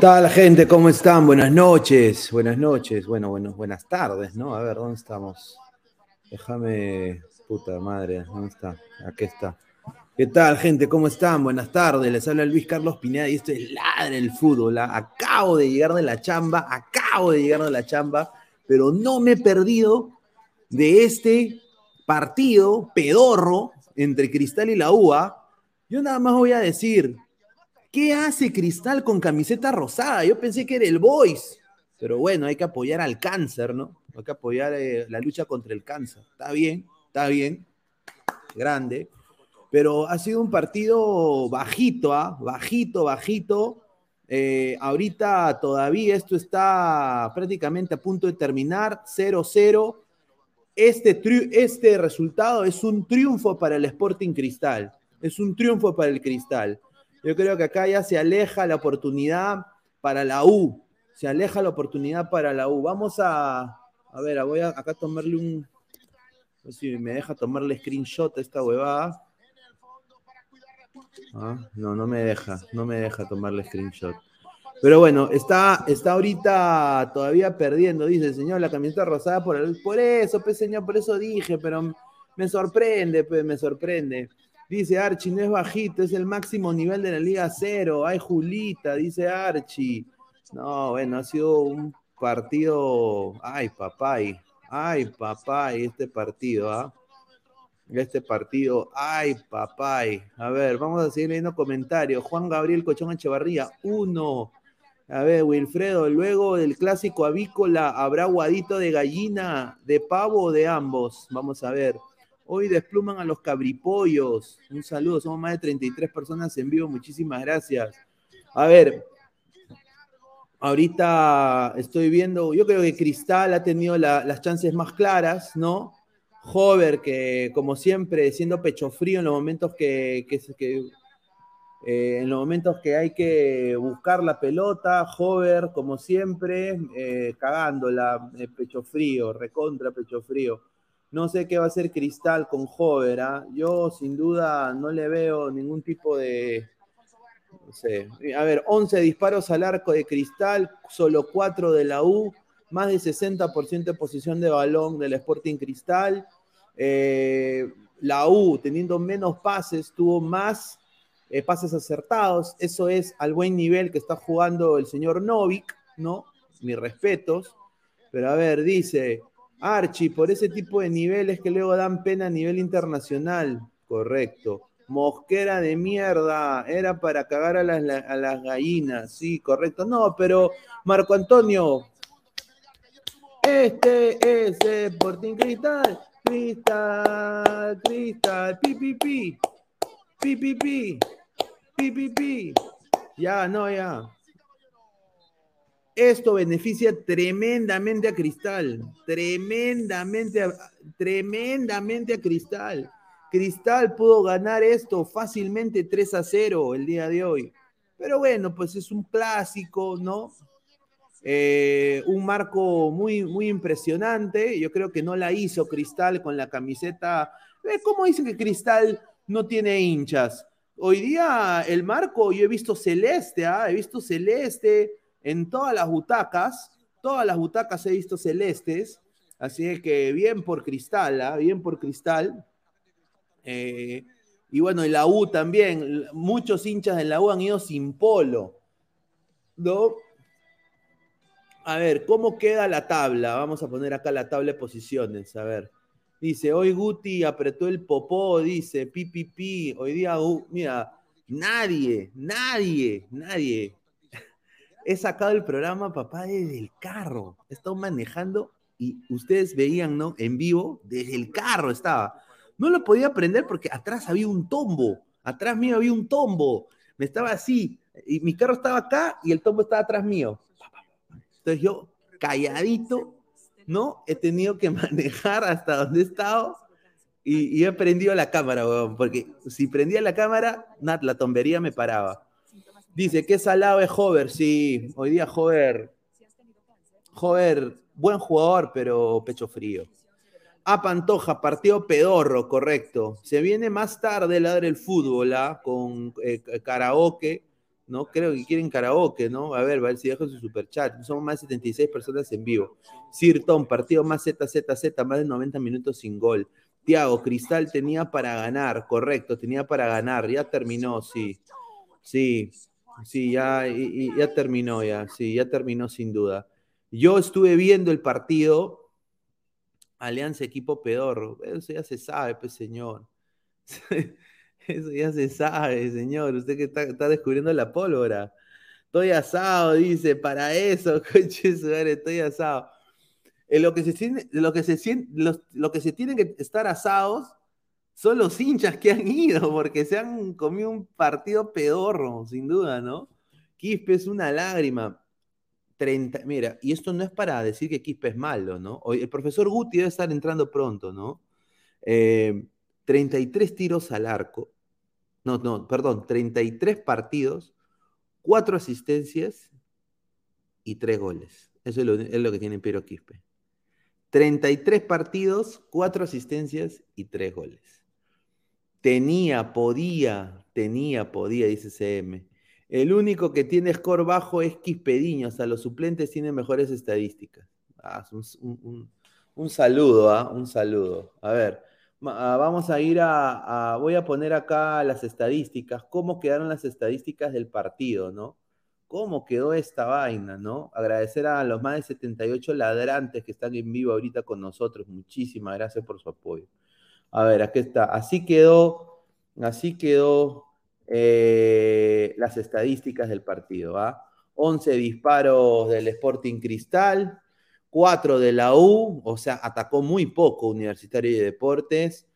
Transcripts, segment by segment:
tal, gente? ¿Cómo están? Buenas noches. Buenas noches. Bueno, bueno, buenas tardes, ¿no? A ver, ¿dónde estamos? Déjame. Puta madre, ¿dónde está? Aquí está. ¿Qué tal, gente? ¿Cómo están? Buenas tardes. Les habla Luis Carlos Pineda y esto es Ladre el Fútbol. ¿ah? Acabo de llegar de la chamba, acabo de llegar de la chamba, pero no me he perdido de este partido pedorro entre Cristal y la UA. Yo nada más voy a decir, ¿Qué hace Cristal con camiseta rosada? Yo pensé que era el Boys. Pero bueno, hay que apoyar al cáncer, ¿no? Hay que apoyar eh, la lucha contra el cáncer. Está bien, está bien. Grande. Pero ha sido un partido bajito, ¿ah? Bajito, bajito. Eh, ahorita todavía esto está prácticamente a punto de terminar, 0-0. Este, este resultado es un triunfo para el Sporting Cristal. Es un triunfo para el Cristal. Yo creo que acá ya se aleja la oportunidad para la U. Se aleja la oportunidad para la U. Vamos a, a ver, voy a acá tomarle un, a ver si me deja tomarle screenshot a esta huevada. Ah, no, no me deja, no me deja tomarle screenshot. Pero bueno, está, está ahorita todavía perdiendo, dice el señor, la camiseta rosada por por eso, pues señor, por eso dije, pero me sorprende, pues me sorprende. Dice Archie, no es bajito, es el máximo nivel de la Liga Cero. Ay, Julita, dice Archie. No, bueno, ha sido un partido. Ay, papay. Ay, papay, este partido, ¿ah? este partido. Ay, papay. A ver, vamos a seguir leyendo comentarios. Juan Gabriel Cochón Echevarría, uno. A ver, Wilfredo, luego del clásico avícola, ¿habrá guadito de gallina, de pavo o de ambos? Vamos a ver. Hoy despluman a los cabripollos. Un saludo, somos más de 33 personas en vivo. Muchísimas gracias. A ver, ahorita estoy viendo, yo creo que Cristal ha tenido las chances más claras, ¿no? Hover, que como siempre, siendo pecho frío en los momentos que, eh, en los momentos que hay que buscar la pelota, Hover, como siempre, eh, cagándola, eh, pecho frío, recontra pecho frío. No sé qué va a hacer Cristal con Hover. ¿ah? Yo sin duda no le veo ningún tipo de... No sé. A ver, 11 disparos al arco de Cristal, solo 4 de la U, más de 60% de posición de balón del Sporting Cristal. Eh, la U, teniendo menos pases, tuvo más eh, pases acertados. Eso es al buen nivel que está jugando el señor Novik, ¿no? Mis respetos. Pero a ver, dice, Archie, por ese tipo de niveles que luego dan pena a nivel internacional. Correcto. Mosquera de mierda, era para cagar a las, gallinas, sí, correcto. No, pero Marco Antonio, este es Sporting Cristal, Cristal, Cristal, pi, pi, pi. Ya, no, ya. Esto beneficia tremendamente a Cristal, tremendamente, tremendamente a Cristal. Cristal pudo ganar esto fácilmente 3 a 0 el día de hoy. Pero bueno, pues es un clásico, ¿no? Eh, un marco muy, muy impresionante. Yo creo que no la hizo Cristal con la camiseta. ¿Cómo dicen que Cristal no tiene hinchas? Hoy día el marco, yo he visto celeste, ¿ah? he visto celeste en todas las butacas, todas las butacas he visto celestes, así que bien por Cristal, ¿ah? bien por Cristal. Eh, y bueno, en la U también, muchos hinchas de la U han ido sin polo, ¿no? A ver, ¿cómo queda la tabla? Vamos a poner acá la tabla de posiciones, a ver. Dice, hoy Guti apretó el popó, dice, pi, pi, pi. Hoy día, uh, mira, nadie, nadie, nadie he sacado el programa, papá, desde el carro. He estado manejando y ustedes veían, ¿no? En vivo, desde el carro estaba. No lo podía prender porque atrás había un tombo. Atrás mío había un tombo. Me estaba así. Y mi carro estaba acá y el tombo estaba atrás mío. Entonces yo, calladito, ¿no? He tenido que manejar hasta donde he estado y, he prendido la cámara, porque si prendía la cámara, nada, la tombería me paraba. Dice, qué salado es Hover. Sí, hoy día Hover. Hover, buen jugador, pero pecho frío. A Pantoja, partido pedorro, correcto. Se viene más tarde la del fútbol, ¿ah? Con eh, karaoke, ¿no? Creo que quieren karaoke, ¿no? A ver, a ver si dejo su superchat. Somos más de 76 personas en vivo. Sirton, partido más ZZZ, más de 90 minutos sin gol. Tiago, Cristal tenía para ganar, correcto, tenía para ganar. Ya terminó, sí. Sí, Sí, ya, ya terminó, ya, sí, ya terminó sin duda. Yo estuve viendo el partido, Alianza Equipo Pedorro, eso ya se sabe, pues señor. Eso ya se sabe, señor. Usted que está, descubriendo la pólvora. Estoy asado, dice, para eso, coche, estoy asado. En lo que se lo que se lo que se tienen que estar asados son los hinchas que han ido, porque se han comido un partido pedorro, sin duda, ¿no? Quispe es una lágrima. 30, mira, y esto no es para decir que Quispe es malo, ¿no? El profesor Guti debe estar entrando pronto, ¿no? Eh, 33 tiros al arco. No, no, perdón, 33 partidos, 4 asistencias y 3 goles. Eso es lo, es lo que tiene Piero Quispe. 33 partidos, 4 asistencias y 3 goles. Tenía, podía, tenía, podía, dice CM. El único que tiene score bajo es Quispediño, o sea, los suplentes tienen mejores estadísticas. Ah, un, saludo, ¿ah? Un saludo. A ver, ah, vamos a ir a, a, Voy a poner acá las estadísticas, cómo quedaron las estadísticas del partido, ¿no? ¿Cómo quedó esta vaina, no? Agradecer a los más de 78 ladrantes que están en vivo ahorita con nosotros. Muchísimas gracias por su apoyo. A ver, aquí está. Así quedó, así quedó eh, las estadísticas del partido. ¿ah? 11 disparos del Sporting Cristal, 4 de la U, o sea, atacó muy poco Universitario de Deportes.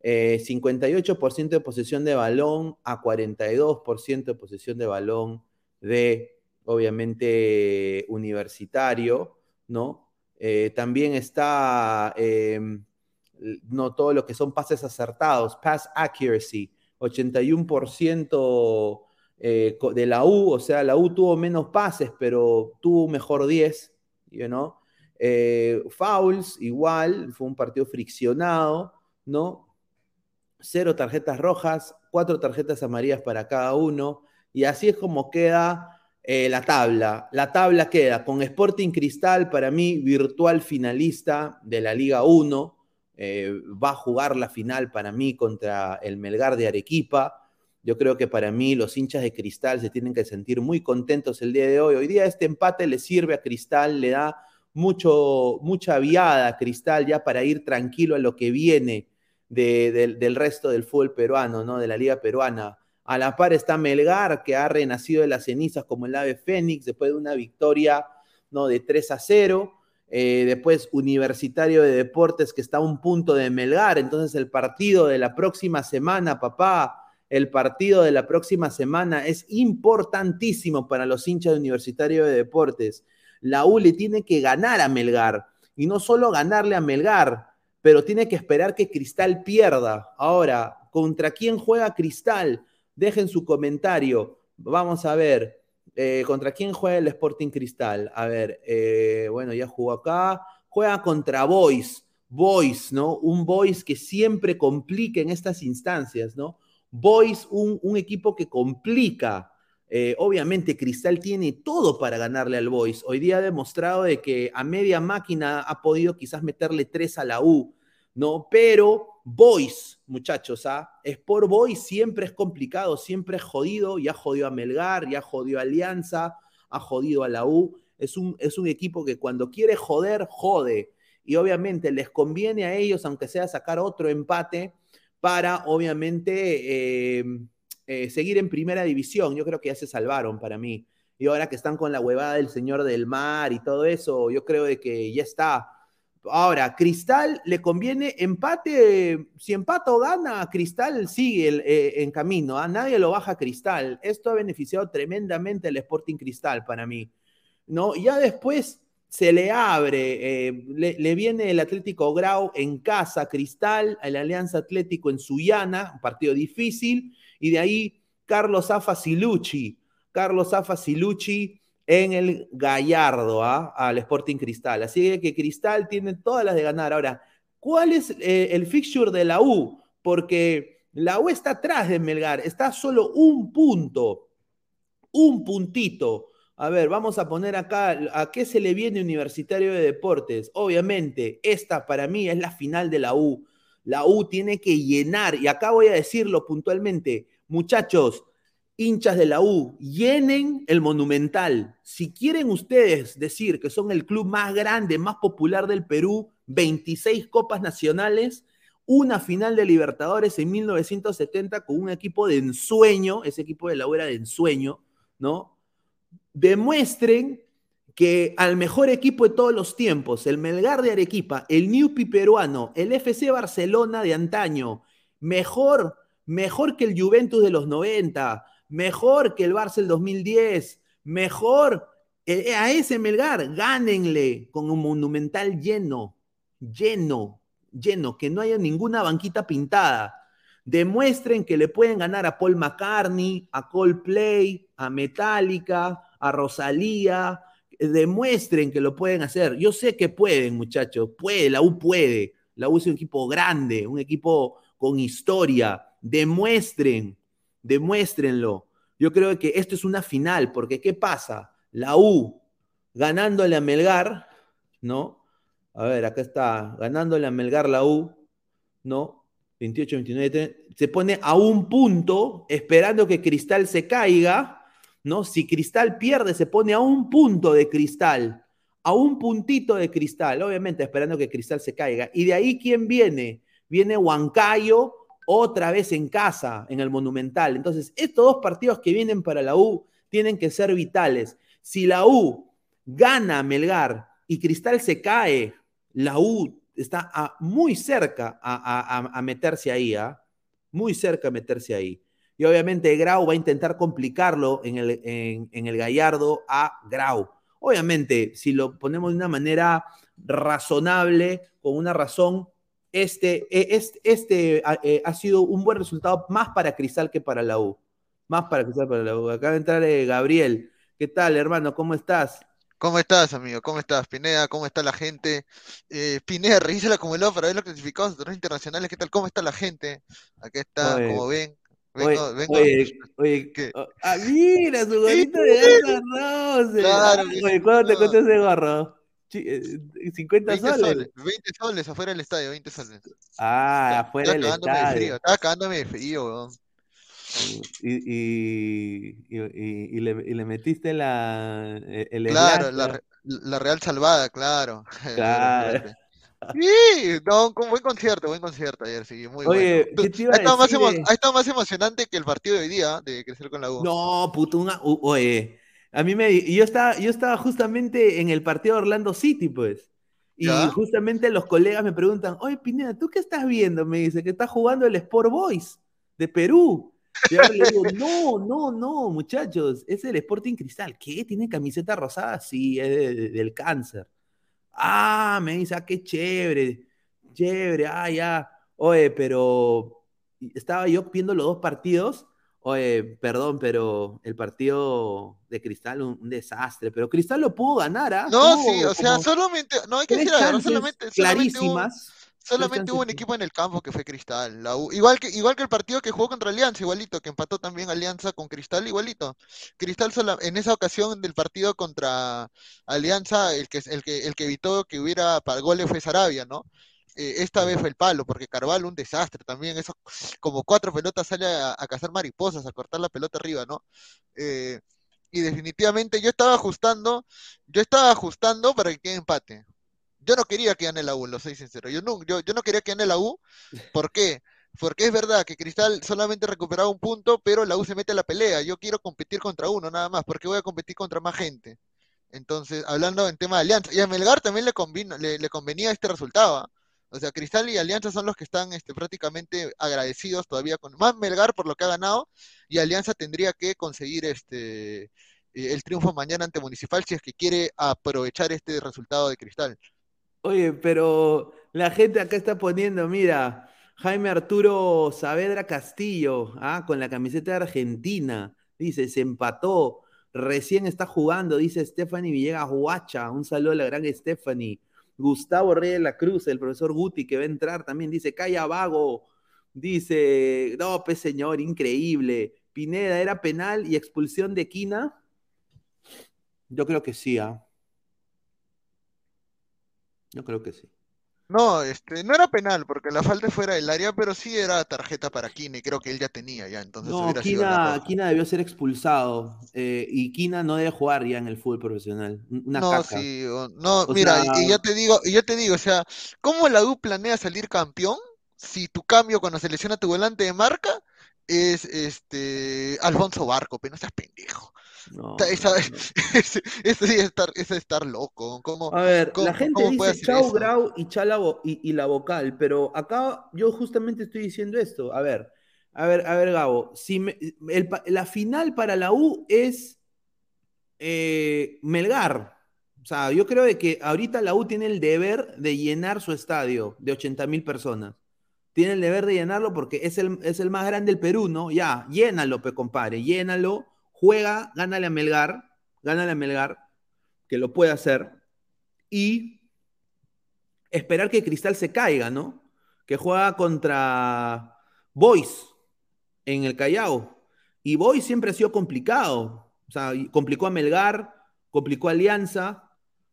Eh, 58% de posesión de balón a 42% de posesión de balón de, obviamente, universitario, ¿no? Eh, también está, eh, no todo lo que son pases acertados, pass accuracy, 81% eh, de la U, o sea, la U tuvo menos pases, pero tuvo mejor 10, you know? eh, fouls, igual, fue un partido friccionado, ¿no? Cero tarjetas rojas, cuatro tarjetas amarillas para cada uno, y así es como queda eh, la tabla. La tabla queda con Sporting Cristal, para mí, virtual finalista de la Liga 1. Eh, va a jugar la final para mí contra el Melgar de Arequipa. Yo creo que para mí los hinchas de Cristal se tienen que sentir muy contentos el día de hoy. Hoy día este empate le sirve a Cristal, le da mucho, mucha viada a Cristal ya para ir tranquilo a lo que viene de, de, del resto del fútbol peruano, ¿no? de la liga peruana. A la par está Melgar, que ha renacido de las cenizas como el ave Fénix después de una victoria ¿no? de 3 a 0. Eh, después Universitario de Deportes, que está a un punto de Melgar. Entonces el partido de la próxima semana, papá, el partido de la próxima semana es importantísimo para los hinchas de Universitario de Deportes. La U le tiene que ganar a Melgar. Y no solo ganarle a Melgar, pero tiene que esperar que Cristal pierda. Ahora, ¿contra quién juega Cristal? Dejen su comentario. Vamos a ver. Eh, ¿Contra quién juega el Sporting Cristal? A ver, eh, bueno, ya jugó acá. Juega contra Boys. Boys, ¿no? Un Boys que siempre complica en estas instancias, ¿no? Boys, un, un equipo que complica. Eh, obviamente Cristal tiene todo para ganarle al Boys. Hoy día ha demostrado de que a media máquina ha podido quizás meterle tres a la U, ¿no? Pero Boys, muchachos, ¿ah? Sport Boys siempre es complicado, siempre es jodido, ya jodió a Melgar, ya jodió a Alianza, ha jodido a la U. Es un, es un equipo que cuando quiere joder, jode. Y obviamente les conviene a ellos, aunque sea sacar otro empate, para obviamente... Eh, eh, seguir en primera división. Yo creo que ya se salvaron para mí. Y ahora que están con la huevada del Señor del Mar y todo eso, yo creo de que ya está. Ahora, Cristal le conviene empate, si empata o gana, Cristal sigue el, eh, en camino, ¿ah? nadie lo baja a Cristal. Esto ha beneficiado tremendamente al Sporting Cristal para mí. ¿no? Ya después se le abre, eh, le, le, viene el Atlético Grau en casa, Cristal, el Alianza Atlético en Sullana, un partido difícil, y de ahí Carlos Afa Silucci, Carlos Afa Silucci en el Gallardo, ¿ah? al Sporting Cristal. Así que Cristal tiene todas las de ganar. Ahora, ¿cuál es eh, el fixture de la U? Porque la U está atrás de Melgar, está solo un punto, un puntito. A ver, vamos a poner acá a qué se le viene Universitario de Deportes. Obviamente, esta para mí es la final de la U. La U tiene que llenar, y acá voy a decirlo puntualmente, muchachos, hinchas de la U, llenen el Monumental. Si quieren ustedes decir que son el club más grande, más popular del Perú, 26 copas nacionales, una final de Libertadores en 1970 con un equipo de ensueño, ese equipo de la U era de ensueño, ¿no? Demuestren que al mejor equipo de todos los tiempos, el Melgar de Arequipa, el Newpi peruano, el FC Barcelona de antaño, mejor, mejor que el Juventus de los 90, mejor que el Barça del 2010, Mejor a ese Melgar, gánenle con un monumental lleno, lleno, lleno, que no haya ninguna banquita pintada. Demuestren que le pueden ganar a Paul McCartney, a Coldplay, a Metallica, a Rosalía. Demuestren que lo pueden hacer. Yo sé que pueden, muchachos. Puede, la U puede. La U es un equipo grande, un equipo con historia. Demuestren, demuéstrenlo. Yo creo que esto es una final, porque ¿qué pasa? La U ganándole a Melgar, ¿no? A ver, acá está, ganándole a Melgar la U, ¿no? 28, 29, se pone a un punto esperando que Cristal se caiga, ¿no? Si Cristal pierde, se pone a un punto de Cristal, a un puntito de Cristal, obviamente esperando que Cristal se caiga. Y de ahí, ¿quién viene? Viene Huancayo otra vez en casa, en el Monumental. Entonces, estos dos partidos que vienen para la U tienen que ser vitales. Si la U gana a Melgar y Cristal se cae, la U está muy cerca a, meterse ahí, ¿ah? muy cerca a meterse ahí. Y obviamente Grau va a intentar complicarlo en el, en, el Gallardo a Grau. Obviamente, si lo ponemos de una manera razonable, con una razón, este, e, este, este eh, ha sido un buen resultado más para Cristal que para la U. Más para Cristal que para la U. Acaba de entrar eh, Gabriel. ¿Qué tal, hermano? ¿Cómo estás? ¿Cómo estás, amigo? ¿Cómo estás, Pineda? ¿Cómo está la gente? Eh, Pineda, revisa la acumulador para ver los clasificados de torneos internacionales. ¿Qué tal? ¿Cómo está la gente? Aquí está, como ven. Vengo, oye, vengo, oye, oye oh, ah, mira, su gorrito de Guns Roses. Claro, oye, ¿cuándo te costó ese gorro? 50 20 soles. soles. 20 soles afuera del estadio, 20 soles. Ah, afuera del estadio. De frío, estaba cagándome de frío, weón. Y, y, y, le, y, le, metiste la. E, el claro, la, la, Real Salvada, claro. Claro. Sí, no, un buen concierto, buen concierto ayer, sí, muy Oye, bueno. ¿qué te iba ha, estado más ha, estado más emocionante que el partido de hoy día de crecer con la U. No, puto, una, oye, a mí me, yo estaba, yo estaba justamente en el partido de Orlando City, pues. Y justamente los colegas me preguntan, oye, Pineda, ¿tú qué estás viendo? Me dice que está jugando el Sport Boys de Perú. Y ahora le digo, no, no, no, muchachos, es el Sporting Cristal. ¿Qué? ¿Tiene camiseta rosada? Sí, es del cáncer. Ah, me dice, ah, qué chévere, chévere, ah, ya. Oye, pero estaba yo viendo los dos partidos. Oye, perdón, pero el partido de Cristal un, desastre, pero Cristal lo pudo ganar, ¿ah? No, sí, o sea, solamente, no hay que decir, solamente, clarísimas. Solamente hubo un equipo en el campo que fue Cristal. igual, que, igual que el partido que jugó contra Alianza, igualito, que empató también Alianza con Cristal, igualito. Cristal en esa ocasión del partido contra Alianza, el que, el que, el que evitó que hubiera para goles fue Sarabia, ¿no? Eh, esta vez fue el palo, porque Carvalho un desastre también, eso como cuatro pelotas sale a, cazar mariposas, a cortar la pelota arriba, ¿no? Eh, y definitivamente yo estaba ajustando, yo estaba ajustando para que quede empate. Yo no quería que gane la U, lo soy sincero. Yo no, yo, no quería que gane la U. ¿Por qué? Porque es verdad que Cristal solamente recuperaba un punto, pero la U se mete a la pelea. Yo quiero competir contra uno nada más, porque voy a competir contra más gente. Entonces, hablando en tema de alianza, y a Melgar también le, convino, le, convenía este resultado. O sea, Cristal y Alianza son los que están este, prácticamente agradecidos todavía con más Melgar por lo que ha ganado, y Alianza tendría que conseguir este eh, el triunfo mañana ante Municipal si es que quiere aprovechar este resultado de Cristal. Oye, pero la gente acá está poniendo, mira, Jaime Arturo Saavedra Castillo, ¿ah? con la camiseta de Argentina, dice, se empató, recién está jugando, dice Stephanie Villegas Huacha, un saludo a la gran Stephanie. Gustavo Reyes de la Cruz, el profesor Guti, que va a entrar también, dice, calla vago, dice, no, pues señor, increíble. Pineda, ¿era penal y expulsión de Quina? Yo creo que sí, ¿ah? Yo creo que sí. No, este, no era penal porque la falta fuera del área, pero sí era tarjeta para Kina y creo que él ya tenía ya, entonces no, Kina, debió ser expulsado eh, y Kina no debe jugar ya en el fútbol profesional. no, sí, no, mira, y ya te digo, y yo te digo, o sea, ¿cómo la U planea salir campeón si tu cambio cuando se lesiona tu volante de marca es este Alfonso Barco, pero no seas pendejo. No, eso, es estar, estar loco. ¿Cómo, a ver, la gente dice Chau Grau y, Chalavo y, la vocal, pero acá yo justamente estoy diciendo esto. A ver, a ver, a ver, Gabo, si la final para la U es eh, Melgar. O sea, yo creo de que ahorita la U tiene el deber de llenar su estadio de 80 mil personas. Tiene el deber de llenarlo porque es el, es el más grande del Perú, ¿no? Ya, llénalo, pe compadre, llénalo, juega, gánale a Melgar, gánale a Melgar, que lo puede hacer, y esperar que Cristal se caiga, ¿no? Que juega contra Boys en el Callao. Y Boys siempre ha sido complicado. O sea, complicó a Melgar, complicó a Alianza,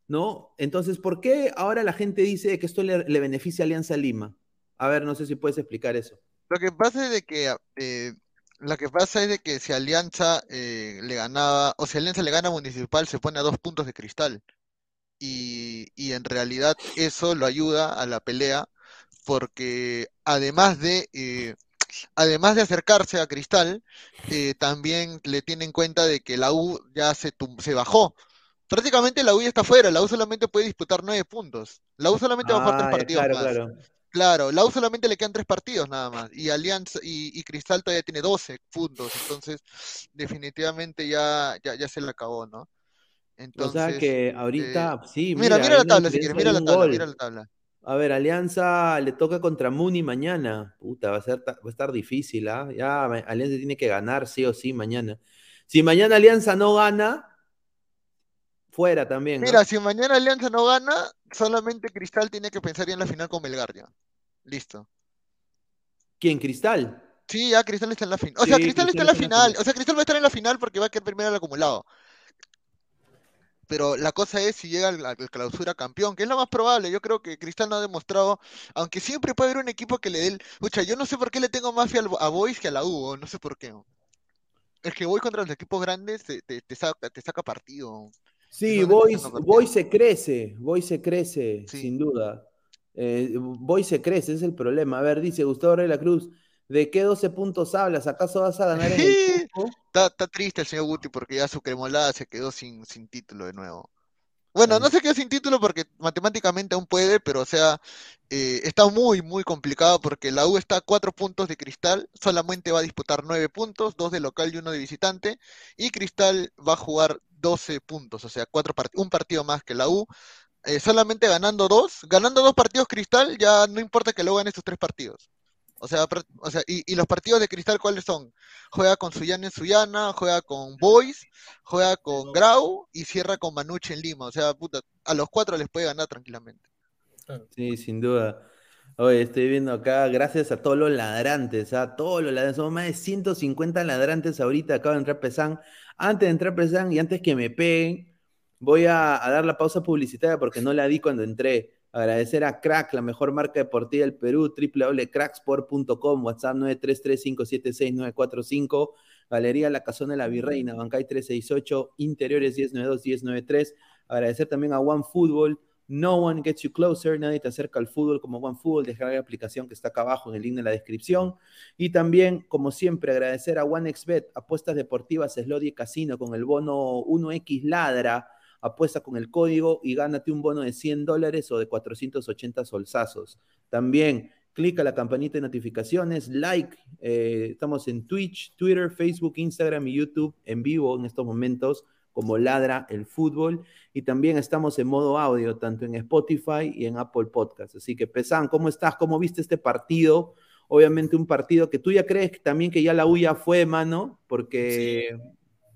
¿no? Entonces, ¿por qué ahora la gente dice que esto le, le beneficia a Alianza Lima? A ver, no sé si puedes explicar eso. Lo que pasa es de que eh, lo que pasa es de que si Alianza eh, le ganaba, o si Alianza le gana a Municipal, se pone a dos puntos de cristal. Y, y en realidad eso lo ayuda a la pelea, porque además de eh, además de acercarse a Cristal, eh, también le tiene en cuenta de que la U ya se, se bajó. Prácticamente la U ya está fuera, la U solamente puede disputar nueve puntos. La U solamente va a jugar tres Ah, partidos claro, más. claro. Claro, la U solamente le quedan tres partidos nada más. Y Alianza y, y Cristal todavía tiene 12 puntos. Entonces, definitivamente ya, ya, ya se le acabó, ¿no? O sea Entonces, que eh, ahorita, sí, mira, mira, la tabla si quieres, mira la tabla, gol. mira la tabla. A ver, Alianza le toca contra Muni mañana. Puta, va a ser, va a estar difícil, ¿ah? Ya Alianza tiene que ganar sí o sí mañana. Si mañana Alianza no gana, fuera también, Mira, si mañana Alianza no gana, solamente Cristal tiene que pensar ya en la final con Melgar ya. Listo. ¿Quién? ¿Cristal? Sí, ya Cristal está en la final. O sea, Cristal está Cristal en la está en la final. final. O sea, Cristal va a estar en la final porque va a quedar primero el acumulado. Pero la cosa es si llega al, al clausura campeón, que es lo más probable. Yo creo que Cristal no ha demostrado, aunque siempre puede haber un equipo que le dé el. Pucha, yo no sé por qué le tengo más fe a Boys que a la U, no sé por qué. Es que Boys contra los equipos grandes te, te- te saca, te saca partido. Sí, partido. Boys se crece, Boys se crece, Sí. sin duda. Eh, Boys se crece, es el problema. A ver, dice Gustavo Rey la Cruz, ¿de qué 12 puntos hablas? ¿Acaso vas a ganar en el? Está, está triste el señor Guti porque ya su cremolada se quedó sin, sin título de nuevo. Bueno, no se quedó sin título porque matemáticamente aún puede, pero o sea, eh, está muy, muy complicado porque la U está a cuatro puntos de Cristal, solamente va a disputar nueve puntos, dos de local y uno de visitante, y Cristal va a jugar 12 puntos, o sea, cuatro part- un partido más que la U, eh, solamente ganando dos, ganando dos partidos Cristal, ya no importa que luego gane estos tres partidos. O sea, o sea y, y los partidos de Cristal, ¿cuáles son? Juega con Suyana en Suyana, juega con Boys, juega con Grau y cierra con Manucci en Lima. O sea, puta, a los cuatro les puede ganar tranquilamente. Sí, sin duda. Oye, estoy viendo acá, gracias a todos los ladrantes, a todos los ladrantes, somos más de 150 ladrantes ahorita, acaba de entrar Pesan. Antes de entrar Pesan y antes que me peguen, voy a, a dar la pausa publicitaria porque no la di cuando entré. Agradecer a Crack, la mejor marca deportiva del Perú, www.cracksport.com, WhatsApp 933576945, Galería La Casona de la Virreina, Bancay 368, Interiores 1092-1093. Agradecer también a OneFootball, No one gets you closer, nadie te acerca al fútbol como OneFootball, dejar la aplicación que está acá abajo en el link de la descripción. Y también, como siempre, agradecer a OneXBet, apuestas deportivas, Slot y Casino con el bono 1X Ladra, apuesta con el código y gánate un bono de 100 dólares o de 480 solsazos. También, clica la campanita de notificaciones, like, eh, estamos en Twitch, Twitter, Facebook, Instagram y YouTube en vivo en estos momentos como Ladra el Fútbol. Y también estamos en modo audio, tanto en Spotify y en Apple Podcast. Así que, Pesan, ¿cómo estás? ¿Cómo viste este partido? Obviamente un partido que tú ya crees que también que ya la U ya fue, mano, porque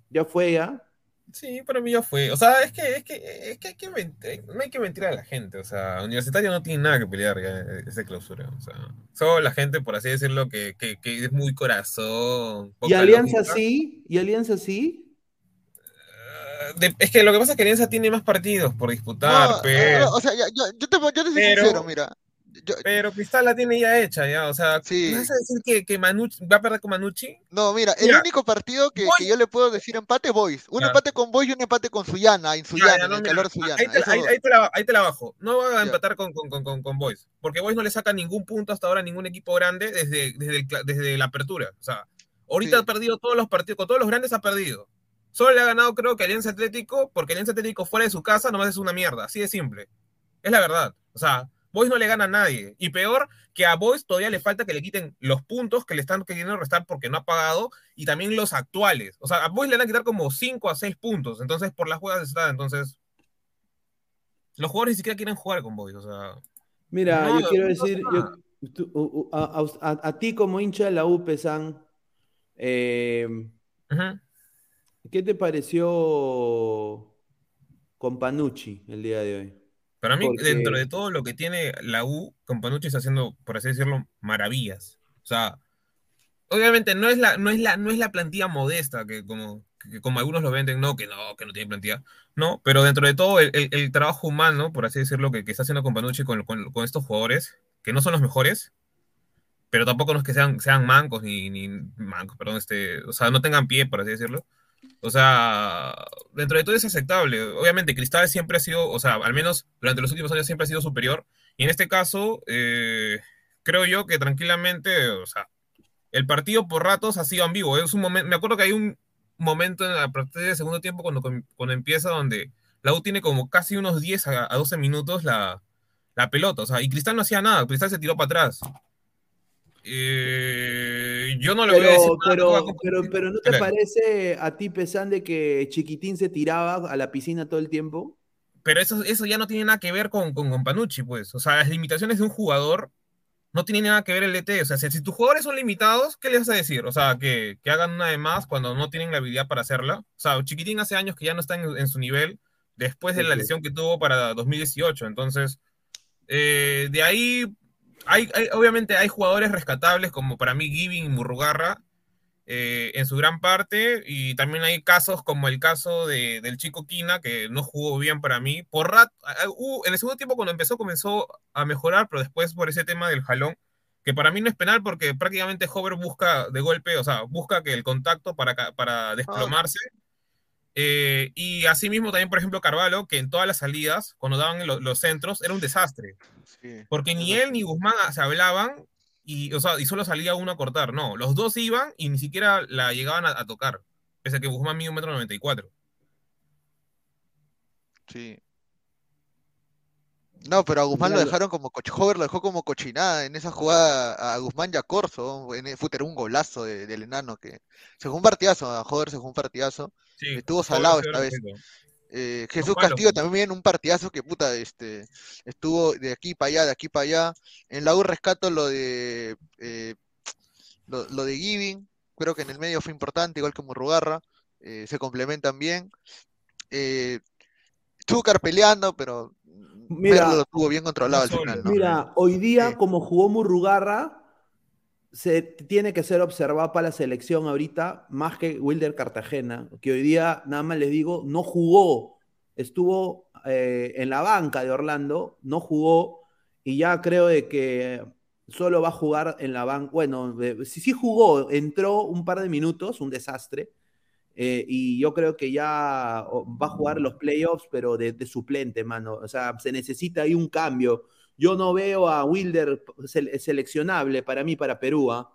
ya fue ya. Sí, para mí ya fue. O sea, es que, es que, es que hay que mentir- no hay que mentir a la gente. O sea, Universitario no tiene nada que pelear ya esa clausura. O sea, solo la gente, por así decirlo, que, que, que es muy corazón. Y Alianza lógica. sí, y Alianza sí. De- es que lo que pasa es que Alianza tiene más partidos por disputar, No, pero, no, o sea, yo, yo te, yo te soy Pero- sincero, mira. Yo- pero Cristal la tiene ya hecha, ya. O sea, Sí. ¿me vas a decir que, que Manucci va a perder con Manucci? no, mira, el Mira, único partido que, que yo le puedo decir empate, Boys. Un Ya. empate con Boys y un empate con Suyana, en Ya, Suyana, ya, en no, el mira, calor Suyana. ahí, te, ahí- ahí te la, ahí te la bajo. No va a empatar con, con, con, con, Boys, porque Boys no le saca ningún punto hasta ahora a ningún equipo grande desde, desde, el desde la apertura. O sea, ahorita Sí. ha perdido todos los partidos, con todos los grandes ha perdido. Solo le ha ganado, creo que Alianza Atlético, porque Alianza Atlético fuera de su casa nomás es una mierda, así de simple. Es la verdad. O sea, Boys no le gana a nadie. Y peor que a Boys todavía le falta que le quiten los puntos que le están queriendo restar porque no ha pagado y también los actuales. O sea, a Boys le van a quitar como 5 a 6 puntos. Entonces, por las jugadas está. Entonces, los jugadores ni siquiera quieren jugar con Boys. O sea, Mira, No, yo quiero no decir, yo- tú- a, a- a ti como hincha de la U, Pesan, eh. ¿Qué te pareció con Panucci el día de hoy? Para mí, Porque- dentro de todo lo que tiene la U, Companucci está haciendo, por así decirlo, maravillas. O sea, obviamente no es la, no es la, no es la plantilla modesta que como, que como algunos lo venden, no, que no, que no tiene plantilla. No, pero dentro de todo el, el- el trabajo humano, por así decirlo, que, que está haciendo Companucci con, con, con estos jugadores, que no son los mejores, pero tampoco no es que sean, sean mancos ni, ni mancos, perdón, este, o sea, no tengan pie, por así decirlo. O sea, dentro de todo es aceptable. Obviamente, Cristal siempre ha sido, o sea, al menos durante los últimos años siempre ha sido superior. Y en este caso, eh, creo yo que tranquilamente, o sea, el partido por ratos ha sido ambiguo. Es un momento, me acuerdo que hay un momento en la partir del segundo tiempo cuando, cuando empieza donde la U tiene como casi unos 10 a, a 12 minutos la, la pelota. O sea, y Cristal no hacía nada, Cristal se tiró para atrás. Eh, yo no le voy a decir Pero, nada, pero, no voy pero, pero ¿no te Claro. parece a ti, Pesan, de que Chiquitín se tiraba a la piscina todo el tiempo? Pero eso, eso ya no tiene nada que ver con, con, con Panucci, pues. O sea, las limitaciones de un jugador no tienen nada que ver el DT. O sea, si, si tus jugadores son limitados, ¿qué les vas a decir? O sea, que, que hagan una de más cuando no tienen la habilidad para hacerla. O sea, Chiquitín hace años que ya no está en, en su nivel después de la lesión que tuvo para 2018. Entonces, eh, de ahí, hay, hay- obviamente hay jugadores rescatables como para mí Giving y Murrugarra, eh, en su gran parte, y también hay casos como el caso de- del chico Quina, que no jugó bien para mí. Por rat, ah, uh, en el segundo tiempo cuando empezó comenzó a mejorar, pero después por ese tema del jalón, que para mí no es penal porque prácticamente Hover busca de golpe, o sea, busca que el contacto para, para desplomarse. Eh, y asimismo también, por ejemplo, Carvalho, que en todas las salidas, cuando daban lo- los centros, era un desastre. Sí. Porque ni él ni Guzmán se hablaban y, o sea, y solo salía uno a cortar. No, los dos iban y ni siquiera la llegaban a, a tocar. Pese a que Guzmán mide un metro noventa y cuatro. Sí. No, pero a Guzmán lo dejaron como Hover lo dejó como cochinada en esa jugada a Guzmán y a Corso. En, fue era un golazo de- del enano que se jugó un partidazo, a Hover se jugó un partidazo. Sí, Estuvo salado esta ve vez. Eh, Jesús palos, Castillo también un partidazo que puta, este, estuvo de aquí para allá, de aquí para allá. En la U rescato lo de eh, lo, lo de Giving, creo que en el medio fue importante, igual que Murrugarra, eh, se complementan bien. Eh, Zúcar peleando, pero Mira, Merlo lo tuvo bien controlado al final, ¿no? Mira, hoy día, Sí. como jugó Murrugarra, se tiene que ser observado para la selección ahorita, más que Wilder Cartagena, que hoy día, nada más les digo, no jugó, estuvo eh, en la banca de Orlando, no jugó, y ya creo de que solo va a jugar en la banca, bueno, sí, sí jugó, entró un par de minutos, un desastre, eh, y yo creo que ya va a jugar los playoffs, pero de, de suplente, mano. O sea, se necesita ahí un cambio. Yo no veo a Wilder sele- seleccionable para mí, para Perú. ¿ah?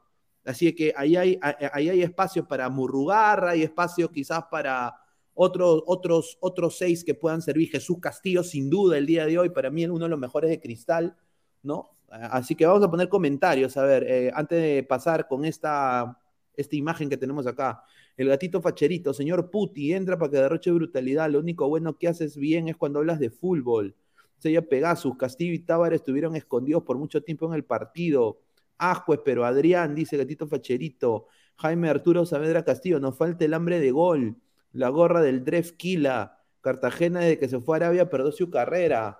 Así que ahí hay, ahí hay espacio para Murrugarra, hay espacio quizás para otros, otros, otros seis que puedan servir. Jesús Castillo, sin duda, el día de hoy, para mí es uno de los mejores de cristal, ¿no? Así que vamos a poner comentarios, a ver, eh, antes de pasar con esta, esta imagen que tenemos acá. El gatito facherito, señor Puti, entra para que derroche brutalidad. Lo único bueno que haces bien es cuando hablas de fútbol. Sella Pegasus, Castillo y Tábara estuvieron escondidos por mucho tiempo en el partido. Ajuez, pero Adrián, dice gatito facherito. Jaime Arturo Saavedra Castillo, nos falta el hambre de gol. La gorra del Dref Kila. Cartagena, desde que se fue a Arabia, perdió su carrera.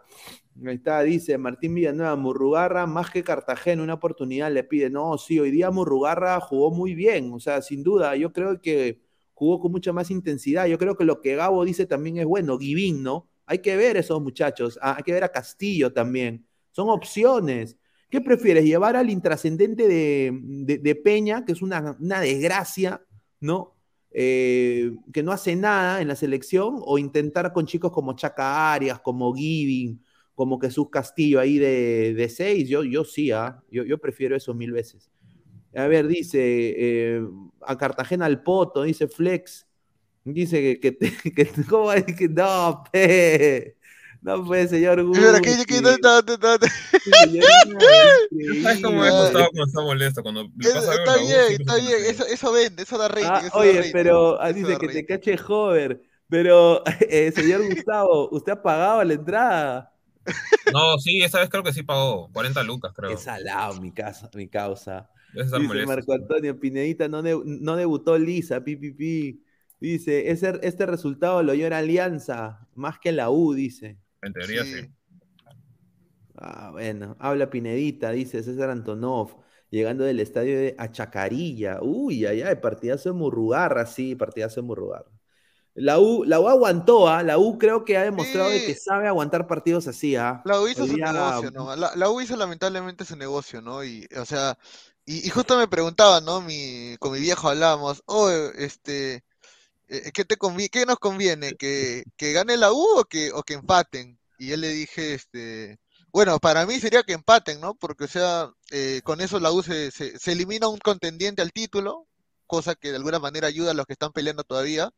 Ahí está, dice Martín Villanueva, Murrugarra más que Cartagena, una oportunidad le pide. No, sí, hoy día Murrugarra jugó muy bien, o sea, sin duda, yo creo que jugó con mucha más intensidad. Yo creo que lo que Gabo dice también es bueno, Givín, ¿no? Hay que ver esos muchachos, ah, hay que ver a Castillo también. Son opciones. ¿Qué prefieres? ¿Llevar al intrascendente de, de, Peña, que es una, una desgracia, ¿no? Eh, que no hace nada en la selección, o intentar con chicos como Chaca Arias, como Giving, como Jesús Castillo ahí de, de seis, yo, yo sí, ¿eh? yo, yo prefiero eso mil veces. A ver, dice eh, a Cartagena al Poto, dice Flex, dice que, que, que ¿cómo es que no, pe? No pues, señor Espera, ¿qué- Guti. qué- dónde está, dónde está, dónde está? Señor Guti, ¿Sabes cómo es Ah, Gustavo cuando está molesto? Cuando le Eso- pasa algo Está bien, está bien. Eso, eso vende, eso da rating. Ah, eso da oye, rating, pero ah, eso dice da que te rating. cache Hover. Pero, eh, señor Gustavo, ¿usted ha pagado la entrada? No, sí, esa vez creo que sí pagó 40 lucas, creo. Qué salado mi, casa, mi causa. Dice. Marco Antonio Pinedita, no, de- no debutó Lisa, pi, pi, pi. Dice, ese, este resultado lo llora Alianza, más que la U, dice. En teoría sí. Sí. Ah, bueno, habla Pinedita, dice César Antonov, llegando del estadio de Achacarilla. Uy, ay, ay, partidazo de Murrugarra, sí, partidazo de Murrugarra. La U, la U aguantó, ¿ah? La U creo que ha demostrado de que sabe aguantar partidos así, ¿ah? La U hizo su negocio, ¿no? La, la U hizo lamentablemente su negocio, ¿no? Y, o sea, y, y justo me preguntaba, ¿no? Mi, con mi viejo hablábamos, oh, este, eh, ¿qué te qué nos conviene? ¿Que, que gane la U o que, o que empaten? Y yo le dije, este, bueno, para mí sería que empaten, ¿no? Porque, o sea, eh, con eso la U se, se, se elimina un contendiente al título, cosa que de alguna manera ayuda a los que están peleando todavía.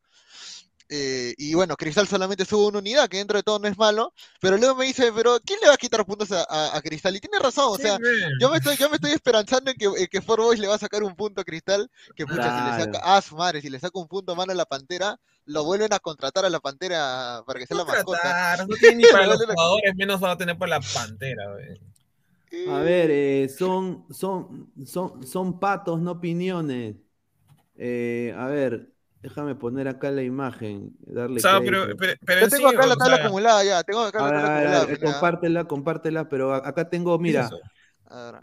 Eh, y bueno, Cristal solamente sube una unidad, que dentro de todo no es malo, pero luego me dice, pero ¿quién le va a quitar puntos a, a- a Cristal? Y tiene razón, o Sí, sea, yo me estoy, yo me estoy esperanzando en que, en que Fort Boys le va a sacar un punto a Cristal, que pucha, si le saca, Claro. ah, su madre, si le saca un punto a mano a la Pantera, lo vuelven a contratar a la Pantera para que sea la mascota. No tiene ni para los jugadores, menos va a tener para la pantera, güey. A ver, eh, son, son, son, son patos, no opiniones. Eh, a ver, déjame poner acá la imagen, darle O sea, crédito. pero, pero, pero Yo en tengo sí, acá la tabla acumulada ya, tengo acá la tabla acumulada. compártela, compártela, pero acá tengo, ¿qué es mira.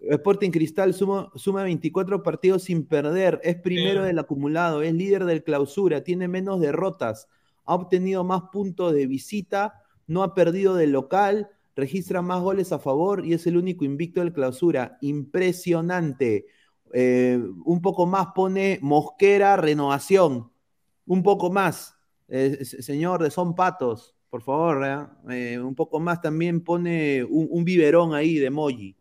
Sporting Cristal suma, suma 24 partidos sin perder, es primero Sí. del acumulado, es líder del clausura, tiene menos derrotas, ha obtenido más puntos de visita, no ha perdido de local, registra más goles a favor y es el único invicto del clausura. Impresionante. Eh, un poco más pone Mosquera, renovación. Un poco más. Eh, señor de Son Patos, por favor, ¿eh? Eh, un poco más también pone un, un biberón ahí de emoji.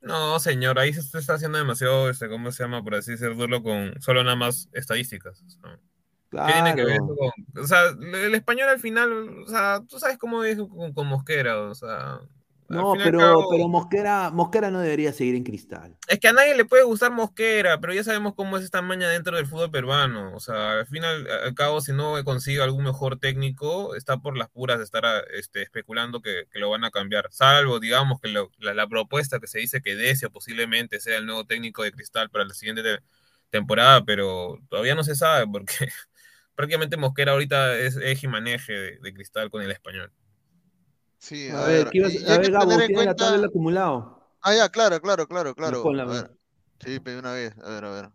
No, señor, ahí se está- haciendo demasiado, este, ¿cómo se llama? Por así decirlo, con solo nada más estadísticas. o sea, ¿Qué tiene que ver Claro. con.? O sea, el español al final, o sea, tú sabes cómo es con, con Mosquera, o sea. No, pero, cabo, pero Mosquera, Mosquera no debería seguir en Cristal. Es que a nadie le puede gustar Mosquera, pero ya sabemos cómo es esta maña dentro del fútbol peruano. O sea, al final, al cabo, si no consigue algún mejor técnico, está por las puras de estar a- este, especulando que, que lo van a cambiar. Salvo, digamos, que lo- la, la propuesta que se dice que Decio posiblemente sea el nuevo técnico de Cristal para la siguiente te- temporada, pero todavía no se sabe porque prácticamente Mosquera ahorita es eje y maneje de, de Cristal con el español. Sí, A, ver, ¿qué ibas- y- y a hay ver, que Gabo, tener en ¿tiene la cuenta- tabla del acumulado? Ah, ya, claro, claro, claro, claro. ponla, A ver. Sí, pedí una vez, a ver, a ver.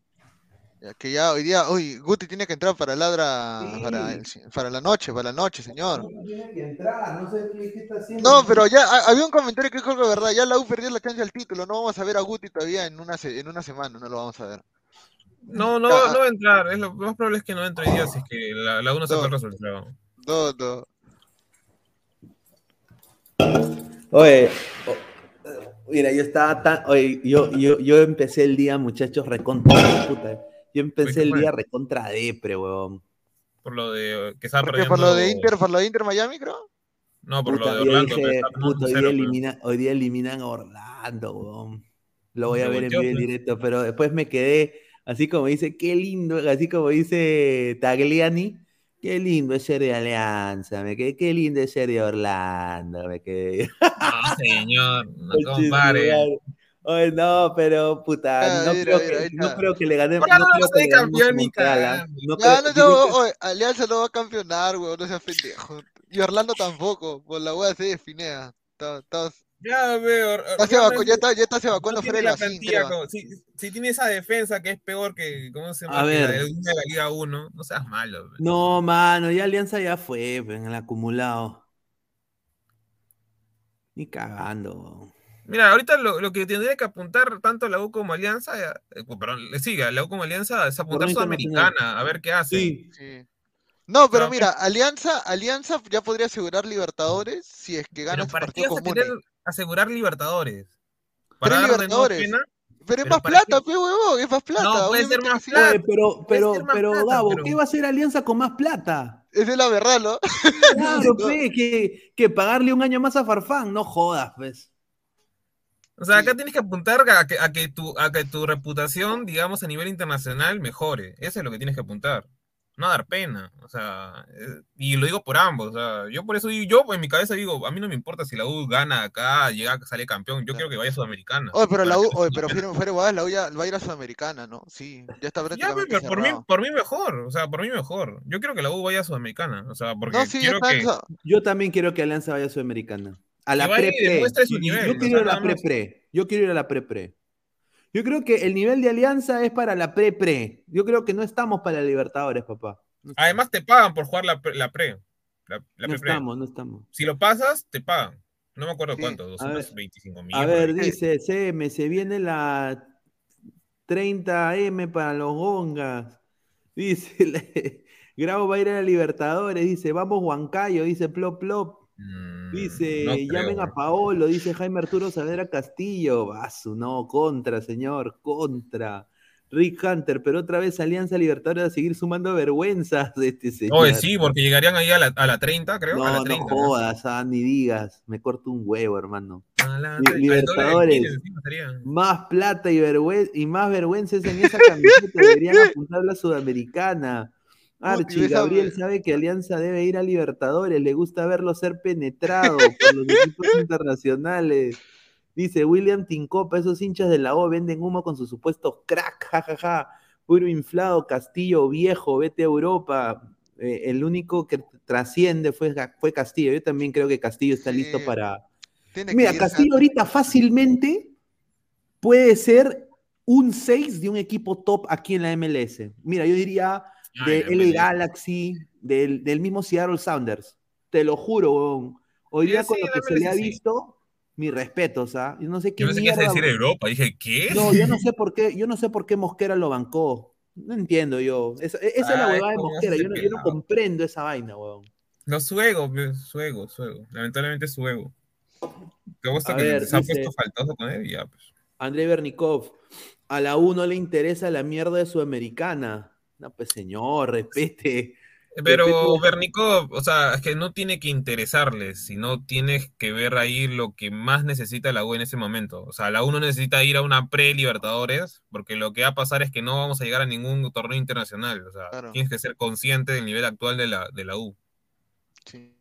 Ya, que ya hoy día, uy, Guti tiene que entrar para ladra, Sí. para, el- para la noche, para la noche, señor. tiene que entrar, no sé qué, está haciendo. No, pero ya ha- había un comentario que dijo que verdad, ya la U perdió la chance al título, no vamos a ver a Guti todavía en una, se- en una semana, no lo vamos a ver. No, no, Ah, no va a entrar. Es lo, más probable es que no entre hoy día si es que la, la saca No. el resultado. No, no. Oye, mira, yo estaba tan. Oye, yo, yo, yo empecé el día, muchachos, recontra. Puta, yo empecé ¿qué el día recontra depre, weón. Por lo de que estaba Porque perdiendo. por lo de Inter, por lo de Inter Miami, creo. No, por Puta, lo de Orlando. dije, puta, hoy, 1-0, día elimina- hoy día eliminan a Orlando, weón. Lo voy a ver en vivo en pues. directo, pero después me quedé, así como dice, qué lindo, así como dice Tagliani, qué lindo es ser de Alianza, me quedé, qué lindo es ser de Orlando, me quedé. No, señor, no compare. Oye, no, pero puta, Ah, no, mira, creo mira, que, no creo que le ganemos. No no creo que le campeón ni ¿ah? No Ya, creo- no, no, creo que- oye, Alianza no va a campeonar, weón, no seas pendejo. Y Orlando tampoco, por la wea se definea. Está, está, Ya se ya está, ya está se evacuando no tiene la la cinta. plantilla. como- si, si tiene esa defensa que es peor que. ¿Cómo se llama? A la ver. de una de la Liga 1. No seas malo. No, mano, ya Alianza ya fue en el acumulado. Ni cagando. Mira, ahorita lo, lo que tendría que apuntar tanto la U como Alianza, eh, eh, perdón, le siga, la U como Alianza es apuntar. Sudamericana, a ver qué hace. Sí, Sí. No, pero No, mira, Alianza, Alianza ya podría asegurar Libertadores si es que gana su ¿para qué partido Muni. Asegurar Libertadores? ¿Para dar Libertadores. pena? Pero es pero más ¿para plata, qué? pe huevón, es más plata. No, puede ser más plata. Oye, pero, pero, más pero, plata, Gabo, pero- ¿qué va a hacer Alianza con más plata? Esa es la verdad, ¿no? Claro, pe, que, que pagarle un año más a Farfán, no jodas, pues. O sea, acá Sí. tienes que apuntar a que, a que tu, a que tu reputación, digamos, a nivel internacional mejore. Eso es lo que tienes que apuntar. No dar pena. O sea, eh, y lo digo por ambos. O sea, yo por eso digo, yo en mi cabeza digo, a mí no me importa si la U gana acá, llega, sale campeón. Yo Claro. quiero que vaya a Sudamericana. Oye, pero la U, oye, pero fuera, huevadas, la U ya va a ir a Sudamericana, ¿no? Sí, ya está Ya, prácticamente pero por mí, por mí mejor, o sea, por mí mejor. Yo quiero que la U vaya a Sudamericana, o sea, porque No, sí, ya quiero que... Yo también quiero que Alianza vaya a Sudamericana. A la pre-pre. Yo- quiero ir a la pre-pre. Yo quiero ir a la pre-pre. Yo creo que el nivel de Alianza es para la pre-pre. Yo creo que no estamos para la Libertadores, papá. No. Además te pagan por jugar la, pre- la pre. La, la no estamos, no estamos. Si lo pasas, te pagan. No me acuerdo Sí. cuánto, A ver, 225 mil. A ver, dice CM, se viene la 30M para los gongas. Dice, le- Grau va a ir a la Libertadores. Dice, vamos Huancayo. Dice, plop, plop. Mm, Dice, no llamen a. Paolo, dice Jaime Arturo Saavedra Castillo. Vasu, no, contra, señor, contra. Rick Hunter, pero otra vez Alianza Libertadores a seguir sumando vergüenzas de este señor. Oye, sí, porque llegarían ahí a la, a la 30, creo. a la No, 30, no jodas, ah, ni digas. Me corto un huevo, hermano. A la Li- 30, el doble de Libertadores. Más plata y, vergüenza y más vergüenzas en esa camiseta. Deberían apuntar a la sudamericana. Archie, esa- Gabriel sabe que Alianza debe ir a Libertadores. Le gusta verlo ser penetrado por los equipos internacionales. Dice William Tincopa, esos hinchas de la O venden humo con sus supuestos crack, jajaja. Puro inflado, Castillo viejo, vete a Europa. Eh, el único que trasciende fue, fue Castillo. Yo también creo que Castillo está Sí. listo para, tiene Mira, Castillo a- ahorita fácilmente puede ser un 6 de un equipo top aquí en la MLS. Mira, yo diría de la. Galaxy, del, del mismo Seattle Sounders. Te lo juro, weón. Hoy día sí, con lo que se le ha visto, mi respeto, ¿ah? Yo no sé qué Yo pensé que decir Europa. Dije, ¿qué? No, yo no sé por qué, yo no sé por qué Mosquera lo bancó. No entiendo yo. Esa, esa es la Ay, huevada de ¿cómo Mosquera. Yo no, yo comprendo esa vaina, weón. No, su ego, pe, su ego, su ego. Lamentablemente su ego. Te gusta A que ver, se ha puesto faltoso con él y ya, pues. André Bernikov, a la U no le interesa la mierda de Sudamericana. No, pues señor, respete. Pero Respete- Bernico, o sea, es que no tiene que interesarles, sino tienes que ver ahí lo que más necesita la U en ese momento. O sea, la U no necesita ir a una pre-Libertadores, porque lo que va a pasar es que no vamos a llegar a ningún torneo internacional. O sea, Claro. tienes que ser consciente del nivel actual de la, de la U. Sí.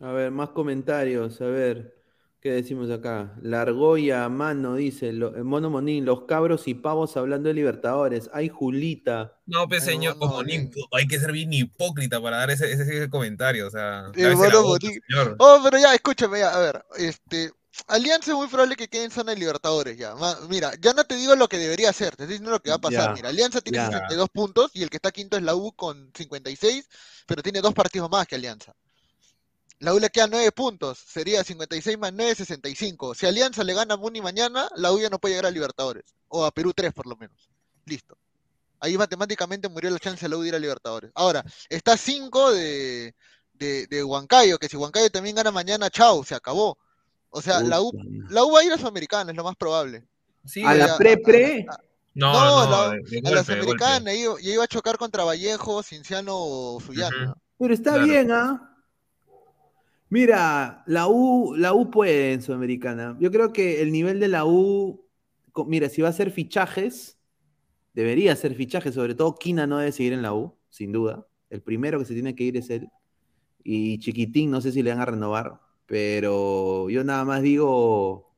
A ver, más comentarios. A ver, ¿qué decimos acá? Largoya, mano, dice. lo- eh, Mono Monín, los cabros y pavos hablando de Libertadores. Ay, Julita. No, pues Ay, señor, bien. hay que ser bien hipócrita para dar ese, ese, ese comentario. O sea, Eh, la bueno, señor. Oh, pero ya, escúchame, ya, a ver, este, Alianza es muy probable que quede en zona de Libertadores ya. Ma- Mira, ya no te digo lo que debería hacer, te estoy diciendo lo que va a pasar. Ya, Mira, Alianza tiene ya. 62 puntos y el que está quinto es la U con 56, pero tiene dos partidos más que Alianza. La U le queda 9 puntos, sería 56 más 9, 65. Si Alianza le gana a Muni mañana, la U ya no puede llegar a Libertadores, o a Perú 3 por lo menos. Listo. Ahí matemáticamente murió la chance de la U de ir a Libertadores. Ahora, está 5 de, de, de Huancayo, que si Huancayo también gana mañana, chao, se acabó. O sea, la U, la U va a ir a Sudamericana, es lo más probable. Sí, a la a- pre-pre. no, no, la- a la. Sudamericana, y iba, a chocar contra Vallejo, Cinciano o Suyana. Ujú. Pero está Claro. bien, ¿ah? Mira, la U, la U puede en Sudamericana. Yo creo que el nivel de la U, mira, si va a hacer fichajes, debería hacer fichajes, sobre todo Quina no debe seguir en la U, sin duda. El primero que se tiene que ir es él. Y Chiquitín, no sé si le van a renovar, pero yo nada más digo,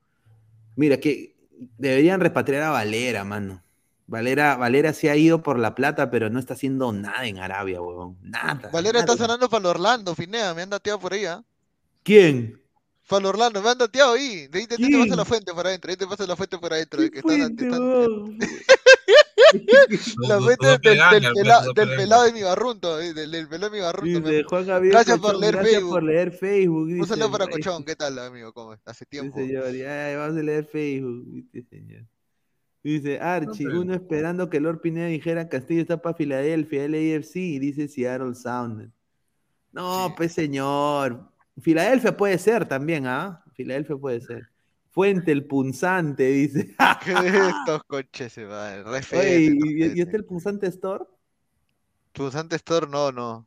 mira, que deberían repatriar a Valera, mano. Valera, Valera se ha ido por la plata, pero no está haciendo nada en Arabia, huevón. Nada. Valera está sonando para el Orlando, Finea, me han dateado por ¿ah? ¿Quién? Para el Orlando, me han dateado ahí. De ahí te, te pasa la fuente por adentro, ahí te pasa la fuente por adentro. de que ¿Qué están- fuente, están- huevón? la fuente del, pelado de mi barrunto, del, del pelado de mi barrunto. Dice Juan Gabriel Gracias por leer gracias Facebook. por leer Facebook. Un dice saludo para Cochón, ¿qué tal, amigo? ¿Cómo está? Hace Sí, tiempo. señor, ya, ya vamos a leer Facebook. Dice, señor. Dice Archie, uno esperando que Lord Pineda dijera Castillo está para Filadelfia, LAFC, y dice Seattle Sound. No, Sí. pues señor. Filadelfia puede ser también, ¿ah? Filadelfia puede ser. Fuente el punzante, dice. ¿Qué es estos coches, se va? Oye, ¿y, y- está el punzante store? Pulsante Store, no, no.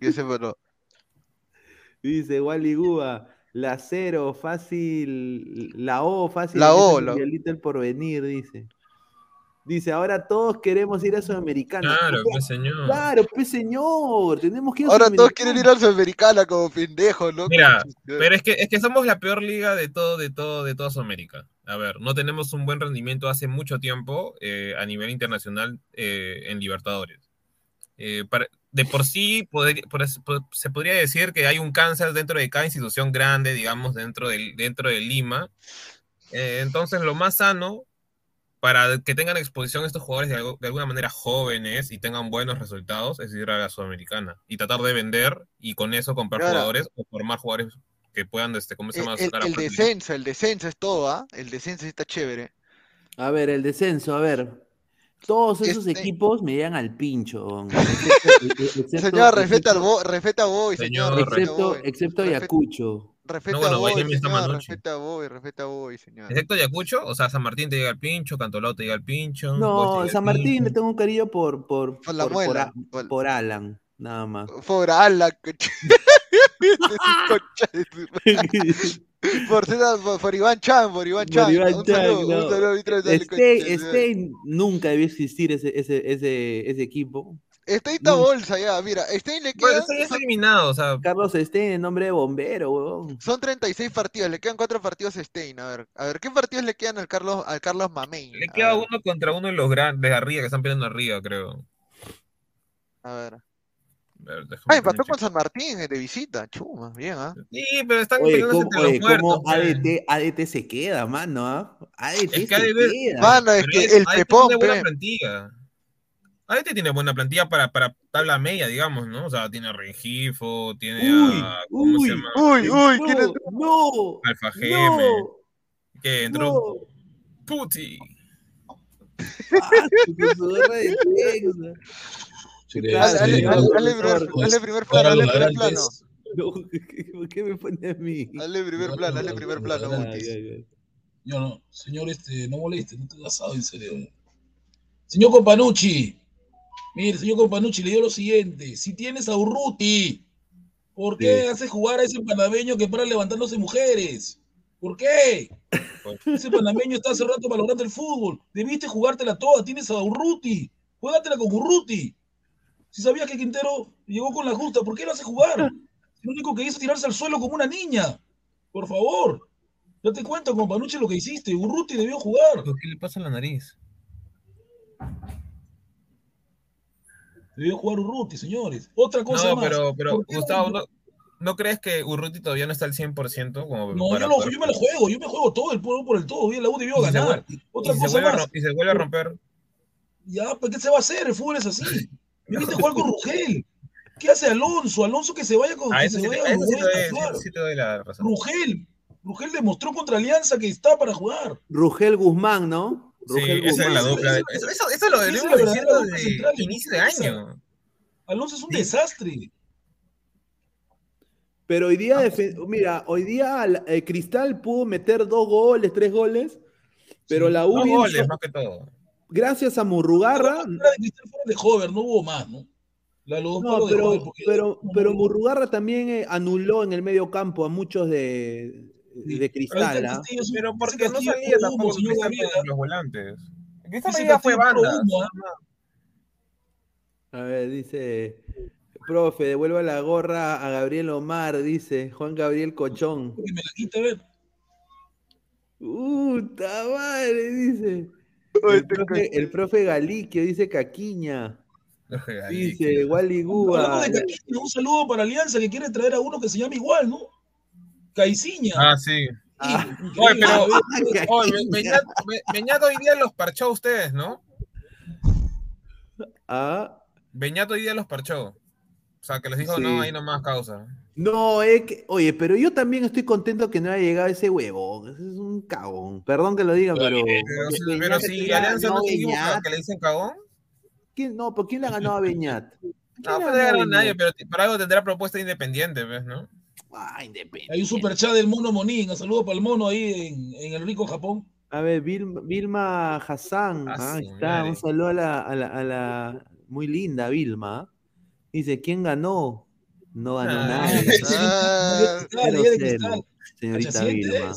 Yo sé, pero Dice Wally Gúa, la cero, fácil, la O, fácil. La O, la- el porvenir, dice. Dice, ahora todos queremos ir a Sudamericana. Claro, Pues, señor. Claro, pues señor, tenemos que ir a ahora todos quieren ir a Sudamericana como pendejos, ¿no? Mira, Pero es que, es que somos la peor liga de todo, de todo, de toda Sudamérica. A ver, no tenemos un buen rendimiento hace mucho tiempo eh, a nivel internacional eh, en Libertadores. Eh, para- de por sí poder- por- se podría decir que hay un cáncer dentro de cada institución grande, digamos, dentro de, dentro de Lima. Eh, entonces, lo más sano para que tengan exposición estos jugadores de, algo- de alguna manera jóvenes y tengan buenos resultados es ir a la Sudamericana y tratar de vender y con eso comprar jugadores o formar jugadores que puedan, este, ¿cómo se El, llama? el- descenso, el descenso es todo, ¿ah? El descenso está chévere. A ver, el descenso, a ver. Todos esos Este- equipos me llegan al pincho. weón. Excepto- excepto- Señor, respeta al Bo, respeta a Boy, señor. Respeta a Excepto, Boy. excepto Respeta- Ayacucho. Respeta No, bueno, a está señor, respeta a Boy, respeta a Boy, señor. Excepto Ayacucho, o sea, San Martín te llega al pincho, Cantolao te llega al pincho. No, San Martín le tengo un cariño por, por, Por la por, por A- por- por Alan, nada más. Por ala, coche. Concha de su- por, César- por, por Iván Chan, por Iván Por Chan. Iván un Chan, saludo, no. un saludo, ahorita sale, concha Stein, de su- Stein nunca debió existir ese, ese, ese, ese equipo. Stein está bolsa ya, mira, Stein le Bueno, quedan, eso ya está eliminado, o sea, Carlos Stein en nombre de bombero, weón. son 36 partidos, le quedan 4 partidos a Stein, a ver, a ver, ¿qué partidos le quedan al Carlos, al Carlos Mamey? le A queda ver, uno contra uno de los grandes de arriba que están peleando arriba, creo. A ver. A ver, Ah, empató con San Martín eh, de visita, chuma, bien, ¿ah? Sí, pero están Oye, ¿cómo, entre los muertos. cómo. ADT, ADT se queda, mano? ¿ah? ADT Es que se ADT queda. Mano, es Pero que es- el ADT Pepón, plantilla. ADT tiene buena plantilla para, para tabla media, digamos, ¿no? O sea, tiene a Rengifo, tiene Uy, a. ¿Cómo uy, se llama? Uy, uy, no, ¿quién entró? no, Alfa Geme. no, Que entró no. Puti. Ah, Dale, primer, plano, dale primer plano. No, ¿por qué me pone a mí? Dale primer plano, dale primer plano, ya. Yo no, señor, este, no moleste, no te has asado, en serio. Señor Companucci, mire, señor Companucci, le digo lo siguiente: si tienes a Urruti, ¿por qué Sí. hace jugar a ese panameño que para levantándose mujeres? ¿Por qué? Ese panameño está hace rato valorando el fútbol. Debiste jugártela toda, tienes a Urruti. Juégatela con Urruti. Si sabías que Quintero llegó con la justa, ¿por qué lo hace jugar? Lo único que hizo es tirarse al suelo como una niña. Por favor. Date cuenta, Companucci, lo que hiciste. Urruti debió jugar. ¿Qué le pasa a la nariz? Debió jugar Urruti, señores. Otra cosa No, más. pero, pero ¿Por qué no- Gustavo, ¿no, ¿no crees que Urruti todavía no está al 100%? Como No, yo, lo- poder- yo me la juego, yo me juego todo, el pueblo por el todo. Bien, la U debió Y se ganar. vuelve- Otra y se cosa a más. y se vuelve a romper. Ya, pues, ¿qué se va a hacer? El fútbol es así. Viniste a jugar con Rugel. ¿Qué hace Alonso? Alonso que se vaya con A que eso se sí, te, vaya a sí doy, sí te doy la razón. Rugel. Rugel demostró contra Alianza que está para jugar. Rugel Guzmán, ¿no? Sí, Rugel esa es la dupla. de- Eso, eso, eso lo la verdadera dupla desde inicio de año. Alonso es un Sí. desastre. Pero hoy Ah, día, pues defe- mira, hoy día eh, Cristal pudo meter dos goles, tres goles, pero Sí. la U, Dos goles, más que todo. gracias a Murrugarra, Fuera de Cristal, fuera de Hover, no hubo más, ¿no? La, los dos no, palos de pero, Hover, pero, pero Murrugarra también eh, anuló en el medio campo a muchos de, Sí. De Cristal. ¿ah? Castillo, un- Pero porque no salía tampoco humo, señor con los volantes. Cristal ya fue banda. humo, ¿ah? A ver, dice, profe, devuelva la gorra a Gabriel Omar, dice Juan Gabriel Cochón. Que me la quita, a ver. Puta madre, dice. El profe, el profe Galiquio dice Caquiña. Dice Wally Caquiña, un saludo para Alianza que quiere traer a uno que se llama igual, ¿no? Caiciña. Ah, sí. Ah, Oye, pero-. Oye, Be- Beñat, Be- Beñat hoy día los parchó a ustedes, ¿no? Ah, Beñat hoy día los parchó. O sea, que les dijo, Sí. no, ahí nomás causa. No, es que, oye, pero yo también estoy contento que no haya llegado ese huevo. Es un cagón. Perdón que lo diga, pero. Pero, Beñat si- pero si ha Alianza no se Beñat. que le dicen cagón. ¿Quién- no, ¿por quién le ha ganado a Beñat? ¿Quién No, le pues ha no ganado ganó a nadie, Beñat? pero para algo tendrá propuesta independiente, ¿ves, no? Ah, independiente. Hay un superchat del mono Monín. Un saludo para el mono ahí en, en el rico Japón. A ver, Vilma, Vilma Hassan. Ah, Ah, ahí está. Un saludo a la, a la, a la muy linda Vilma. Dice, ¿quién ganó? No ganó Ah. nadie. Ah, Dale, ya de 0-0, cristal. Señorita Vilma.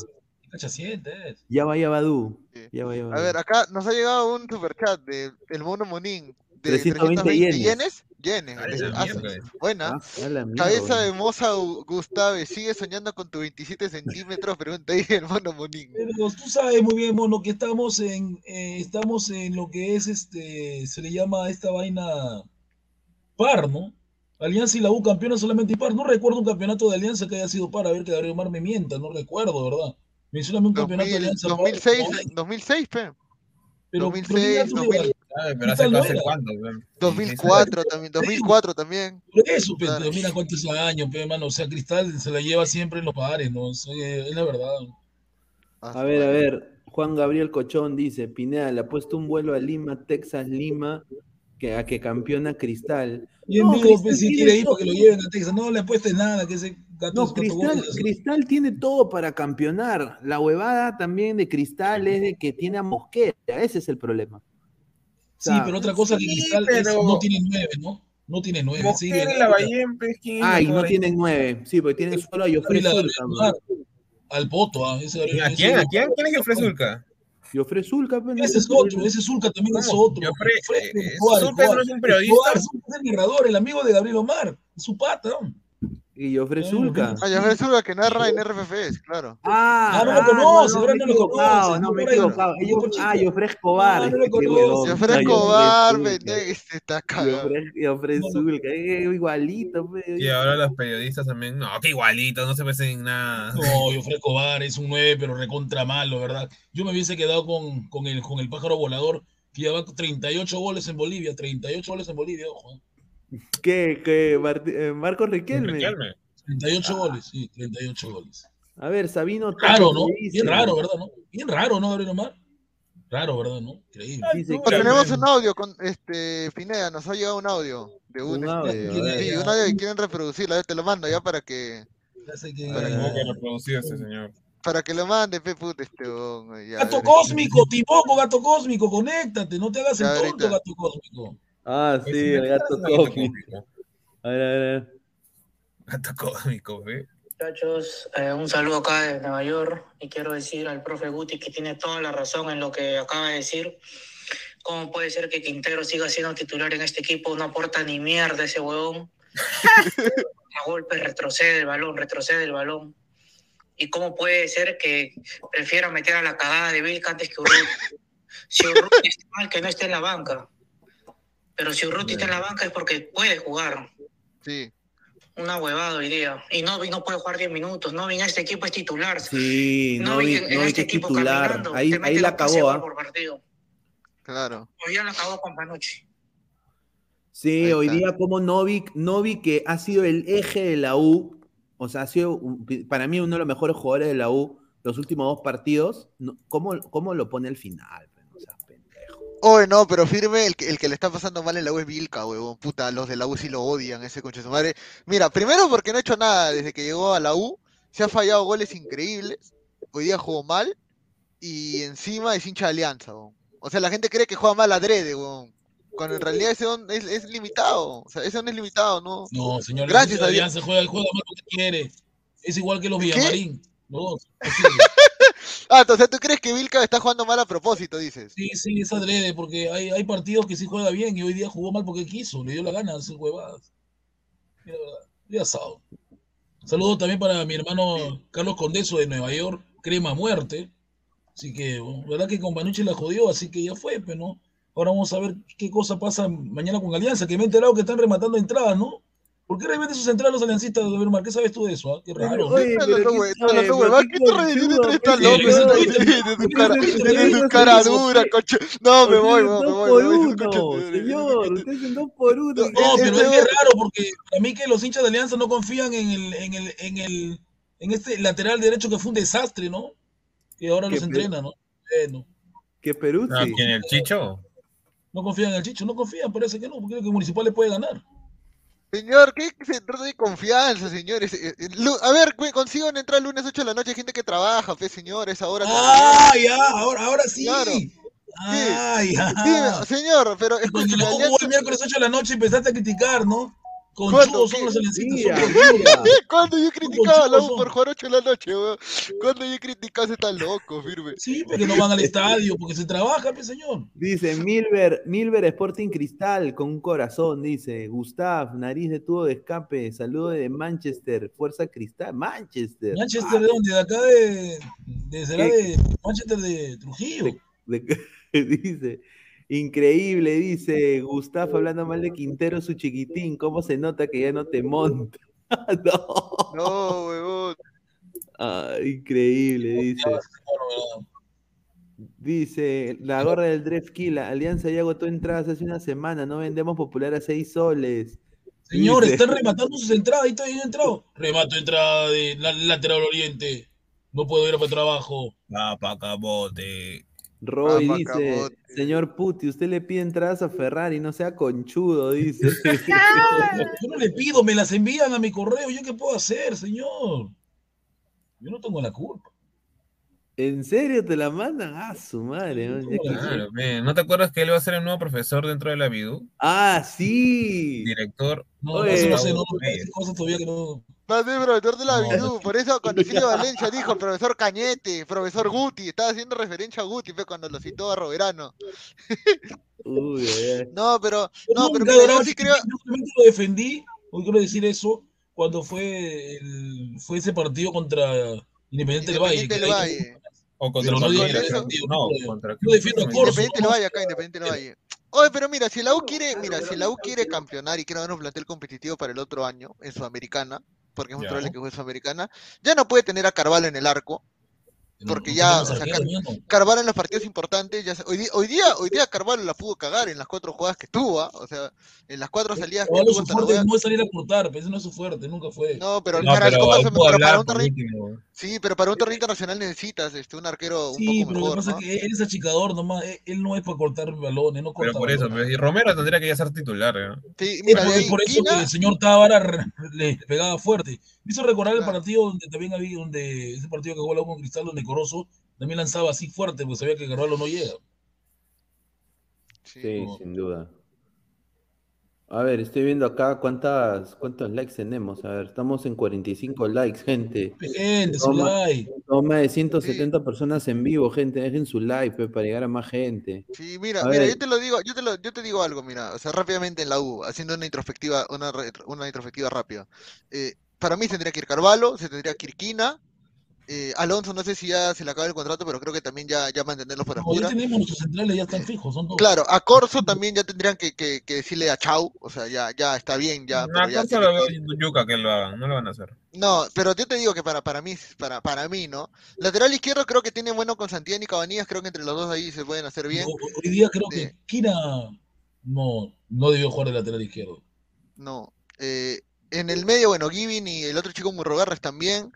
Ya va, ya va, Du. Sí. Ya va, ya va. A ver, acá nos ha llegado un superchat de el mono Monín. De 320 320 yenes. yenes. Ah, mierda. buena. Ah, Cabeza de moza Gu- Gustave, ¿sigue soñando con tu 27 centímetros? Pregunta ahí el mono Monín. Pero tú sabes muy bien, mono, que estamos en, eh, estamos en lo que es este, se le llama a esta vaina par, ¿no? Alianza y la U campeones solamente y par. No recuerdo un campeonato de Alianza que haya sido par, a ver que Gabriel Omar me mienta, no recuerdo, ¿verdad? Mencióname un campeonato de 2000, Alianza par. 2006, No hay, 2006, pe. pero, 2006, pero mira, tú 2000. Pero ¿Qué hace, weón. 2004 también, 2004 también. por eso, pe, Claro. pero mira cuántos años, pe, hermano. O sea, Cristal se la lleva siempre en los pares, ¿no? O sea, es la verdad. A ver, a ver. Juan Gabriel Cochón dice: Pineda, le ha puesto un vuelo a Lima, Texas, Lima, que, a que campeona Cristal. Bien No, digo, Cristal pues, si quiere ir todo. para que lo lleven a Texas. No le apuestes nada, que ese gato No. Cristal tiene todo para campeonar. La huevada también de Cristal es de que tiene a Mosquera. Ese es el problema. Sí, pero otra cosa que es- no tiene nueve, ¿no? No tiene nueve. sí, Mosquera la ¿quién es Ay, mejor no ahí? tienen nueve. Sí, porque tienen solo a Jofre. Omar, Al poto, ¿ah? Ese, ¿A ese- quién? ¿A quién? ¿Quién es Jofre Zulca? Jofre Zulca, no Ese es otro, ese Zulca también es otro. Jofre, eh, Escobar. no es un periodista. Es el narrador, el amigo de Gabriel Omar. Es su pata. ¿no? Ay, Zulca. Ah, ya ves, Zulga, que narra en RFFs, claro. Ah, Ah, no lo conoce, no he lo conoce, no no me he equivocado. no, ah, Jofre Escobar. No, no este, lo conoce. Escobar, este está cagado. No, no. Zulca, eh, igualito. pues. Y ahora los periodistas también. No, que igualito, no se parecen en nada. No, yo Escobar es un 9, pero recontra malo, ¿verdad? Yo me hubiese quedado con, con, el, con el pájaro volador, que lleva 38 goles en Bolivia, 38 goles en Bolivia, ojo. ¿Qué? ¿Qué? Mart- eh, Marcos Riquelme. Riquelme. 38 goles, sí, 38 goles. A ver, Sabino. Raro, ¿no? Bien raro, ¿verdad? ¿no? Bien raro, ¿no, Gabriel Omar? Raro, ¿verdad? ¿No? Increíble. Dice que- tenemos un audio con este Pineda, nos ha llegado un audio de un, Un este, audio, sí, un audio que quieren reproducirlo, a ver, te lo mando ya para que Ya sé que- Para Tengo que reproducir este señor. para que lo mande, pe este ya, Gato ver. cósmico, Tipoco, gato cósmico, conéctate, no te hagas el tonto, gato cósmico. Ah, sí, el gato cósmico. A ver, a ver. Gato cósmico, ¿ve? Muchachos, eh, un saludo acá de Nueva York y quiero decir al profe Guti que tiene toda la razón en lo que acaba de decir. ¿Cómo puede ser que Quintero siga siendo titular en este equipo? No aporta ni mierda ese huevón. A golpe retrocede el balón, retrocede el balón. ¿Y cómo puede ser que prefiera meter a la cagada de Vilca antes que Urruti? Si Urruti está mal, que no esté en la banca. Pero si Urruti está en la banca es porque puede jugar. Sí, Una huevada hoy día. Y Novi no puede jugar 10 minutos. Novi en este equipo es titular. Sí, no Novi vi, en, en no vi este que equipo titular. caminando, Ahí, la gol ¿ah? por partido. claro. Hoy ya la acabó con Panucci. Sí, Ahí hoy está. día como Novik, Novik que ha sido el eje de la U, o sea, ha sido para mí uno de los mejores jugadores de la U los últimos dos partidos, ¿cómo, cómo lo pone al final? Oye, no, pero firme, el que, el que le está pasando mal en la U es Vilca, huevón. Puta, los de la U sí lo odian, ese conche su madre. Mira, primero porque no ha hecho nada desde que llegó a la U. Se ha fallado goles increíbles. Hoy día jugó mal. Y encima es hincha de alianza, huevón. O sea, la gente cree que juega mal adrede, huevón. Cuando en realidad ese don es, es limitado. O sea, ese don es limitado, ¿no? No, señor, Gracias a Dios. Alianza juega, juega mal porque quiere. Es igual que los ¿Qué? Villamarín. Los dos. Ah, entonces tú crees que Vilca está jugando mal a propósito, dices. Sí, sí, es adrede, porque hay, hay partidos que sí juega bien y hoy día jugó mal porque quiso, le dio la gana de hacer huevadas. Mira, ya sabe. Saludos también para mi hermano Carlos Condeso de Nueva York, crema a muerte. Así que, bueno, verdad que con Panucci la jodió, así que ya fue, pero no. Ahora vamos a ver qué cosa pasa mañana con Alianza, que me he enterado que están rematando entradas, ¿no? ¿Por qué remeten sus entradas los aliancistas, Bermar? ¿Qué sabes tú de eso? ah? Qué raro. ¿no? Oye, su cara, se de dura, coche. No, me voy, me dos voy, por me voy, ese coche uno, de- señor, ustedes en dos por uno. No, No, pero es que raro porque para mí que los hinchas de Alianza no confían en el, en el, en el, en este lateral derecho que fue un desastre, ¿no? Que ahora los entrena, ¿no? Bueno, Que Perú. ¿Quién el Chicho? no confían en el Chicho, no confían, parece que no, porque creo que Municipal le puede ganar. Señor, ¿qué se trata de confianza, señores? Eh, eh, A ver, consigo entrar el lunes 8 de la noche, hay gente que trabaja, fe, señor, esa hora. Ah, ya, ahora, ahora sí. Claro. Ah, ya. Dime, señor, pero Cuando jugó Alianza- el miércoles 8 de la noche empezaste a criticar, ¿no? Conchudos son conchudos. mira. ¿Cuándo yo he criticado a la U por jugar 8 de la noche, weón? ¿Cuándo yo he criticado a ese tan loco, firme? Sí, porque no van al estadio, porque se trabaja, pues, señor. Dice Milver, Milver Sporting Cristal con un corazón, dice Gustav, nariz de tubo de escape, saludo de Manchester, Fuerza Cristal, Manchester. Manchester, ¿de dónde? De acá de. de será de Manchester de Trujillo. De- dice, increíble, dice Gustav hablando mal de Quintero, su chiquitín, ¿cómo se nota que ya no te monta? no, No, weón. Ah, increíble, dice. Dice, la gorra del Dref Kill, Alianza ya agotó entradas hace una semana, no vendemos popular a seis soles. Señor, Dice- están rematando sus entradas. Ahí ahí entrado. Remato entrada de la- lateral oriente. No puedo ir para trabajo. Papa cabote. Roy dice, señor Puti, usted le pide entradas a Ferrari, no sea conchudo, dice. Yo no le pido, me las envían a mi correo. ¿Yo qué puedo hacer, señor? Yo no tengo la culpa. ¿En serio te la mandan? Ah, su madre. man. Claro, ¿No te acuerdas que él va a ser el nuevo profesor dentro de la Bidu? Ah, sí. Director. No, Oye, eso no sé, no, cosas todavía que no. Va a ser profesor de la No, Bidú, por eso cuando Silvio Valencia dijo profesor Cañete, profesor Guti, estaba haciendo referencia a Guti, fue cuando lo citó a Roberano. Uy. No, pero, Yo no, pero yo sí creo, Yo solamente lo defendí, hoy quiero decir eso, cuando fue, el, fue ese partido contra Independiente del Valle. Del Valle. O contra Pero no digo. ¿no? No, contra Yo defiendo. Independiente del Valle, acá, Independiente del Valle. Oye, pero mira, si la U quiere, mira, si la U quiere campeonar y quiere dar un plantel competitivo para el otro año en Sudamericana, porque es muy probable que juegue Sudamericana, ya no puede tener a Carvalho en el arco. Porque no ya, o sea, Car-. Carvalho en los partidos importantes, ya se- hoy, hoy día, hoy día Carvalho la pudo cagar en las cuatro jugadas que tuvo, ¿ah? o sea, en las cuatro salidas que tuvo su fuerte no es salir a cortar, pero ese no es su fuerte, nunca fue. No, pero, No, para, pero ¿cómo aún se- para hablar un último. Sí, pero para un torneo internacional necesitas este, un arquero un Sí, poco pero lo que pasa ¿no? es que él es achicador nomás, él, él no es para cortar balones, no corta Pero por eso, balones. y Romero tendría que ya ser titular, ¿eh? Sí, mira, de ahí, por eso que el señor Tábara le pegaba fuerte. Me hizo recordar el partido donde también había, donde ese partido que jugó la con Cristal, donde Corozo también lanzaba así fuerte, porque sabía que Carvalho no llega. sí. Sí, No. sin duda. A ver, estoy viendo acá cuántas, cuántos likes tenemos. A ver, estamos en 45 likes, gente. Gente, su Toma. like. Son más de 170 personas en vivo, gente. Dejen su like pe, para llegar a más gente. Sí, mira, A mira, ver. yo te lo digo, yo te lo, yo te digo algo, mira, o sea, rápidamente en la U, haciendo una introspectiva, una, re- una introspectiva rápida. Eh, para mí se tendría que ir Carvalho, se tendría que ir Quina, eh, Alonso, no sé si ya se le acaba el contrato, pero creo que también ya, ya mantenerlo por No, ya tenemos nuestros centrales, ya están fijos, son todos. Claro, a Corso también ya tendrían que, que, que decirle a Chau, o sea, ya, ya está bien, ya, pero No, ya Corso tiene lo veo que ir. yuca que lo hagan, no lo van a hacer. No, pero yo te digo que para, para mí, para, para mí, ¿no? Lateral izquierdo creo que tiene bueno con Santiago y Cabanillas, creo que entre los dos ahí se pueden hacer bien. Ho- Hoy día creo Sí. que Kina no, no debió jugar de lateral izquierdo. No. eh, en el medio, bueno, Givin y el otro chico Murrogarres también.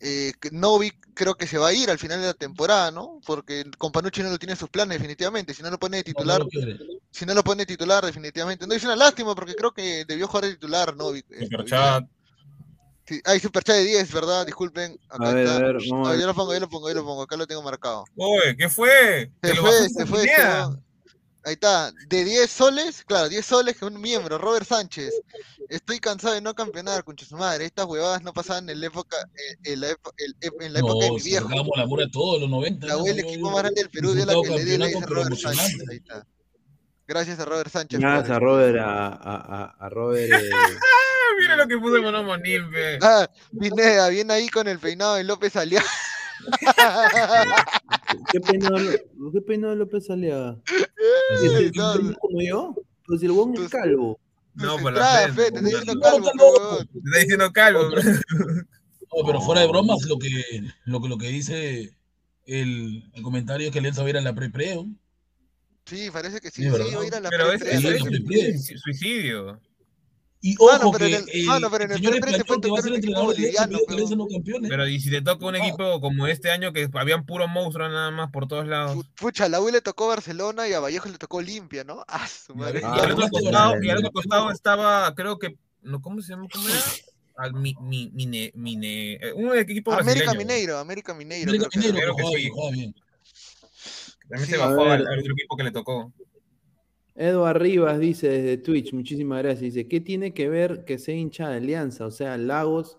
Eh, que Novik creo que se va a ir al final de la temporada, ¿no? Porque con Panucci no lo tiene en sus planes, definitivamente. Si no lo pone de No, no titular, si no lo pone de titular, definitivamente. No, es una lástima porque creo que debió jugar de titular, este, día. Superchat. Sí, hay superchat de 10, ¿verdad? Disculpen. Acá A ver, está. a ver, vamos a ver. yo lo pongo, yo lo pongo, yo lo pongo. Acá lo tengo marcado. Oye, ¿qué fue? Se ¿Te lo fue, se fue. Ahí está, de 10 soles, claro, 10 soles que un miembro, Robert Sánchez. Estoy cansado de no campeonar, concha su madre. Estas huevadas no pasaban en la época, eh, en la, el- ep- en la época de No, mi si viejo. la mura de todos los 90. La ¿no? U, el equipo más grande del Perú, dio la que le dio, le dice Robert Sánchez. Ahí está. Gracias a Robert Sánchez. Gracias a. Robert, a, a, a- a Robert. eh, mira lo que puso el Mono Monil, ve. Ah, Pineda, viene ahí con el peinado de López Aliaga. ¿Qué peinado, qué peinado López Aliaga? ¿Es no. como yo? Pues el buen es calvo. No, Tus por la entradas, frente, fe, te la- diciendo No, calvo, está huevón. Te está diciendo calvo. No, pero fuera de bromas, lo que, lo que, lo que dice el, el comentario es que Alianza va a ir a la pre-pre. ¿no? Sí, parece que sí, Sí, va a ir a la Pero es, la suicidio. Y ojo pero que en el- señor Esplachón, va a ser entrenador de Alianza, no campeones. Pero y si te toca un Ah. equipo como este año que habían puro monstruos nada más por todos lados. Pu- Pucha, a la U le tocó Barcelona y a Vallejo le tocó Olimpia, ¿no? Ah, su madre. Y Ah, al otro no, costado, no, y al no. otro costado estaba, creo que, no, ¿cómo se llama? ¿Cómo era? Al mi, mi, mine, mine, eh, un equipo América brasileño. Mineiro, América Mineiro. América creo que. También Sí, se bajó al otro equipo que le tocó. Edward Rivas dice desde Twitch, muchísimas gracias. Dice, ¿qué tiene que ver que sea hincha de Alianza? O sea, Lagos,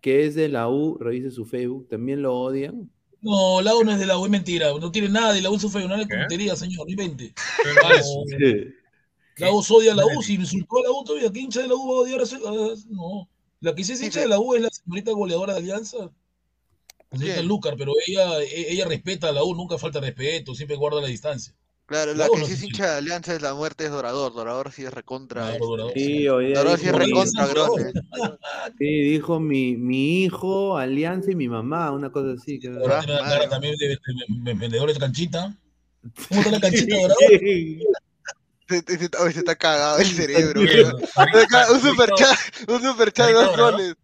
que es de la U, revise su Facebook, ¿también lo odian? No, la U no es de la U, es mentira. No tiene nada de la U en su feo, nada de tontería, señor, no invente. Pero- Falso. Sí. La U odia a la U, si insultó a la U todavía, ¿qué hincha de la U va a odiar a ese? a- No. La que sí es hincha de la U es la señorita goleadora de Alianza. La señorita. Lucar, pero ella, ella respeta a la U, nunca falta respeto, siempre guarda la distancia. Claro, la que sí es hincha de Alianza es la muerte es Dorador. Dorador sí es recontra. Este, Dorador. Sí, Dorador sí es recontra grone. sí, dijo mi, mi hijo, Alianza y mi mamá, una cosa así. que- Ahora Ah, tiene la madre. cara también de, de- de- de vendedores de canchita. ¿Cómo está la canchita, Dorador? Se, se- se- oye, se está cagado el cerebro. Un superchat, un superchat, ahorita dos Dorador.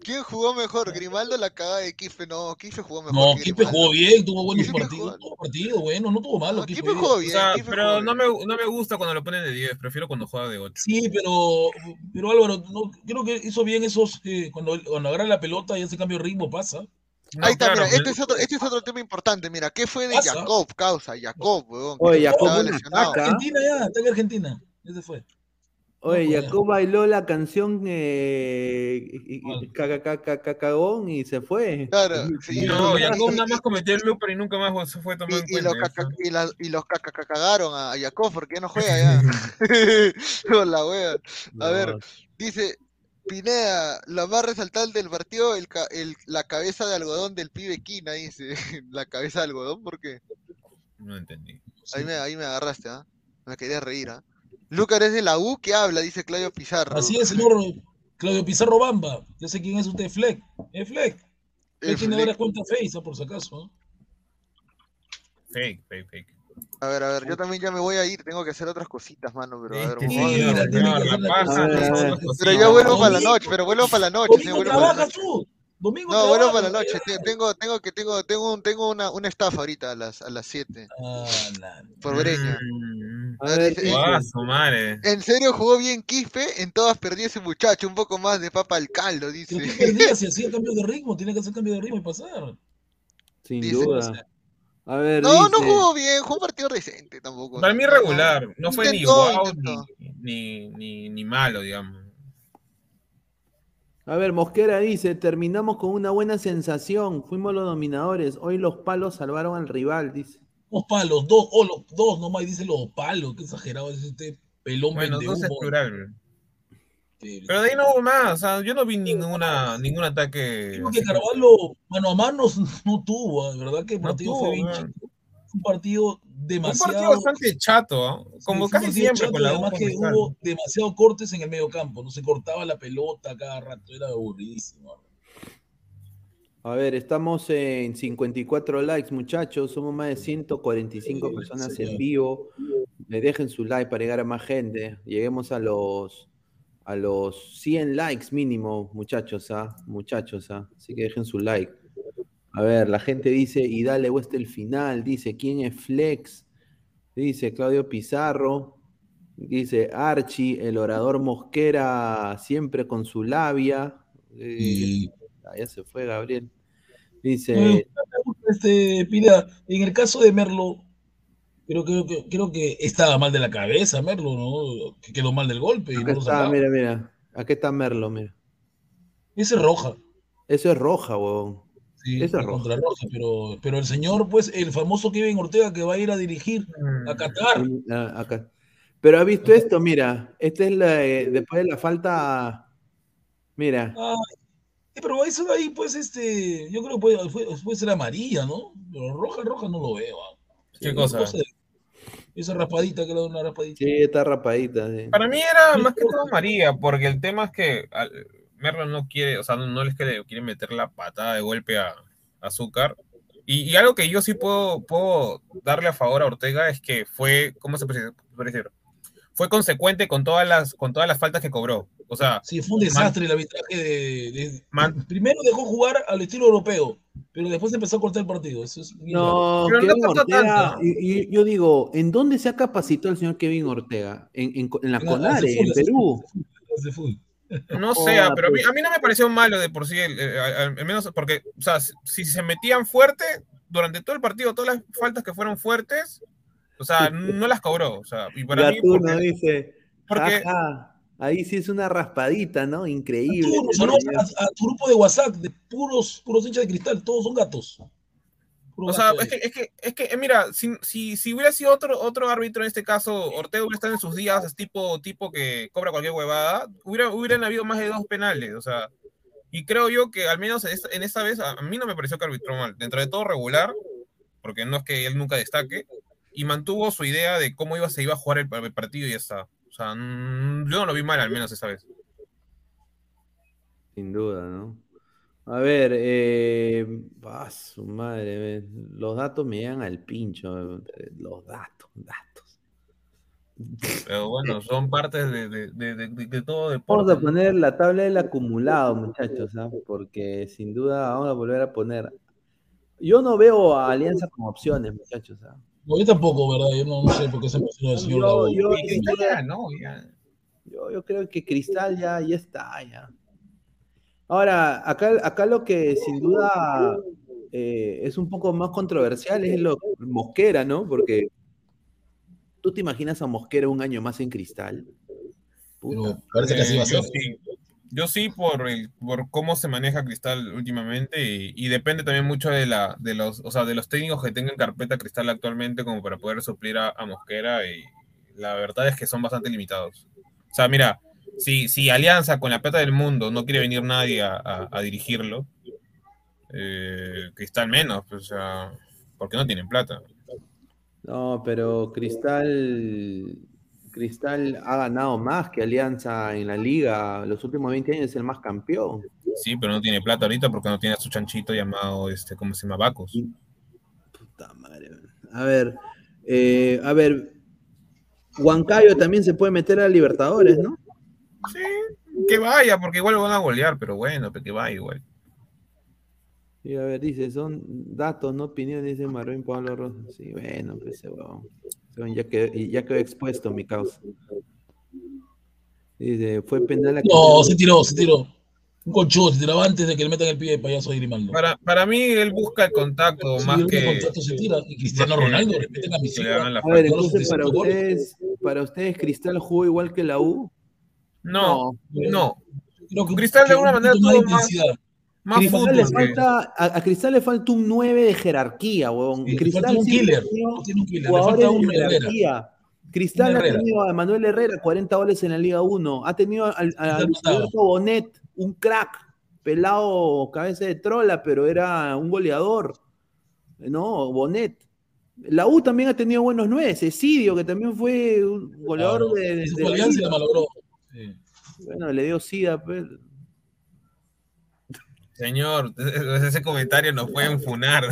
¿Quién jugó mejor? ¿Grimaldo la cagada de Kife? No, Kife jugó mejor. No, que Grimaldo. jugó bien, tuvo buenos partidos. jugó- Tuvo partido bueno, no tuvo malo. No. Kipe jugó O bien. sea, Kife pero jugó no bien. me, no me gusta cuando lo ponen de 10, prefiero cuando juega de 8. Sí, pero, pero Álvaro, no, creo que hizo bien esos, eh, cuando, cuando agarra la pelota y ese cambio de ritmo pasa. Ahí está, mira, este es, otro, este es otro tema importante. Mira, ¿qué fue de Pasa. Jacob, causa? Jacob, weón. Oye, Jacob caca. Argentina ya, está en Argentina. Ese fue. Oye. Jacob bailó la canción cagón y se fue. Claro, No, Jacob nada más cometió el looper y nunca más se fue en los cuenta. y, la- los cagaron a, Jacob porque ya no juega ya. Con la wea. A ver, dice Pineda, lo más resaltable del partido, el, ca- el- la cabeza de algodón del pibe Quina, dice. La cabeza de algodón, ¿por qué? No entendí. Ahí me, ahí me agarraste, ¿ah? Me quería reír, ¿ah? Lucas es de la U que habla, dice Claudio Pizarro. Así es, señor Claudio Pizarro Bamba. Ya sé quién es usted, Fleck. Es Fleck. El Él tiene Fleck. varias cuentas Face, por si acaso. Fake, fake, fake. A ver, a ver, yo también ya me voy a ir, tengo que hacer otras cositas, mano, pero a ver, Este tiene Pero yo vuelvo para la noche, pero vuelvo para la noche, vuelvo para la trabajas noche. Domingo No, vuelvo para la noche. Tengo, tengo que tengo, tengo un, tengo una, una estafa ahorita a las a las 7 Ah, la- por Breña. Mm, A ver, su madre. En serio jugó bien Quispe, en todas perdió ese muchacho, un poco más de papa al caldo, Pero dice. ¿qué perdía si hacía cambio de ritmo? Tiene que hacer cambio de ritmo y pasar. sin dice- duda. A ver, No, no jugó bien, jugó un partido decente tampoco. Para mí no, regular, no fue ni Intentó, ni, ni, ni, ni malo, digamos. A ver, Mosquera dice, terminamos con una buena sensación, fuimos los dominadores, hoy los palos salvaron al rival, dice. Dos palos, dos, o los dos nomás, dice los palos, qué exagerado es este pelón Bueno, vende dos es plural. Sí, Pero de ahí no hubo más, o sea, yo no vi ninguna, ningún ataque. Creo que Carvalho mano a mano no tuvo, de verdad que el No partido tuvo, fue bien chico. Un partido Un demasiado. partido bastante chato, ¿ah? como un casi siempre chato, con la Además que hubo demasiados cortes en el medio campo, no se cortaba la pelota cada rato, era aburridísimo. A ver, estamos en 54 likes, muchachos. Somos más de 145 Sí, personas señor. en vivo. Me dejen su like para llegar a más gente. Lleguemos a los a los 100 likes mínimo, muchachos, ¿ah? Muchachos, ¿ah? Así que dejen su like. A ver, la gente dice, y dale vuestra el final. Dice, ¿quién es Flex? Dice Claudio Pizarro. Dice Archie, el orador Mosquera, siempre con su labia. Y ya se fue Gabriel. Dice, este Pila, en el caso de Merlo, creo, creo, que- creo que estaba mal de la cabeza, Merlo, ¿no? Que quedó mal del golpe y no está, mira, mira. Aquí está Merlo, mira. Ese es roja. Eso es roja, huevón. Sí, Esa es la roja. contra roja, pero, pero el señor, pues, el famoso Kevin Ortega que va a ir a dirigir Mm. a Qatar. Ah, acá. Pero ha visto esto, mira. Esta es la eh, después de la falta. Mira, sí, pero eso de ahí, pues, este, yo creo que puede, puede ser amarilla, ¿no? Pero roja, roja no lo veo. ah. ¿Qué Sí, cosa? de- esa raspadita que le da una raspadita. sí, está rapadita. sí. Para mí era más que todo María, porque el tema es que al- Merlo no quiere, o sea, no, no es que le quiere meter la patada de golpe a, a Azúcar. Y, y algo que yo sí puedo, puedo darle a favor a Ortega es que fue, ¿cómo se puede decir? Fue consecuente con todas las, con todas las faltas que cobró. O sea, Sí, fue un desastre el arbitraje de, de- Man- Primero dejó jugar al estilo europeo, pero después empezó a cortar el partido. Eso es. No, Pero no Kevin cortó Ortega. tanto. Y, y yo digo, ¿en dónde se ha capacitado el señor Kevin Ortega? En, en, en la No, hace full, en hace Perú. Hace fútbol. No sé, pero a mí, pues. a mí no me pareció malo de por sí, el- al, al menos porque, o sea, si, se metían fuerte durante todo el partido, todas las faltas que fueron fuertes, O sea, no las cobró. O sea, y para mí, Gatuno porque- dice, porque- "Jaja, ahí sí es una raspadita, ¿no? Increíble. Arturo, saludos a, a tu grupo de WhatsApp de puros, puros hinchas de cristal, todos son gatos. O sea, es que, es que, es que eh, mira, si, si, si hubiera sido otro, otro árbitro en este caso, Ortega hubiera estado en sus días, es tipo, tipo que cobra cualquier huevada, hubiera, hubieran habido más de dos penales, o sea, y creo yo que al menos en esta, en esta vez, a mí no me pareció que arbitró mal, dentro de todo regular, porque no es que él nunca destaque, y mantuvo su idea de cómo iba, se iba a jugar el, el partido y ya está. O sea, mm, yo no lo vi mal al menos esta vez. Sin duda, ¿no? A ver, eh, ah, su madre, los datos me llegan al pincho, eh, los datos, datos. Pero bueno, son partes de, de, de, de- de- de todo Vamos deporte. a poner la tabla del acumulado, muchachos, ¿ah? porque sin duda vamos a volver a poner. Yo no veo a Alianza como opciones, muchachos. ¿ah? No, yo tampoco, ¿verdad? Yo no, no sé por qué se emociona el señor Yo, yo, Y Cristal ya, no, ya. yo- yo creo que Cristal ya, ya está, ya. Ahora, acá, acá lo que sin duda eh, es un poco más controversial es lo Mosquera, ¿no? Porque tú te imaginas a Mosquera un año más en Cristal. Puta. Parece que así va a Eh, yo ser. sí, yo sí por, el, por cómo se maneja Cristal últimamente y, y depende también mucho de, la, de, los, o sea, de los técnicos que tengan carpeta Cristal actualmente como para poder suplir a, a Mosquera y la verdad es que son bastante limitados. O sea, mira, si, si Alianza con la plata del mundo no quiere venir nadie a, a- a dirigirlo, eh, Cristal menos, pues, o sea, porque no tienen plata. No, pero Cristal, Cristal ha ganado más que Alianza en la liga. Los últimos 20 años es el más campeón. Sí, pero no tiene plata ahorita porque no tiene a su chanchito llamado, este, ¿cómo se llama? Bacos. Puta madre. A ver, eh, a ver, Huancayo también se puede meter a Libertadores, ¿no? Sí, que vaya, porque igual lo van a golear, pero bueno, que vaya igual. Y a ver, dice, son datos, no opiniones, dice Marvin Pablo Rosa. Sí, bueno, pues ese huevón. Ya quedó, ya quedó expuesto mi causa. Dice, fue penal No, se tiró, se tiró. Un conchudo, se tiraba antes de que le metan el pie de payaso a Grimaldo. Para, para mí, él busca el contacto más el que. contrato se tira. Y Cristiano Ronaldo, respeten a ver, entonces para 75 goles. ustedes, para ustedes, Cristal jugó igual que la U. No, no. Creo que- Cristal de alguna un manera tuvo más más, Cristal fútbol. le falta, a, a Cristal le falta un 9 de jerarquía, huevón. Sí, le Cristal falta un killer, no tiene un killer, le jugadores falta un jerarquía. Cristal Un ha tenido a Manuel Herrera 40 goles en la Liga 1. Ha tenido al, a Bonet, un crack, pelado cabeza de trola, pero era un goleador. No, Bonet. La U también ha tenido buenos nueve. Cecidio, que también fue un goleador Claro, de, de- de la Sí. Bueno, le dio sida, pues. Señor, ese comentario nos pueden funar.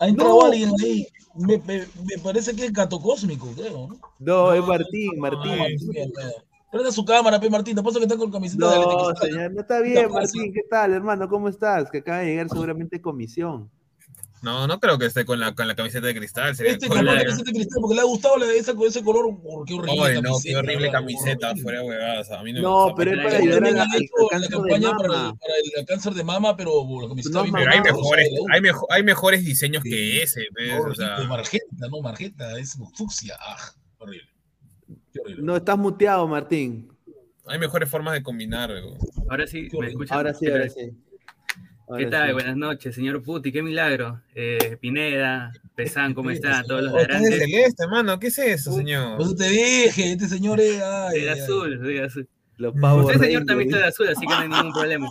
Ha entrado No. alguien ahí. Me, me- me parece que es gato cósmico, creo. ¿no? No, es Martín, Martín. Ay, Prende su cámara, pe Martín. Te pasa que está con camiseta de No, señor, no está bien, Martín. ¿Qué tal, hermano? ¿Cómo estás? Que acaba de llegar seguramente comisión. No, no creo que esté con la, con la camiseta de cristal. sería Este con la- camiseta de cristal porque le ha gustado la- esa, ese color. oh, qué horrible. Oye, no, qué camiseta, horrible camiseta, Horrible. fuera huevadas. A mí no, me No, pero es para ayudar a la- campaña para el, mama. para el cáncer de mama, pero la camiseta No, bien Pero hay mejores, o sea, hay, mejo- hay mejores diseños Sí. que ese. ¿ves? O horrible, sea, Margenta, no, Margenta, es fucsia. Ah, horrible. Qué horrible. No, estás muteado, Martín. hay mejores formas de combinar. güey. Ahora sí, ¿me escuchan? Ahora sí, ¿Qué ahora tal? ¿Qué Ahora tal? sí. Buenas noches, señor Puti, qué milagro. Eh, Pineda, Pesán, ¿cómo están? Todos los Oh, de celeste, mano. ¿Qué es eso, señor? eso te dije, este señor es. Ay, de azul, de azul. Los pavos Usted, señor, también está de azul, así que no hay ningún problema.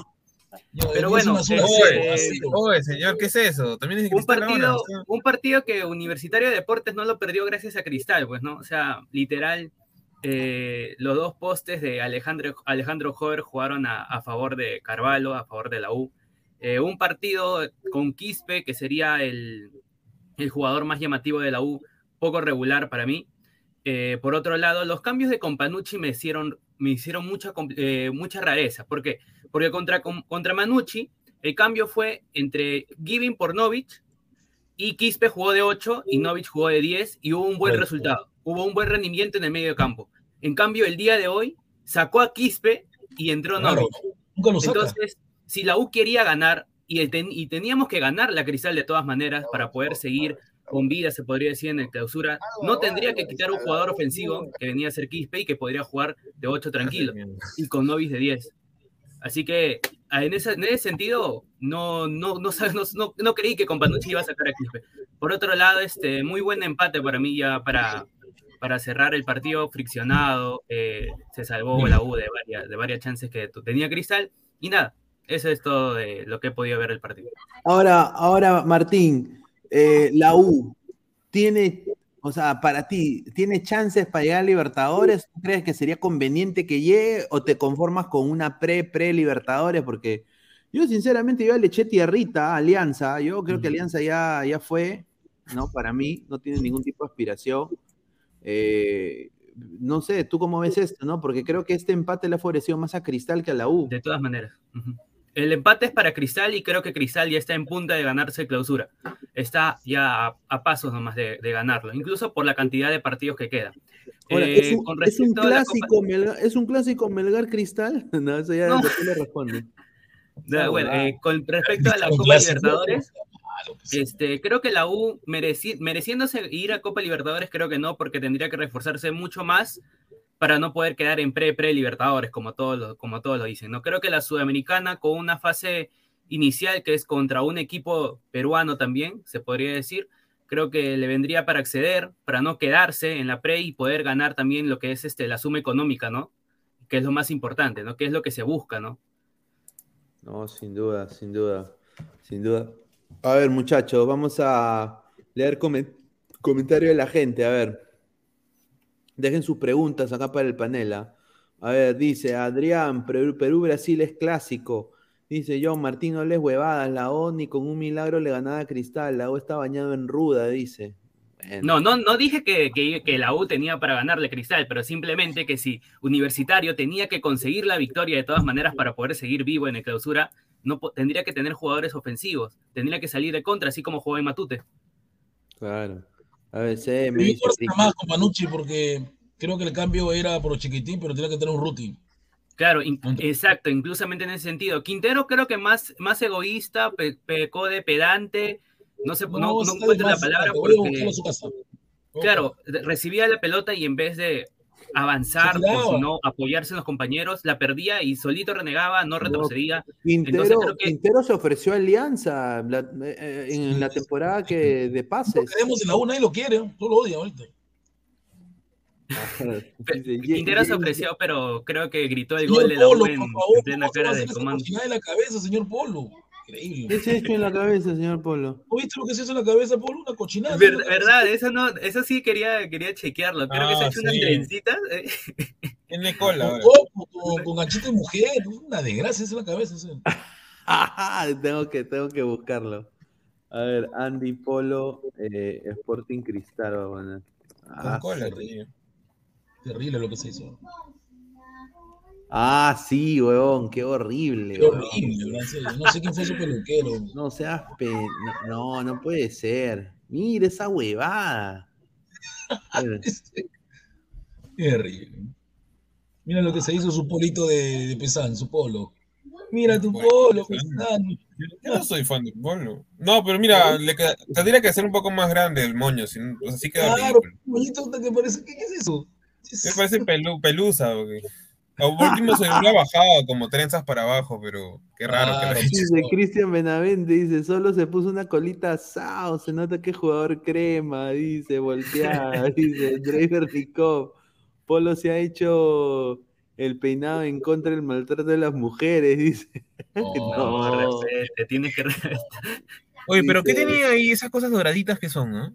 Yo- Pero bueno, azul eh, Oye, oye, señor, ¿qué es eso? También es de Un ahora, partido, ¿sí? un partido que Universitario de Deportes no lo perdió gracias a Cristal, pues, ¿no? O sea, literal, eh, los dos postes de Alejandro, Alejandro Jover jugaron a, a favor de Carvalho, a favor de la U. Eh, un partido con Quispe, que sería el, el jugador más llamativo de la U, poco regular para mí. Eh, por otro lado, los cambios de Companucci me hicieron, me hicieron mucha, eh, mucha rareza. ¿Por qué? Porque contra, con- contra Manucci, el cambio fue entre Giving por Novich y Quispe jugó de 8 y Novich jugó de 10 y hubo un buen resultado. Hubo un buen rendimiento en el medio campo. En cambio, el día de hoy sacó a Quispe y entró Claro, Novich. Entonces, si la U quería ganar y, ten- y teníamos que ganar la Cristal de todas maneras para poder seguir con vida, se podría decir, en el clausura, no tendría que quitar un jugador ofensivo que venía a ser Quispe y que podría jugar de 8 tranquilo y con Novis de 10. Así que en ese, en ese sentido, no, no, no, no, no, creí que con Panucci iba a sacar a Quispe. Por otro lado, este, muy buen empate para mí ya para, para cerrar el partido friccionado. eh, se salvó la U de varias, de varias chances que tenía Cristal. Y nada, eso es todo de lo que he podido ver el partido. Ahora, ahora Martín, eh, la U tiene, o sea, para ti, ¿tiene chances para llegar a Libertadores? ¿Tú crees que sería conveniente que llegue o te conformas con una pre-pre-Libertadores? Porque yo sinceramente yo le eché tierrita a Alianza, yo creo que Alianza ya, ya fue, ¿no? Para mí, no tiene ningún tipo de aspiración. Eh, no sé, ¿tú cómo ves esto, no? Porque creo que este empate le ha favorecido más a Cristal que a la U. De todas maneras. El empate es para Cristal y creo que Cristal ya está en punta de ganarse clausura. Está ya a, a pasos nomás de, de ganarlo, incluso por la cantidad de partidos que quedan. Ahora, Eh, ¿es, un, con es un respecto a la Copa- clásico Melgar, ¿Es un clásico Melgar Cristal? No, eso ya No. le responde. Bueno, eh, con respecto a la Copa clásico. Libertadores, este, creo que la U mereci- mereciéndose ir a Copa Libertadores, creo que no, porque tendría que reforzarse mucho más para no poder quedar en pre-pre-Libertadores, como todos lo, como todos lo dicen. No creo que la Sudamericana, con una fase inicial que es contra un equipo peruano también, se podría decir, creo que le vendría para acceder, para no quedarse en la pre y poder ganar también lo que es este, la suma económica, ¿no? Que es lo más importante, ¿no? Que es lo que se busca, ¿no? No, sin duda, sin duda, sin duda. A ver, muchachos, vamos a leer comen- comentarios de la gente. A ver, dejen sus preguntas acá para el panel. ¿ah? A ver, dice Adrián, Perú- Perú-Brasil es clásico. Dice John Martín, no les huevadas. La O ni con un milagro le ganaba a Cristal. La O está bañado en ruda, dice. No, no, no dije que, que- que la U tenía para ganarle Cristal, pero simplemente que si Universitario tenía que conseguir la victoria de todas maneras para poder seguir vivo en el clausura, no tendría que tener jugadores ofensivos, tendría que salir de contra, así como jugó en Matute. Claro. A ver, se me dice más con Panucci porque creo que el cambio era por chiquitín, pero tenía que tener un Ruti. Claro, in- exacto, inclusamente en ese sentido. Quintero creo que más, más egoísta, pe- pecó de pedante, no sé, no, no encuentro la palabra porque... Claro, recibía la pelota y en vez de avanzar Se o tiraba. si no apoyarse en los compañeros, la perdía y solito renegaba, no retrocedía. Quintero, Entonces creo que Quintero se ofreció a Alianza la- eh, en la temporada que de pases. Queremos en la U, nadie lo quiere, tú lo odias ahorita. Quintero se ofreció, pero creo que gritó el Señor gol de la U Polo, por favor, en plena ¿cómo se va a cara del comando. de la cabeza, señor Polo? Increíble. ¿Qué se ha hecho en la cabeza, señor Polo? ¿No viste lo que se hizo en la cabeza, Polo? Una cochinada. Ver- verdad, eso no, eso sí quería, quería chequearlo. Creo que se ha Ah, hecho unas trencitas. eh. Tiene cola Con, con, con, con ganchito de mujer, una desgracia esa en la cabeza. tengo, que, tengo que buscarlo. A ver, Andy Polo, eh, Sporting Cristal. va a poner. Ah, Con cola, sí. tío. Terrible lo que se hizo. Ah, sí, weón, qué horrible. Qué weón. horrible, serio, No sé quién fue su peluquero. No seas pe... no, no, no puede ser. Mira esa huevada. Qué horrible. Mira lo que se hizo su polito de, de Pesán, su polo. Mira tu polo, Pesán. Yo no soy fan de Polo. No, pero mira, le queda- tendría que ser un poco más grande el moño, si no- así queda Claro, bonito que parece. ¿Qué, qué es eso? Me parece pelu- pelusa. porque- O por último se ha bajado como trenzas para abajo, pero qué raro que Claro, lo Dice Cristian Benavente, dice, solo se puso una colita asado, se nota que es jugador crema, dice, volteada, dice, Draver Nikov. Polo se ha hecho el peinado en contra del maltrato de las mujeres, dice. No, te tienes que Oye, pero ¿qué Dice- tenía ahí esas cosas doraditas que son, no?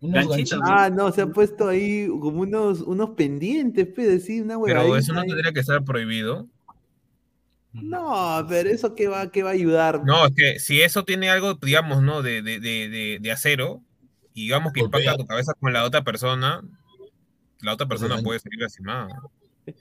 Ganchitos. Ah, no, se ha puesto ahí como unos, unos pendientes, pues, sí, una Pero huevadita eso no tendría que estar prohibido. No, pero eso qué va, qué va a ayudar. No, es que si eso tiene algo, digamos, ¿no? De, de, de, de, de acero, y digamos que impacta tu cabeza con la otra persona, la otra persona puede salir lastimada.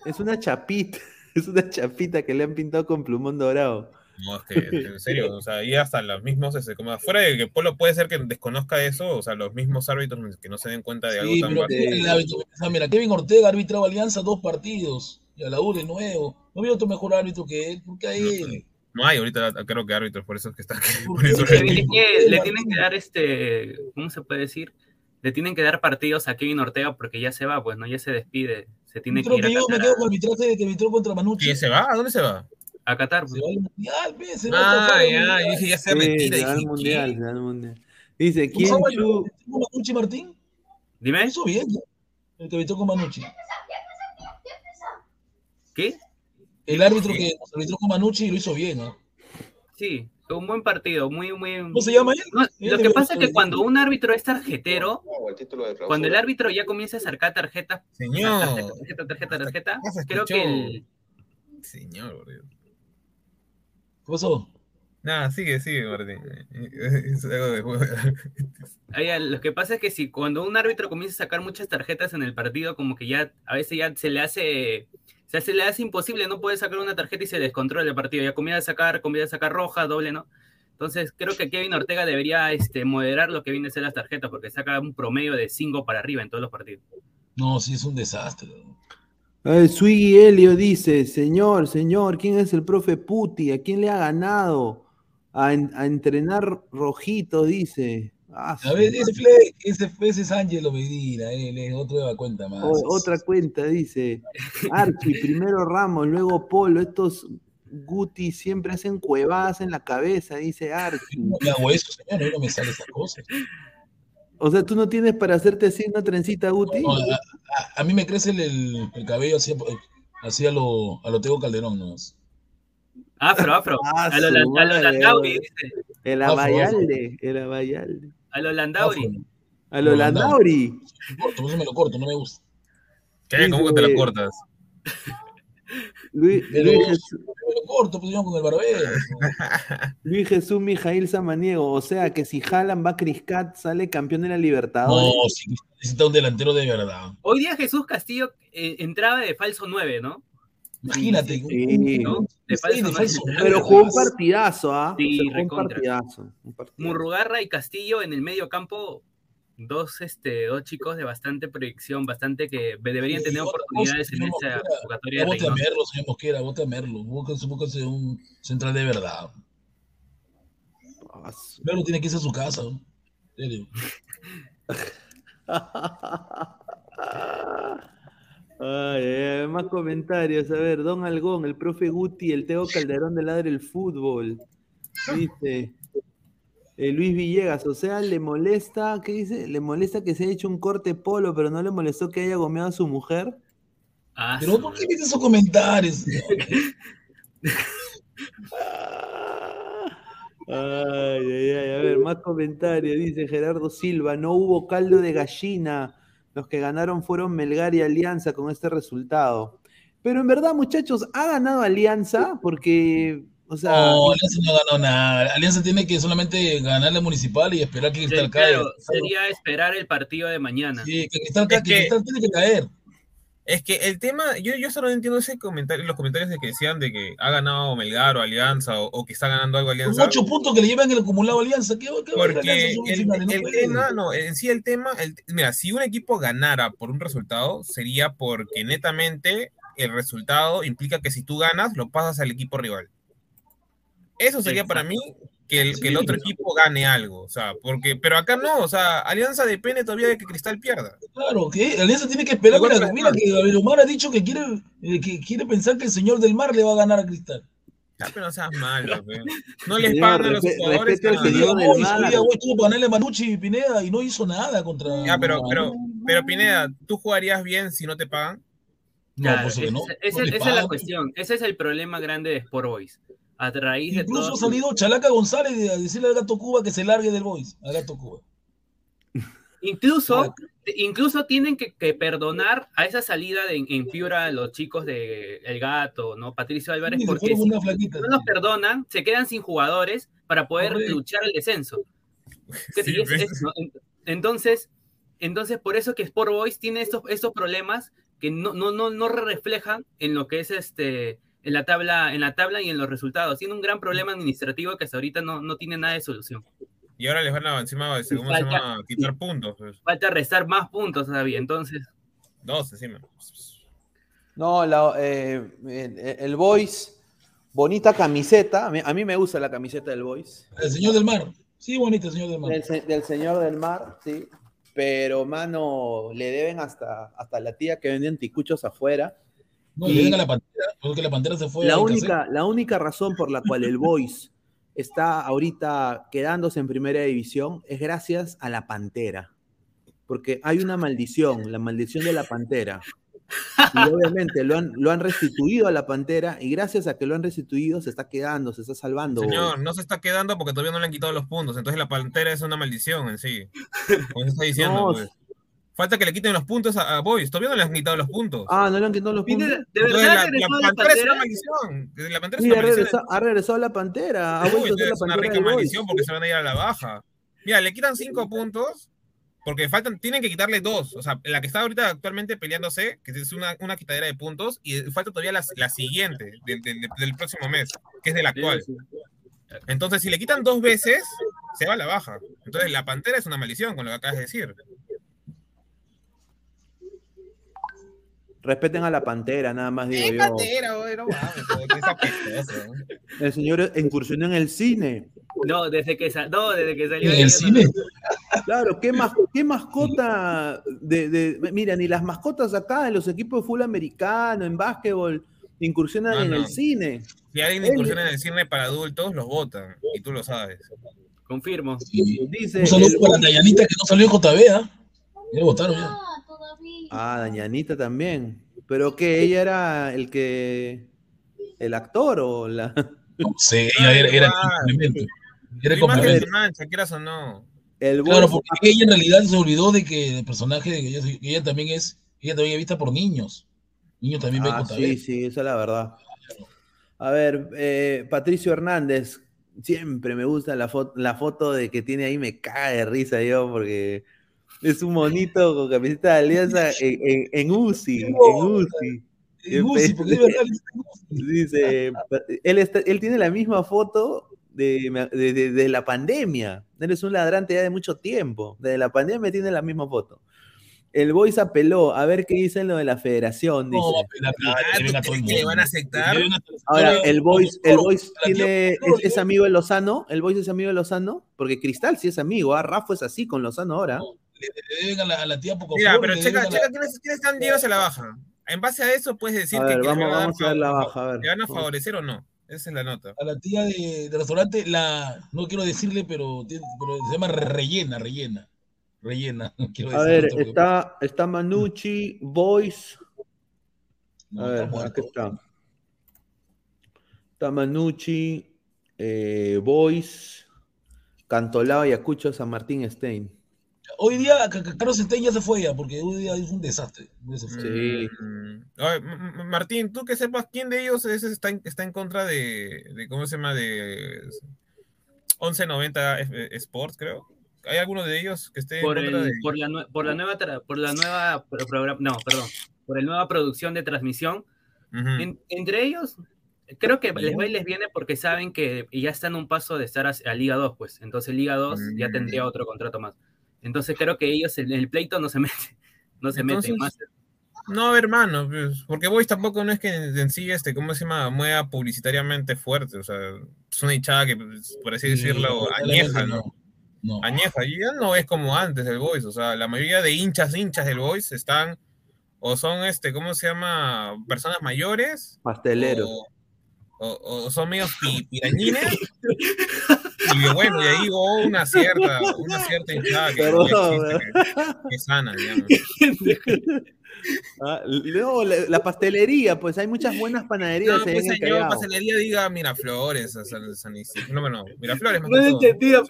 Es una chapita, es una chapita que le han pintado con plumón dorado. No, es que, en serio, o sea, y hasta los mismos, este, como afuera de que Polo puede ser que desconozca eso, o sea, los mismos árbitros que no se den cuenta de algo Sí, tan pero básico. el árbitro, o sea, mira, Kevin Ortega ha arbitrado Alianza dos partidos y a la U de nuevo. No había otro mejor árbitro que él, porque a él. No hay ahorita, creo que árbitros, por eso es que está. por eso Le, es tienen que dar este, ¿cómo se puede decir? Le tienen que dar partidos a Kevin Ortega porque ya se va, pues, ¿no? Ya se despide. Se tiene que Creo ir a que yo me quedo con el arbitraje de que arbitró contra Manucci. ¿Quién se va? ¿A dónde se va? A Qatar. Se va al mundial, pe, se va a Ah, ya, mundial. yo dije, ya sea Sí, mentira. se da al mundial, ¿qué? se da al mundial. Dice, ¿Cómo ¿quién con Manucci Martín? Dime, Lo hizo bien, ya. el que arbitró con Manucci. ¿qué? El árbitro que nos arbitró con Manucci lo hizo bien, ¿no? Sí, fue un buen partido, muy, muy... ¿Cómo se llama él? No, lo que pasa es que cuando un árbitro es tarjetero, cuando el árbitro ya comienza a sacar tarjetas, Señor. tarjeta, tarjeta, tarjeta, tarjeta, creo que el, Señor, boludo. ¿Qué pasó? Nada, sigue, sigue, Martín. Es algo de juego. Ahí, a- lo que pasa es que si cuando un árbitro comienza a sacar muchas tarjetas en el partido, como que ya a veces ya se le hace, o sea, se le hace imposible, no puede sacar una tarjeta y se descontrola el partido. Ya comienza a sacar, comienza a sacar roja, doble, ¿no? Entonces creo que Kevin Ortega debería este, moderar lo que viene a ser las tarjetas, porque saca un promedio de 5 para arriba en todos los partidos. No, sí, es un desastre. Eh, Swiggy Helio dice, señor, señor, ¿quién es el profe Puti? ¿A quién le ha ganado? A, en- a entrenar rojito, dice. Ah, A ver, ese Fleck, ese, ese es Ángelo Medina, él es otro de la cuenta más. o- otra cuenta dice, Archie, primero Ramos, luego Polo, estos Guti siempre hacen cuevadas en la cabeza, dice Archie. No me hago eso, señor, no me sale esas cosas. O sea, ¿tú no tienes para hacerte así una trencita, Guti? No, a, a- a mí me crece el, el- el cabello así, así a lo, a lo Tego Calderón, ¿no? Afro, afro. Ah, a lo, a lo Landauri, dice. El. Abayalde, el Abayalde. A lo Landauri. A lo Landauri. Corto, por eso me lo corto, no me gusta. ¿Qué? ¿Cómo que te lo cortas? Luis, Pero- Luis Jesús, corto, pues yo con el barbero. Luis Jesús Mijail Samaniego, o sea que si Jalan va a Criscat, sale campeón de la Libertadores. No, sí, necesita un delantero de verdad. Hoy día Jesús Castillo eh, entraba de falso 9, ¿no? Imagínate. Sí. ¿no? De Sí, falso de 9. falso Pero jugó un partidazo, ¿ah? Sí, O sea, un recontra. partidazo. un partidazo. Murrugarra y Castillo en el medio campo, dos, este, dos chicos de bastante proyección, bastante que deberían Y tener oportunidades en esa convocatoria de Vote a. Merlo, señor Mosquera, vote a Merlo. Búsquense, búsquense un central de verdad. Merlo tiene que irse a su casa. ¿no? Serio. Ay, ay, ay, más comentarios. A ver, Don Algón, el profe Guti, el Teo Calderón de Ladre el Fútbol. Dice eh, Luis Villegas, o sea, le molesta, ¿qué dice? Le molesta que se haya hecho un corte polo, pero no le molestó que haya gomeado a su mujer. Ah, Pero ¿por qué viste esos comentarios? Ay, ay, ay, a ver, más comentarios. Dice Gerardo Silva, no hubo caldo de gallina. Los que ganaron fueron Melgar y Alianza con este resultado. Pero en verdad, muchachos, ¿ha ganado Alianza? Porque, o sea, No, Alianza no ganó nada. Alianza tiene que solamente ganar la municipal y esperar que Sí, Cristal caiga. claro, sería esperar el partido de mañana. Sí, que Cristal, Es que que- Cristal tiene que caer. Es que el tema, yo, yo solo entiendo ese comentario, los comentarios de que decían de que ha ganado Melgar o Alianza o, o que está ganando algo Alianza. ocho puntos que le llevan el acumulado Alianza. ¿Qué, qué va a ir Porque Alianza el? No el puede. tema, no, en sí el tema, el- mira, si un equipo ganara por un resultado, sería porque netamente el resultado implica que si tú ganas, lo pasas al equipo rival. Eso sería para mí que el, que el Sí. otro equipo gane algo, o sea, porque, pero acá no, o sea, Alianza depende todavía de que Cristal pierda. Claro, que Alianza tiene que esperar. Mira, que mira que Gabriel Omar ha dicho que quiere, eh, que quiere pensar que el señor del mar le va a ganar a Cristal. Ya, pero no seas malo. No les pagan a los jugadores. respete al señor del mar. estuvo Manucci y Pineda y no hizo nada contra. Ya, pero, pero, pero Pineda, ¿tú jugarías bien si no te pagan? No, Claro, que ese- no. ese- No le esa es la cuestión. Ese es el problema grande de Sport Boys. A raíz de Incluso todo. ha salido Chalaca González a decirle al Gato Cuba que se largue del Boys. Al Gato Cuba. Incluso, incluso tienen que, que perdonar a esa salida de, en Piura a los chicos de El Gato, ¿no? Patricio Álvarez, porque si no los perdonan, se quedan sin jugadores para poder luchar el descenso. Entonces, entonces, por eso que Sport Boys tiene estos, estos problemas que no, no, no, no reflejan en lo que es este en la tabla, en la tabla y en los resultados. Tiene un gran problema administrativo que hasta ahorita no, no tiene nada de solución. Y ahora les van a encima, ¿cómo se falta- llama? Quitar puntos. Pues. Falta restar más puntos todavía. Entonces, Dos encima. No, la- eh, el, el Boys, Bonita camiseta. A mí, a mí me gusta la camiseta del Boys. El señor del mar. Sí, bonito, el señor del mar. Del, se- del señor del mar, sí. Pero, mano, le deben hasta, hasta la tía que vende anticuchos afuera. No, Y- a la pantera, porque la pantera se fue la única, la única razón por la cual el Boys está ahorita quedándose en primera división es gracias a la Pantera. Porque hay una maldición, la maldición de la Pantera. Y obviamente lo han, lo han restituido a la Pantera y gracias a que lo han restituido se está quedando, se está salvando. Señor, no se está quedando porque todavía no le han quitado los puntos. Entonces la pantera es una maldición en sí. Como se está diciendo. No, pues. Falta que le quiten los puntos a, a Boys. Todavía no le han quitado los puntos. Ah, no le han quitado los puntos. Entonces, la, la pantera es una maldición. La pantera es una ha maldición. regresado, ha regresado la Pantera. Ha Uy, vuelto a ser la es una rica maldición porque se van a ir a la baja. Mira, le quitan cinco puntos porque faltan, tienen que quitarle dos. O sea, la que está ahorita actualmente peleándose, que es una, una quitadera de puntos, y falta todavía la, la siguiente del, del- del próximo mes, que es del actual. Entonces, si le quitan dos veces, se va a la baja. Entonces, la pantera es una maldición, con lo que acabas de decir. Respeten a la Pantera, nada más digo yo. Pantera, güey, no. El señor incursionó en el cine. No, desde que, sa- no, desde que salió. ¿En el cine? Claro, ¿qué, mas- qué mascota de, de- Mira, ni las mascotas acá en los equipos de fútbol americano, en básquetbol, incursionan No, en no. el cine. Si alguien incursiona en el cine para adultos, los votan. Y tú lo sabes. Confirmo. Dice. Un saludo el- para Dayanita que no salió en JB, ¿ah? Ya votaron ya. Ah, Dañanita también. Pero que ella era el que. El actor o la. No sé, ella era, era el complemento. Era el complemento. se mancha, quieras o no. El Claro, porque ella en realidad se olvidó de que el personaje de que ella, que ella también es, ella también es vista por niños. Niños también ven Ah, JB. sí, sí, esa es la verdad. A ver, eh, Patricio Hernández, siempre me gusta la, foto la foto de que tiene ahí, me caga de risa yo, porque es un monito con camiseta de alianza en, en, en UCI, en UCI. En UCI, porque es verdad, Dice, él, está- él tiene la misma foto de, de- de- de la pandemia. Él es un ladrante ya de mucho tiempo. Desde la pandemia tiene la misma foto. El Boys apeló a ver qué dicen lo de la federación. Dice. No, va a apelar, que le van a aceptar? Ahora, el Boys, el Boys tiene, es, no, amigo de Lozano, el Boys es amigo de Lozano, porque Cristal sí es amigo, ¿ah? Rafa es así con Lozano ahora. Le deben a la, a la tía poco Mira, pero checa, checa quiénes, quiénes están yéndose a la baja. En base a eso puedes decir A que, ver, que le vamos- van a vamos a ver la baja, a ver. ¿Le van a favorecer o no? Esa es la nota. a la tía de, restaurante, la, no quiero decirle, pero, tiene- pero se llama rellena, rellena. Rellena, no quiero A ver, porque- está, está Manucci, Boys. no, A ver, está aquí está. Está Manucci, eh, Boys, Cantolao, Ayacucho, San Martín, Stein. Hoy día Ca- Ca- Carlos Stein ya se fue ya, porque hoy día es un desastre. Ya se fue. Sí. Mm. Oye, Martín, tú que sepas quién de ellos es- está, en, está en contra de, de, ¿cómo se llama? De 1190 F- Sports, creo. ¿Hay alguno de ellos que esté Por, en contra el, de por, la, nue- por la nueva por la nueva pro- programa, no, perdón, por la nueva producción de transmisión. En- entre ellos, creo que les va y les viene porque saben que ya están a un paso de estar a, a Liga 2, pues. Entonces Liga 2 ya Mm. tendría otro contrato más. Entonces creo que ellos en el pleito no se meten, no se Entonces, meten más. No, hermano, pues, porque Boys tampoco no es que en sí, este, ¿cómo se llama? Mueva publicitariamente fuerte, o sea, es una hinchada que, pues, por así Sí, decirlo, lamentablemente añeja, ¿no? no. No. Añeja, y ya no es como antes el Boys, o sea, la mayoría de hinchas, hinchas del Boys están, o son, este, ¿cómo se llama? Personas mayores, Pasteleros. o, o- o son medios pi- pirañines, y bueno, y ahí hubo una cierta, una cierta hinchada que, que- es sana, digamos. Ah, no, la, la pastelería, pues hay muchas buenas panaderías No, en pues el señor, pastelería diga Miraflores, a San, San Isidro. No, no, Miraflores No he entendido,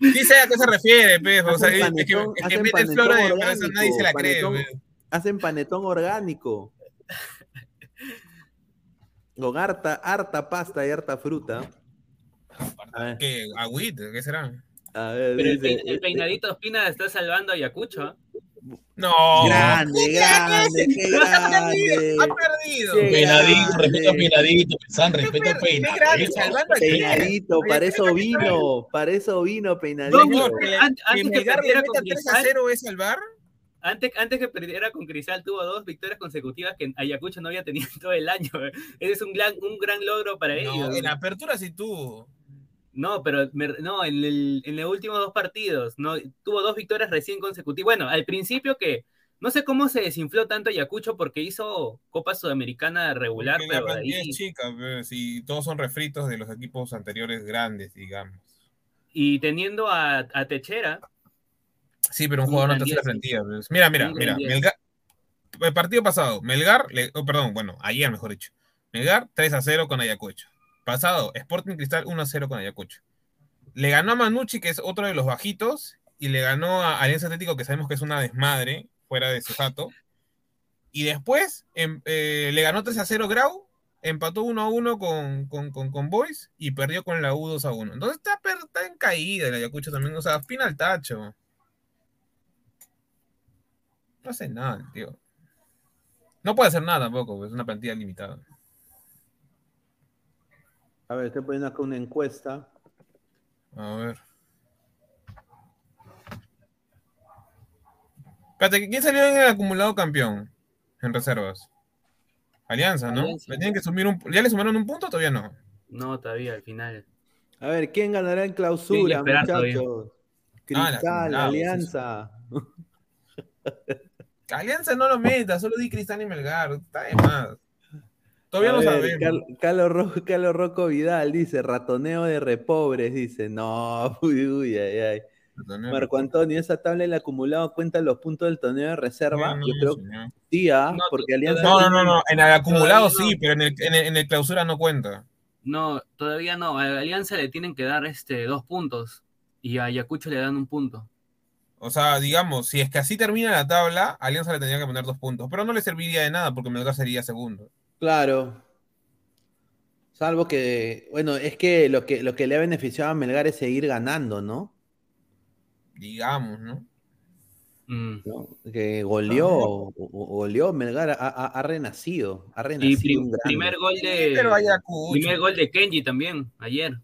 Sí sé a qué se refiere, pe, o sea, Hacen es que, panetón- es que mete panetón flora de orgánico, nadie se la cree, panetón- pe. Hacen panetón orgánico. Con harta, harta pasta y harta fruta. A ver, ¿Qué? ¿Agüita? ¿Qué será? a ver, Pero el, dice, el peinadito Espina está salvando a Ayacucho. ¿ah? No. Grande, grande, qué grande. Ha perdido. Peinadito, respeta peinadito, San, grande, peinadito. Peinadito, para eso vino, para eso vino peinadito. No, que, que antes que perdiera con 3 a Cristal, 0 es salvar. Antes, antes que perdiera con Cristal, tuvo dos victorias consecutivas que Ayacucho no había tenido en todo el año. Ese es un gran, un gran logro para No, ellos. en la apertura sí tuvo. No, pero me- no, en, el- en los últimos dos partidos, no, tuvo dos victorias recién consecutivas. Bueno, al principio que no sé cómo se desinfló tanto Ayacucho porque hizo Copa Sudamericana regular, Porque pero ahí, es chica, pues, y todos son refritos de los equipos anteriores grandes, digamos. y teniendo a, a Techera, Sí, pero un Un jugador no te hace la 10, plantilla. pues. Mira, mira, mira. gran 10. Melgar, el partido pasado, Melgar, le- oh, perdón, bueno, ayer mejor dicho. Melgar 3 a 0 con Ayacucho. Pasado, Sporting Cristal 1 a 0 con Ayacucho. Le ganó a Manucci, que es otro de los bajitos, y le ganó a Alianza Atlético, que sabemos que es una desmadre, fuera de su jato. Y después em- eh, le ganó 3 a 0 Grau, empató 1 a 1 con, con, con, Boys y perdió con la U 2 a 1. Entonces está, en caída el Ayacucho también, o sea, fin al tacho. No hace nada, tío. No puede hacer nada tampoco, pues, es una plantilla limitada. A ver, estoy poniendo acá una encuesta. A ver. Espérate, ¿quién salió en el acumulado campeón en reservas? Alianza, ¿no? Alianza. Le tienen que sumir un, ¿Ya le sumaron un punto o todavía no? no, todavía al final. A ver, ¿quién ganará en clausura, muchachos? Ah, la Cristal, Alianza. Alianza no lo meta, solo di Cristal y Melgar. Está de más. Todavía no sabemos. Car- Carlos, Ro- Carlos Rocco Vidal dice, ratoneo de repobres, dice, no, uy, uy, ay, ay. Marco Antonio, esa tabla del acumulado cuenta los puntos del torneo de reserva. No, no, Yo creo que sí, ah, No, porque Alianza... No, no, no, no. En el acumulado Todavía no. sí, pero en el, en el- en el clausura no cuenta. No, todavía no. A Alianza le tienen que dar este dos puntos y a Ayacucho le dan un punto. O sea, digamos, si es que así termina la tabla, Alianza le tendría que poner dos puntos. Pero no le serviría de nada porque Melgar sería segundo. Claro. Salvo que, bueno, es que lo que, lo que le ha beneficiado a Melgar es seguir ganando, ¿no? Digamos, ¿no? Mm. ¿No? Que goleó, goleó Melgar, ha, ha- ha renacido, ha Y renacido prim- un grande. primer gol de primer gol de Kenji también ayer.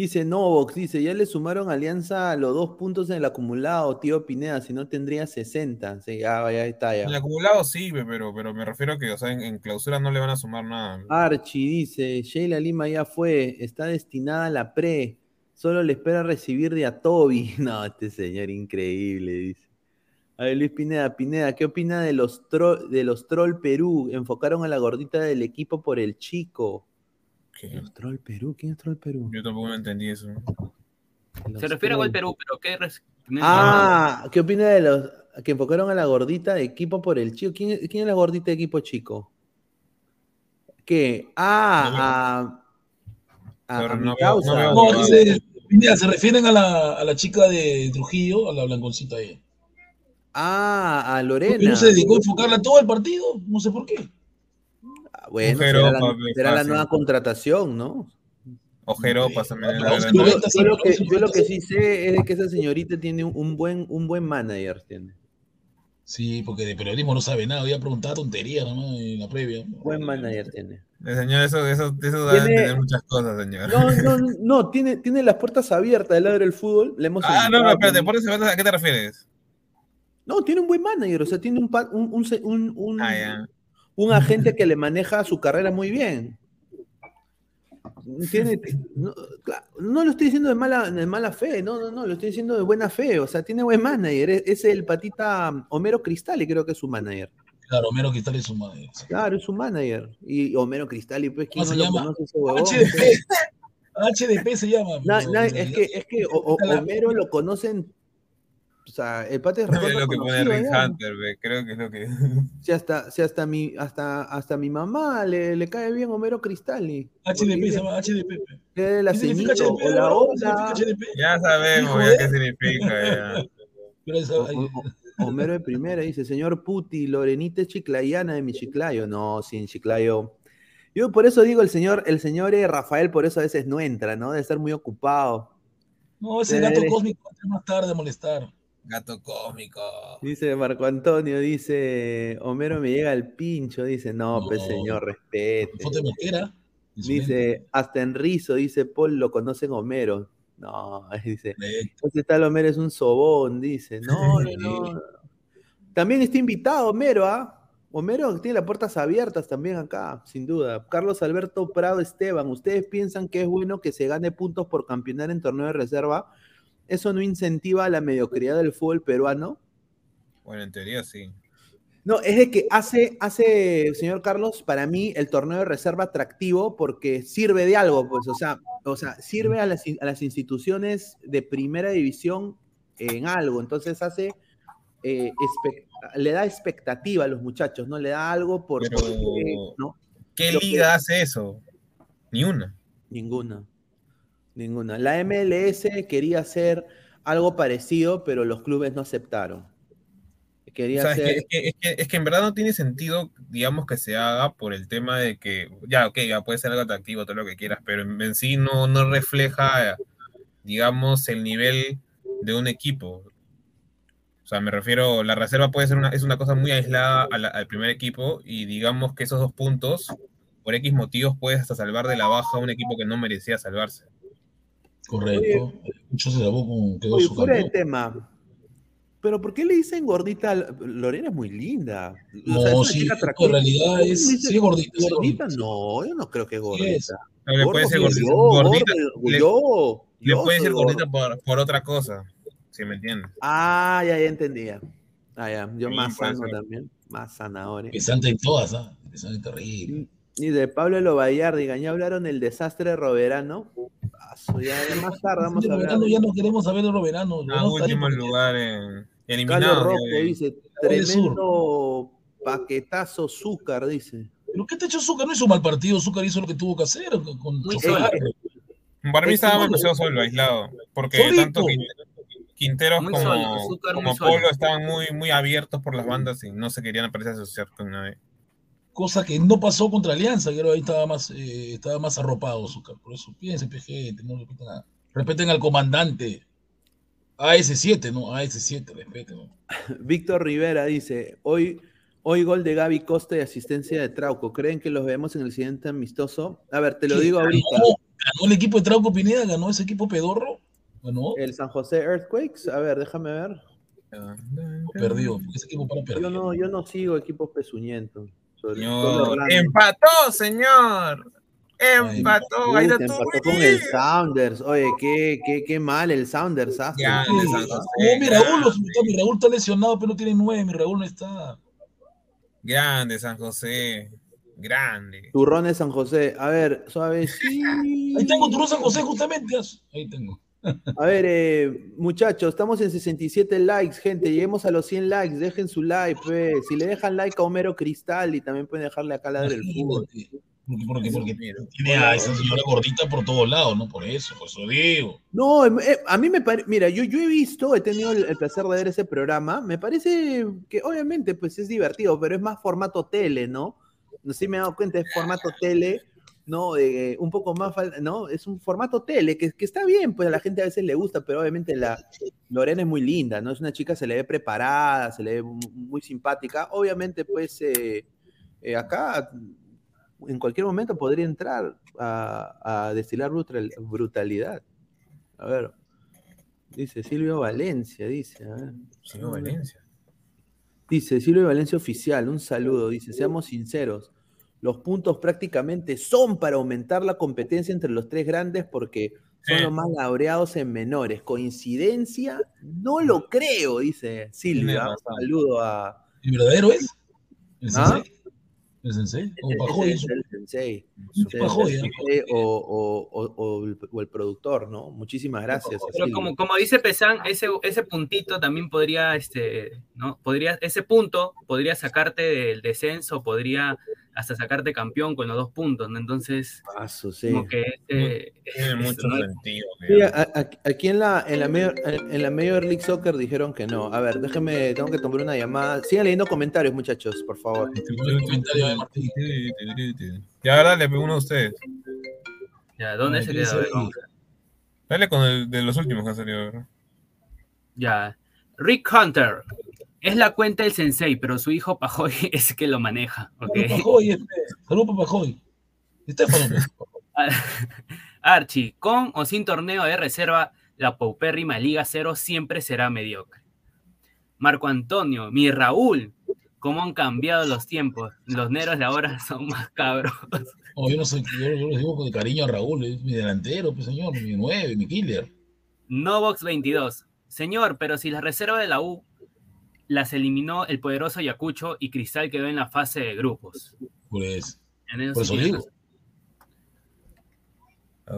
Dice Novox, dice, ya le sumaron a Alianza los dos puntos en el acumulado, tío Pineda, si no tendría 60. Sí, ya, ya está En el acumulado sí, pero, pero me refiero a que, o sea, en, en clausura no le van a sumar nada. Archie dice, Sheila Lima ya fue, está destinada a la pre, solo le espera recibir de a Toby. No, este señor increíble, dice. A ver, Luis Pineda, Pineda, ¿qué opina de los, tro- de los Troll Perú? Enfocaron a la gordita del equipo por el chico. ¿Qué? Los Troll Perú, ¿quién es Troll Perú? Yo tampoco me entendí eso. Los Se refiere a gol. Perú, pero ¿qué? res- Ah, ¿qué opina de los que enfocaron a la gordita de equipo por el chico? ¿Quién, quién es la gordita de equipo chico? ¿Qué? Ah, a, a, a no causa. no veo- No, dice, se refieren a la, a la chica de Trujillo, a la blanconcita ahí. Ah, a Porque Lorena. no se dedicó a enfocarla todo el partido, no sé por qué. Bueno, Un será, la, será nueva contratación, ¿no? Ojeropas también. Yo, yo lo que, once yo lo que noventa, sí sé es que esa señorita tiene un, un buen, un buen manager. Tiene. Sí, porque de periodismo no sabe nada, voy a preguntar tonterías nomás en la previa. Buen manager tiene. Eh, Señor, eso, eso, eso da a Tiene- entender muchas cosas, señor. No, no, no, no, tiene, tiene las puertas abiertas del lado del fútbol. Le hemos Ah, no, no, espérate, por eso, ¿a qué te refieres? No, tiene un buen manager, o sea, tiene un, un, un, un, un- Ah, ya. Un agente que le maneja su carrera muy bien. Tiene, no, lo estoy diciendo de mala, de mala fe, no, no, no, lo estoy diciendo de buena fe, o sea, tiene buen manager, es, es el patita Homero Cristalli, creo que es su manager. Claro, Homero Cristal es su madre. Claro, es su manager. Y Homero Cristalli, pues, ¿quién ¿Cómo no se lo llama? conoce ese huevón? HDP. HDP se llama. Na- na- es que, es que o- o- Homero lo conocen, o sea, el pata es Es recontra lo que pone Rick. Hunter, ve, creo que es lo que. Si hasta, si hasta mi, hasta, hasta mi mamá le, le cae bien Homero Cristalli. HDP se llama HDP. La ¿Qué significa HDP? hola. HDP? Ya sabemos ya qué significa. Ya. Pero Homero de primera dice, señor Puti, Lorenita es chiclayana de mi chiclayo. No, sin chiclayo. Yo por eso digo, el señor, el señor eh, Rafael por eso a veces no entra, ¿no? De estar muy ocupado. No, ese gato cósmico va a entrar más tarde a molestar. Gato cómico. Dice Marco Antonio, dice, Homero me llega al pincho, dice, no, pues No. señor, respete. Foto de. Dice, hasta en Rizo, dice Paul, lo conocen Homero. No, dice. Entonces tal Homero es un sobón, dice. No, no, no. También está invitado Homero, ¿ah? Homero tiene las puertas abiertas también acá, sin duda. Carlos Alberto Prado Esteban, ¿ustedes piensan que es bueno que se gane puntos por campeonar en torneo de reserva? ¿Eso no incentiva la mediocridad del fútbol peruano? Bueno, en teoría sí. No, es de que hace, hace, señor Carlos, para mí el torneo de reserva atractivo porque sirve de algo, pues, o sea, o sea sirve a las, a las instituciones de primera división en algo. Entonces hace eh, le da expectativa a los muchachos, ¿no? Le da algo por... Pero, ¿no? ¿Qué liga hace eso? Ni una. Ninguna. Ninguna. La MLS quería hacer algo parecido, pero los clubes no aceptaron. Quería hacer... es, que, es, que, en verdad no tiene sentido, digamos, que se haga por el tema de que, ya, ok, ya puede ser algo atractivo, todo lo que quieras, pero en, sí no, no refleja, digamos, el nivel de un equipo. O sea, me refiero, la reserva puede ser una, es una cosa muy aislada al primer equipo y digamos que esos dos puntos, por X motivos, puedes hasta salvar de la baja a un equipo que no merecía salvarse. Correcto. Mucho se con quedó oye, fuera de tema. Pero ¿por qué le dicen gordita? Lorena es muy linda. No, sí, en realidad es, sí, gordita, gordita. No, yo no creo que es gordita. le puede ser gordita. gordita yo, le, puede ser gordita por, por otra cosa me entiendes. Ah, ya, ya entendía. Ah, ya. Yo más sano también. Más zanahoria. Pesante en todas, ¿ah? Pesante terrible. Y de Pablo Lobayardi, ya hablaron del desastre roverano. Ya más tarde vamos a hablar. Ya no queremos saber de roverano. A último lugar en eliminado. Roque dice, tremendo paquetazo Zúcar, dice. ¿Pero qué te ha hecho Zúcar? No hizo mal partido, Zúcar hizo lo que tuvo que hacer. Con Para mí estaba demasiado solo, aislado. Porque tanto que Quinteros como, Polo estaban muy, muy abiertos por las bandas y no se querían aparecer asociar con nadie. Cosa que no pasó contra Alianza, que ahí estaba más, eh, estaba más arropado Zúcar. Por eso piensen, gente, no respeten nada. Respeten al comandante. AS7, ¿no? AS7, respeten. Víctor Rivera dice, hoy, hoy gol de Gaby Costa y asistencia de Trauco. ¿Creen que los vemos en el siguiente amistoso? A ver, te lo digo ahorita. Ganó el equipo de Trauco Pineda, ganó ese equipo pedorro. El San José Earthquakes, a ver, déjame ver. Perdió, ese equipo para perder. Yo no, yo no sigo equipos pesuñentos. empató, señor. Empató, ahí empató con el Sounders. Oye, qué, qué, qué mal el Sounders. Ya, mi Raúl, mi Raúl está lesionado, pero no tiene nueve. Mi Raúl no está. Grande San José. Grande. Turrón de San José. A ver, suave. Sí. Ahí tengo Turrón San José, justamente. Ahí tengo. A ver, eh, muchachos, estamos en 67 likes, gente. Lleguemos a los 100 likes. Dejen su like, pues. Si le dejan like a Homero Cristal y también pueden dejarle acá la del fútbol. Porque, porque, tiene a esa señora gordita por todos lados, ¿no? Por eso, por eso digo. No, eh, a mí me parece, mira, yo, yo he visto, he tenido el, placer de ver ese programa, me parece que obviamente pues es divertido, pero es más formato tele, ¿no? No sé si me he dado cuenta, es formato tele, ¿no? Eh, un poco más, ¿no? Es un formato tele, que, que, está bien, pues a la gente a veces le gusta, pero obviamente la Lorena es muy linda, ¿no? Es una chica, se le ve preparada, se le ve muy simpática. Obviamente, pues, eh, eh, acá en cualquier momento podría entrar a, a destilar brutalidad. A ver, dice Silvio Valencia, dice. Silvio Valencia. Dice Silvio Valencia oficial, un saludo, dice, seamos sinceros los puntos prácticamente son para aumentar la competencia entre los tres grandes porque son los más laureados en menores. ¿Coincidencia? No lo creo, dice Silvia. Saludo a. ¿El verdadero es? ¿El ¿Ah? ¿El sensei? ¿O Pajoy? El sensei. O, el productor, ¿no? Muchísimas gracias. Pero como, como dice Pesán, ese, ese puntito también podría, este, ¿no? Podría, ese punto podría sacarte del descenso, podría hasta sacarte campeón con los dos puntos, ¿no? Entonces, como que este, tiene mucho sentido. aquí en la, en, la Major, en la Major League Soccer dijeron que no. A ver, déjenme, tengo que tomar una llamada. Sigan leyendo comentarios, muchachos, por favor. Ya, dale, uno a ustedes. Ya, ¿dónde se queda? Dale con el de los últimos que han salido. Ya. Rick Hunter. Es la cuenta del sensei, pero su hijo Pajoy es el que lo maneja. ¿okay? Pajoy, este. Saludos Pajoy. Estefano. Archie, con o sin torneo de reserva, la paupérrima Liga Cero siempre será mediocre. Marco Antonio, mi Raúl, cómo han cambiado los tiempos. Los negros de ahora son más cabros. No, yo no soy, yo, yo les digo con cariño a Raúl, es mi delantero, pues señor, mi nueve, mi killer. Novox 22. Señor, pero si la reserva de la U las eliminó el poderoso Ayacucho y Cristal quedó en la fase de grupos. Pues, En eso por eso digo.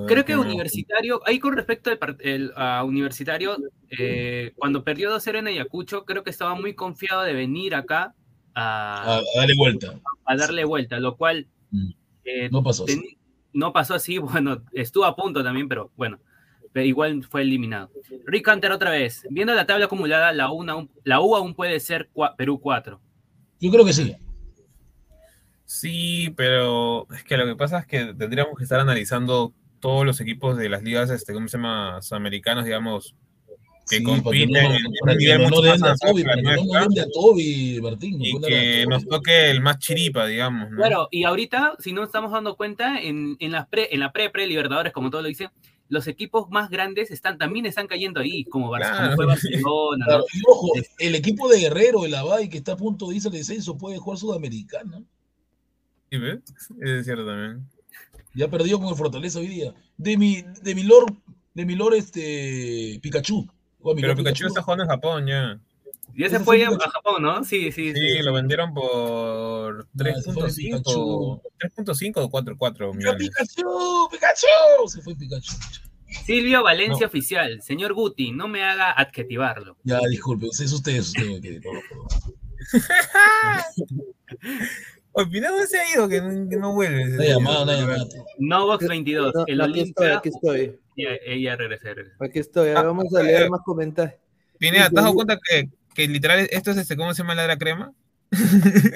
Creo que Universitario, ahí con respecto al el- a Universitario, eh, cuando perdió 2-0 en Ayacucho, creo que estaba muy confiado de venir acá a, A, a darle vuelta. a darle vuelta, lo cual eh, No pasó así. teni- no pasó así, bueno, estuvo a punto también, pero bueno, pero igual fue eliminado. Rick Hunter otra vez, viendo la tabla acumulada, la, U aún- la U aún puede ser cua- Perú 4. Yo creo que sí. Sí, pero es que lo que pasa es que tendríamos que estar analizando todos los equipos de las ligas, este, ¿cómo se llama? Sudamericanos, digamos, que Sí, que compiten no- en un nivel mucho más a Toby, no a Toby, Martín. y que nos toque el más chiripa, digamos, ¿no? Claro, y ahorita, si no estamos dando cuenta, en, en, las pre, en la pre-pre-Libertadores, como todos lo dicen, los equipos más grandes están, también están cayendo ahí, como, Bar- como Claro. fue Barcelona. Claro, ¿no? y ojo, el equipo de Guerrero, el Abay, que está a punto de irse al descenso, puede jugar Sudamericana. ¿Sí ves? Es cierto también. Ya perdió con el Fortaleza hoy día. De mi, de mi Lord, de mi Lord, este, Pikachu. Mi Pero Lord Pikachu está jugando en Japón ya. Ya se Ese fue a. Japón, ¿no? Sí, sí, Sí, lo vendieron por ese fue 3.5 3.5 o 4.4 ¡Ya millones. Pikachu! ¡Pikachu! Se fue Pikachu. Silvio Valencia No. Oficial. Señor Guti, no me haga adjetivarlo. Ya, disculpe, es usted, es usted. que- no, no, no. Oye, Pineda no se ha ido, que no, que no vuelve. Una llamada, una llamada. Novox 22. No, el aquí estoy, Olimpia. aquí estoy. Ella regresa, regresa. Aquí estoy. a ver, vamos a leer más comentarios. Pineda, ¿te has dado cuenta que, que literal esto es este, ¿cómo se llama la de la crema?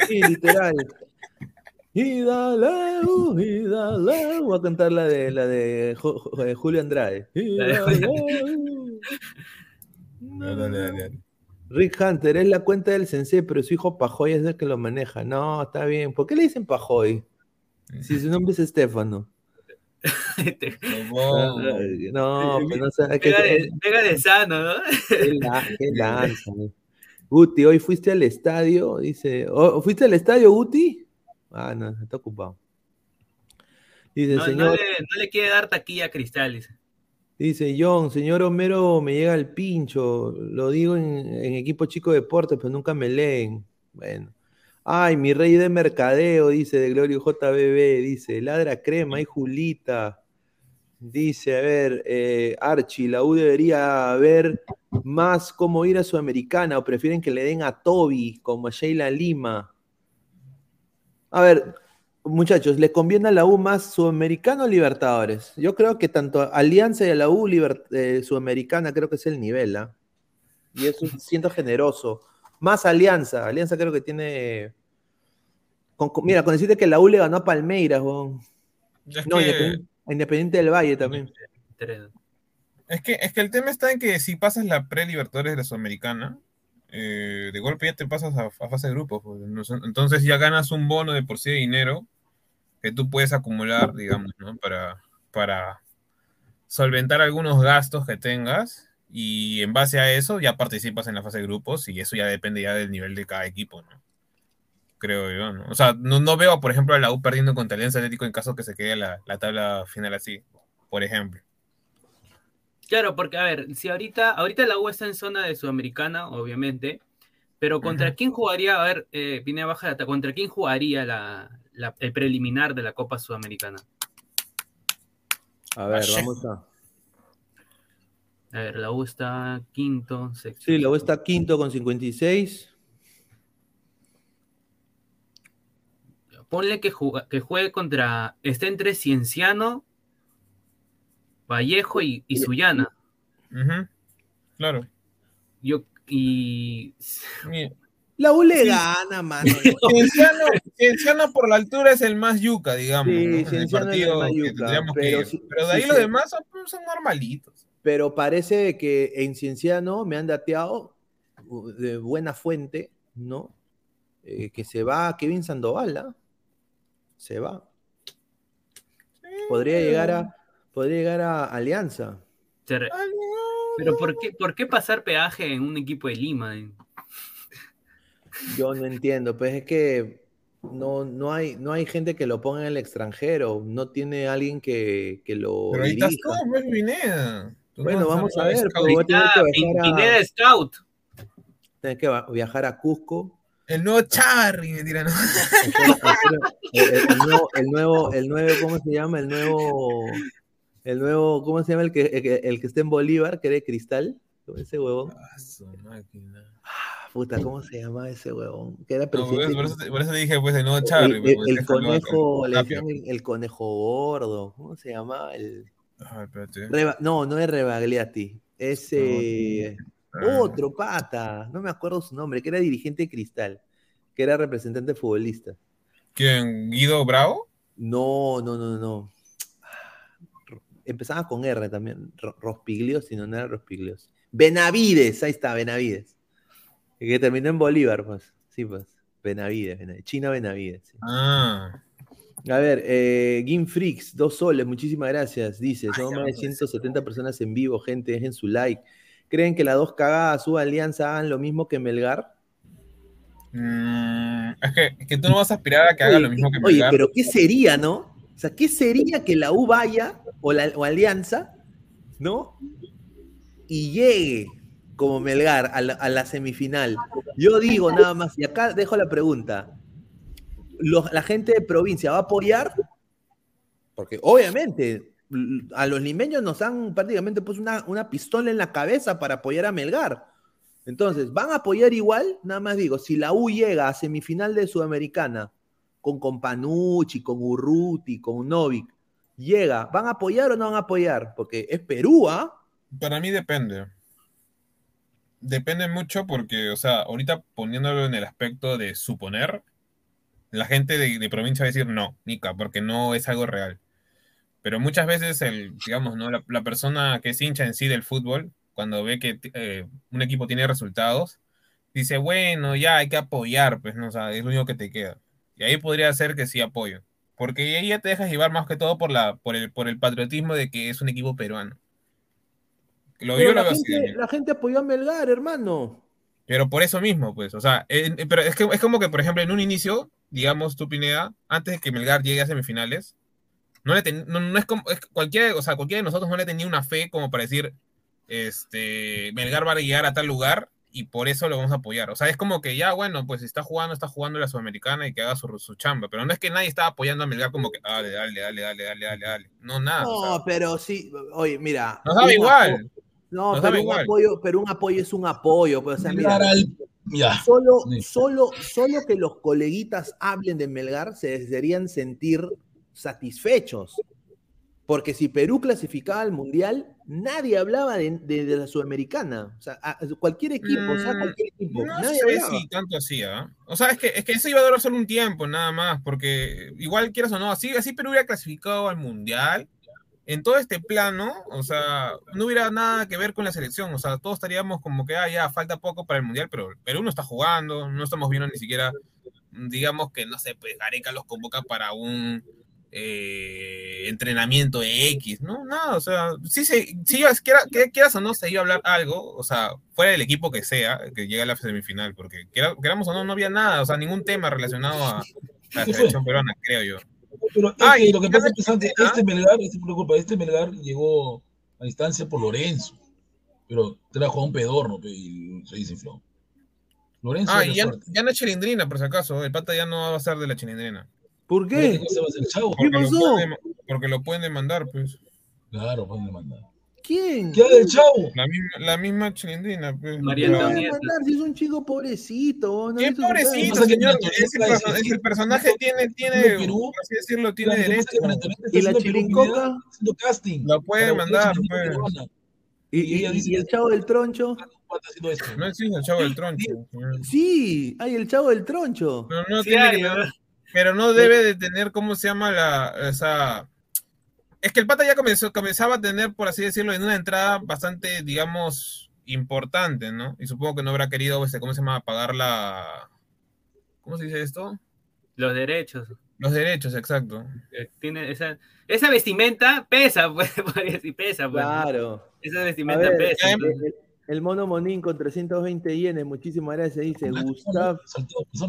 Sí, literal. Y dale, uh, y dale. Voy a cantar la de la de eh, Julio Andrade. Y dale, uh. Dale, dale. Rick Hunter es la cuenta del sensei, pero su hijo Pajoy es el que lo maneja. No, está bien. ¿Por qué le dicen Pajoy? Si su nombre es Estefano. No, pues no que- Pega de, pega de sano, ¿no? Qué la- qué lanza, eh. Guti, hoy fuiste al estadio, dice. ¿Oh, ¿Fuiste al estadio, Guti? Ah, no, está ocupado. Dice, No, no señor, le, no le quiere dar taquilla a Cristal. dice. dice John, señor Homero me llega el pincho. Lo digo en, en equipo chico de deportes, pero nunca me leen. Bueno. Ay, mi rey de mercadeo, dice de Glorio JBB, dice, ladra crema, y Julita. Dice, a ver, eh, Archie, la U debería ver más cómo ir a Sudamericana o prefieren que le den a Toby como a Sheila Lima. A ver, muchachos, ¿le conviene a la U más Sudamericano o Libertadores? Yo creo que tanto Alianza y a la U eh, Sudamericana creo que es el nivel, ¿ah? Y eso siento generoso. Más Alianza, Alianza creo que tiene... con- con- mira, con decirte que la U le ganó a Palmeiras, No, que- Independiente, del Valle también. Es que, es que el tema está en que si pasas la pre-Libertadores de la Sudamericana, eh, de golpe ya te pasas a, fase de grupos. pues, Entonces ya ganas un bono de por sí de dinero que tú puedes acumular, digamos, ¿no? Para, para solventar algunos gastos que tengas y en base a eso ya participas en la fase de grupos y eso ya depende ya del nivel de cada equipo, ¿no? Creo yo, ¿no? O sea, no, no veo, por ejemplo, a la U perdiendo contra Alianza Atlético en caso que se quede la, la tabla final así, por ejemplo. Claro, porque a ver, si ahorita, ahorita la U está en zona de Sudamericana, obviamente, pero ¿contra quién jugaría? A ver, eh, vine baja la ta- ¿contra quién jugaría la, la- el preliminar de la Copa Sudamericana? A ver, vamos a... A ver, la U está quinto, sexto. Sí, la U está quinto con 56. Ponle que, juegue contra. Está entre Cienciano, Vallejo y, y Sullana. Claro. Yo, y. La U le Sí. gana, mano. Cienciano, Cienciano por la altura es el más yuca, digamos. Sí, ¿no? El Cienciano es el más yuca, que pero sí- de sí ahí los se- demás son, son normalitos. Pero parece que en Cienciano me han dateado uh, de buena fuente, ¿no? Eh, que se va Kevin Sandoval, ¿ah? Se va. Podría llegar a Podría llegar a Alianza. Pero ¿por qué, ¿por qué pasar peaje en un equipo de Lima? eh? Yo no entiendo, pues es que no, no, hay, no hay gente que lo ponga en el extranjero, no tiene alguien que, que lo Pero ahí estás tú, dirija. pues, Pineda. Tú Bueno, no vamos a ver, voy a tener que Pin- viajar a- Pineda Scout. tener que viajar a Cusco. El nuevo Charry, mentira, ¿no? El, nuevo, el nuevo, el nuevo, ¿cómo se llama? El nuevo, el nuevo, ¿cómo se llama? El que, el que, el que está en Bolívar, que era de cristal. ¿Cómo Ese huevón. Ah, su máquina. Ah, Puta, ¿cómo se llama ese huevón? Que era No, por, eso, por eso te, por eso te dije, pues, el nuevo Charry. el, pues, el- conejo, le Tapia. decían el, conejo gordo. ¿Cómo se llama? El, Ay. Reba- no, no es Rebagliati. Es eh, Ah. Otro pata. No me acuerdo su nombre, que era dirigente de cristal. Que era representante futbolista. ¿Quién? ¿Guido Bravo? No, no, no, no. Empezaba con R también. Ro- Rospiglios, si no, no era Rospiglios. Benavides, ahí está, Benavides. Que terminó en Bolívar, pues. Sí, pues. Benavides, Benavides. China Benavides. sí. Ah. A ver, eh, Game Freaks, dos soles, muchísimas gracias. Dice, son más de 170 personas en vivo, gente, dejen su like. ¿Creen que las dos cagadas, su alianza, hagan lo mismo que Melgar? Mm, es que, es que tú no vas a aspirar a que haga Oye, lo mismo que Oye, Melgar. pero ¿qué sería, no? O sea, ¿qué sería que la U vaya o la o Alianza, ¿no? Y llegue como Melgar a la, a la semifinal. Yo digo nada más, y acá dejo la pregunta. Los- ¿La gente de provincia va a apoyar? Porque obviamente a los limeños nos han prácticamente puesto una, una pistola en la cabeza para apoyar a Melgar. Entonces, ¿van a apoyar igual? Nada más digo, si la U llega a semifinal de Sudamericana con Companucci, con Urruti, con Novik, llega, ¿van a apoyar o no van a apoyar? Porque es Perú, ¿ah? Para mí depende. Depende mucho porque, o sea, ahorita poniéndolo en el aspecto de suponer, la gente de, de provincia va a decir no, Nica, porque no es algo real. Pero muchas veces, el, digamos, ¿no? la, la persona que es hincha en sí del fútbol, cuando ve que eh, un equipo tiene resultados, dice, bueno, ya hay que apoyar, pues, ¿no? O sea, es lo único que te queda. Y ahí podría ser que sí apoyo. Porque ahí ya te dejas llevar más que todo por, la, por, el, por el patriotismo de que es un equipo peruano. Lo, Pero yo la, gente, Daniel. la gente apoyó a Melgar, hermano. Pero por eso mismo, pues, o sea, pero es, que, es como que, por ejemplo, en un inicio, digamos, tú, Pineda, antes de que Melgar llegue a semifinales, no, le ten- no, no es como, es que cualquiera, o sea, cualquiera de nosotros no le tenía una fe como para decir, este, Melgar va a llegar a tal lugar y por eso lo vamos a apoyar. O sea, es como que ya, bueno, pues si está jugando, está jugando la Sudamericana y que haga su, su chamba, pero no es que nadie estaba apoyando a Melgar como que, dale, dale, dale, dale, dale, dale, dale. No, nada. No, o sea, pero sí, oye, mira. nos daba igual. No, Nos pero un, igual. apoyo, pero un apoyo es un apoyo. Pues, o sea, mira, al- ya. solo, solo, solo que los coleguitas hablen de Melgar se deberían sentir satisfechos. Porque si Perú clasificaba al Mundial, nadie hablaba de, de- de la Sudamericana. O sea, a- cualquier equipo, o sea, Mm, cualquier equipo. No nadie sé hablaba. si tanto así, ¿ah? O sea, es que, es que eso iba a durar solo un tiempo, nada más, porque igual quieras o no, así, así Perú hubiera clasificado al Mundial. En todo este plano, o sea, no hubiera nada que ver con la selección, o sea, todos estaríamos como que, ah, ya, falta poco para el Mundial, pero Perú no está jugando, no estamos viendo ni siquiera, digamos que, no sé, pues Gareca los convoca para un eh, entrenamiento X, ¿no? Nada, o sea, sí, se, sí quiera- que- quieras o no, se iba a hablar algo, o sea, fuera del equipo que sea, que llegue a la semifinal, porque queramos o no, no había nada, o sea, ningún tema relacionado a, a la selección peruana, creo yo. Pero es Ay, que lo que pasa ¿sabes es que qué? este Melgar, este, preocupa, este Melgar llegó a distancia por Lorenzo, pero trajo a un pedorno pe, y se desinfló. Lorenzo Ah, y ya, ya no es chilindrina, por si acaso, el pata ya no va a ser de la chilindrina. ¿Por ¿Qué Porque lo pasó? pueden dem- porque lo pueden demandar, pues. Claro, pueden demandar. ¿Quién? ¿Qué del chavo? La misma, la misma chilindrina, pues. María O sea, ¿Quién va a Antonieta. demandar si es un chico pobrecito? ¿no? Qué pobrecito, señor. Es el, Antonieta perso- es- es el personaje tiene, tiene, en Perú, por así decirlo, tiene lo derecho. ¿Y la chilincoca? Haciendo casting. Lo puede mandar, pues. ¿Y, Y ella y- dice y el chavo del troncho? No existe el chavo del troncho. Sí, hay el chavo del troncho. Pero no Sí tiene hay, que- ¿verdad? Pero no debe de tener, ¿cómo se llama la, esa? Es que el pata ya comenzó, comenzaba a tener, por así decirlo, en una entrada bastante, digamos, importante, ¿no? Y supongo que no habrá querido, este, ¿cómo se llama? Pagar la, ¿cómo se dice esto? Los derechos. Los derechos, exacto. Eh, Tiene esa, esa vestimenta pesa, pues, decir, pesa, pues. Claro. Esa A vestimenta ver, pesa. El- mono Monín con 320 yenes, muchísimas gracias. Dice, Gustav,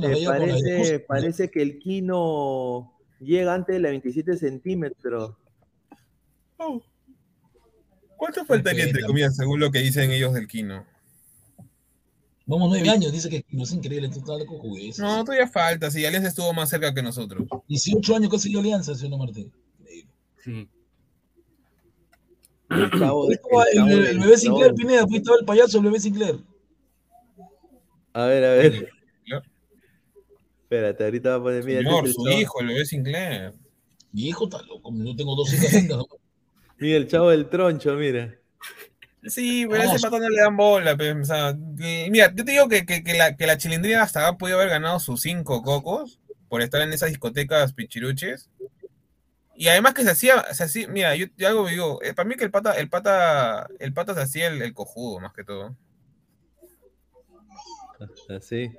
eh, parece, que el Kino llega antes de la 27 centímetros. ¿Cuánto faltaría entre comillas según lo que dicen ellos del Kino? Vamos nueve años, dice que no es increíble, tú estás con juguetes. No, todavía falta, sí, Alianza estuvo más cerca que nosotros. 18 años yo Alianza, señor Martín. Sí. El bebé Sinclair. Pineda, estaba el payaso, el bebé Sinclair. A ver, a ver. Espérate, ahorita va a poner. Mira, Señor, este es su chavo- hijo, el bebé Sinclair. Mi hijo está loco, yo tengo dos hijas. ¿no? Mira, el chavo del troncho, mira. Sí, pero a Ah, ese pato no le dan bola. pe, o sea, que- mira, yo te digo que, que- que la, que la chilindrina hasta ha podido haber ganado sus cinco cocos por estar en esas discotecas pichiruches. Y además que se hacía, se hacía mira, yo, yo algo digo, eh, para mí que el pata, el pata, el pata se hacía el, el cojudo más que todo. Así.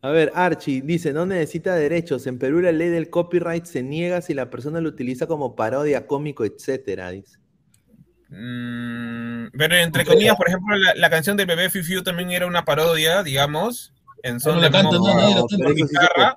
A ver, Archie dice, no necesita derechos. En Perú la ley del copyright se niega si la persona lo utiliza como parodia, cómico, etcétera. Dice. Mm, pero entre comillas, por ejemplo, la, la canción del bebé Fiu también era una parodia, digamos, en son no de la cantan, modo no, No, canta. pero guitarra.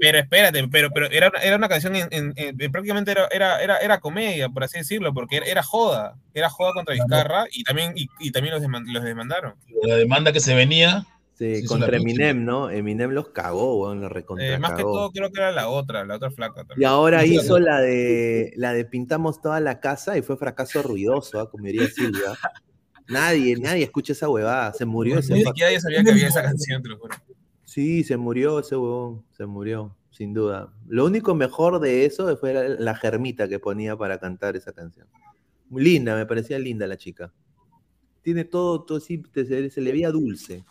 Pero espérate, pero, pero era, era una canción en, en- en- prácticamente era, era, era, era comedia, por así decirlo, porque era, era joda, era joda contra Vizcarra y también, y, y también los, deman- los demandaron. La demanda que se venía. Sí, contra. Eminem, ¿no? Eminem los cagó, weón, los recontra Eh, más que todo creo que era la otra, la otra flaca Y también. ahora Sí, hizo la de la de pintamos toda la casa y fue fracaso ruidoso, ¿ah? como diría Silvia. Nadie, nadie escucha esa huevada. Se murió No, ese Ni siquiera yo sabía que había esa canción, te lo juro. Sí, se murió ese huevón, se murió, sin duda. Lo único mejor de eso fue la, la germita que ponía para cantar esa canción. Linda, me parecía linda la chica. Tiene todo, todo te- se, se le veía dulce,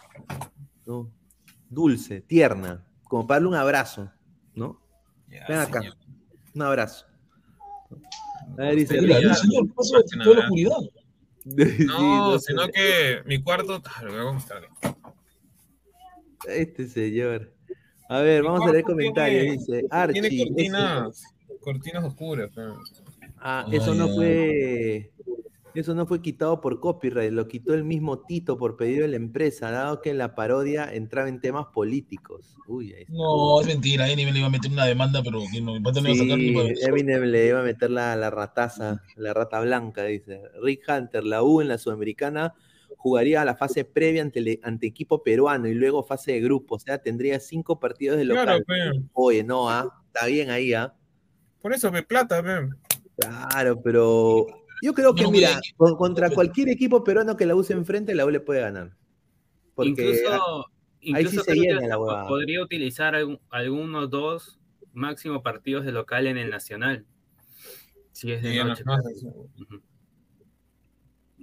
¿no? Dulce, tierna, como para darle un abrazo, ¿no? Ven acá, señor. un abrazo. A ver, dice, Mira, señor, ¿qué pasó? Toda la. Sí, No, no sino sé. que mi cuarto, ah, lo voy a mostrar. Este señor. A ver, Mi vamos a leer comentarios. tiene- Dice, Tiene Archie. ese- cortinas, cortinas oscuras. Ah, Ay, eso no ay. fue. Eso no fue quitado por copyright, lo quitó el mismo Tito por pedido de la empresa, dado que la parodia entraba en temas políticos. Uy, ahí está. No, es mentira. Eminem le iba a meter una demanda, pero que no, no iba a sacar ni Sí, para- Eminem le iba a meter la, la rataza, la rata blanca, dice. Rick Hunter, la U en la Sudamericana jugaría la fase previa ante, equipo peruano y luego fase de grupo, o sea, tendría cinco partidos de local. Claro. Oye, no, ah, está bien ahí, ah. por eso, pe, plata, pe. Claro, pero yo creo que, No, mira, mira, con- contra cualquier equipo peruano que la use enfrente, la U le puede ganar. Porque incluso ah, incluso se llena la huevada. podría utilizar algún- algunos dos máximo partidos de local en el Nacional. Si es de Sí, noche. Ujú.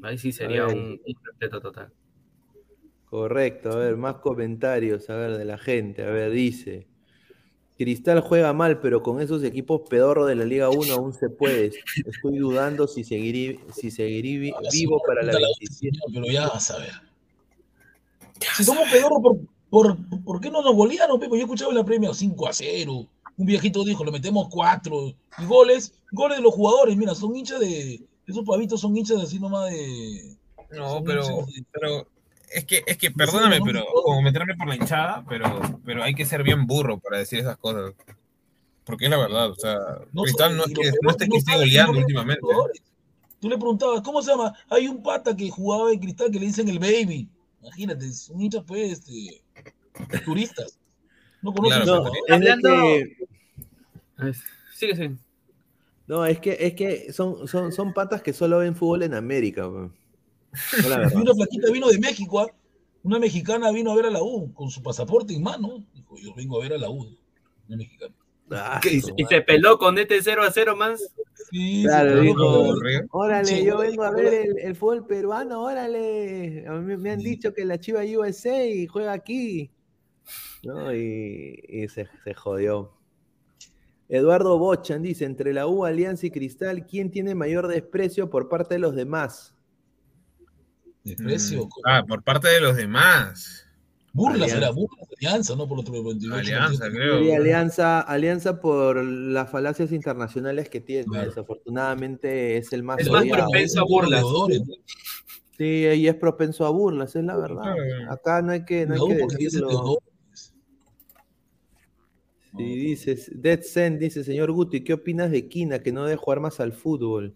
Ahí sí sería ver. un, un respeto total. correcto, a ver, más comentarios, a ver, de la gente. A ver, dice. Cristal juega mal, pero con esos equipos pedorros de la Liga 1 aún se puede. Estoy dudando si seguiré, si seguiré vi- vivo para la puta la 27. hostia, Pero ya vas a ver. Si somos pedorros, ¿por, por, ¿por qué no nos golearon, Pepe? Yo escuchaba en la premia 5 a 0. Un viejito dijo, le metemos 4. Y goles, goles de los jugadores, mira, son hinchas de. Esos pavitos son hinchas de así nomás de. No, de- pero es que, es que, perdóname, pero como meterme por la hinchada, pero, pero hay que ser bien burro para decir esas cosas. Porque es la verdad, o sea, No Cristal no es que, no es que esté goleando últimamente. Tú le preguntabas, ¿cómo se llama? Hay un pata que jugaba en cristal que le dicen el baby. Imagínate, son hinchas, pues, este, turistas. No conocen Claro, No, Hablando- que, Es- Sigue, sigue. no, es que, es que son, son, son patas que solo ven fútbol en América. weón. Y una flaquita vino de México, ¿ah? una mexicana vino a ver a la U con su pasaporte en mano. Dijo, yo vengo a ver a la U. Una mexicana. Ah, Y, se peló con este 0 a 0 más. Sí, Claro, dijo. Órale, Sí, yo vengo a ver el, el fútbol peruano, órale. A mí me han Sí. dicho que la Chiva USA y juega aquí. ¿No? Y, y se, se jodió. Eduardo Bochan dice, entre la U, Alianza y Cristal, ¿quién tiene mayor desprecio por parte de los demás? Desprecio. Ah, por parte de los demás. Burlas Alianza. era Burlas, Alianza, ¿no? Por otro 28. Alianza, creo. Sí, alianza, alianza por las falacias internacionales que tiene. Claro. Desafortunadamente es el más Es más propenso a burlas. Sí, y es propenso a burlas, es la verdad. Claro. Acá no hay que, no hay No, que decirlo. Sí, dices, Dead Zen dice, señor Guti, ¿qué opinas de Quina que no debe jugar más al fútbol?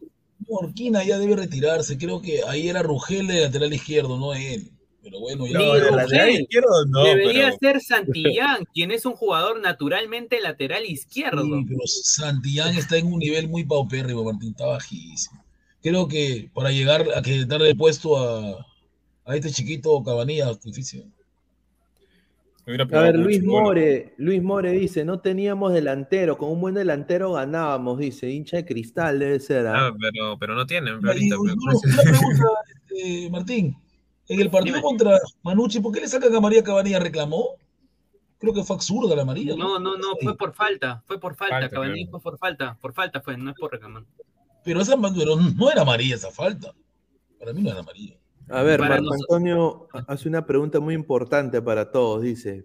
Orquina ya debe retirarse. Creo que ahí era Rugel de lateral izquierdo, no él. Pero bueno, ya. No, Rugel. lateral izquierdo no, Debería pero- ser Santillán, quien es un jugador naturalmente lateral izquierdo. Sí, pero Santillán está en un nivel muy paupérrimo, Martín, está bajísimo. Creo que para llegar a que darle puesto a, a este chiquito Cabanilla difícil. A ver, Luis. More, Luis More dice, no teníamos delantero, con un buen delantero ganábamos, dice, hincha de cristal debe ser. ¿ah? Ah, pero, pero no tienen, Y, pero ahorita. y, pero- bueno, una pregunta, este, Martín. En el partido contra Manucci, ¿por qué le sacan a María Cabanilla? ¿Reclamó? Creo que fue absurda la María. No, no, no, fue por falta, fue por falta, Falta, Cavani claro. fue por falta, por falta fue, no es por reclamar. Pero, esa, pero no era María esa falta. Para mí no era María. A ver, Marco nosotros- Antonio hace una pregunta muy importante para todos, dice.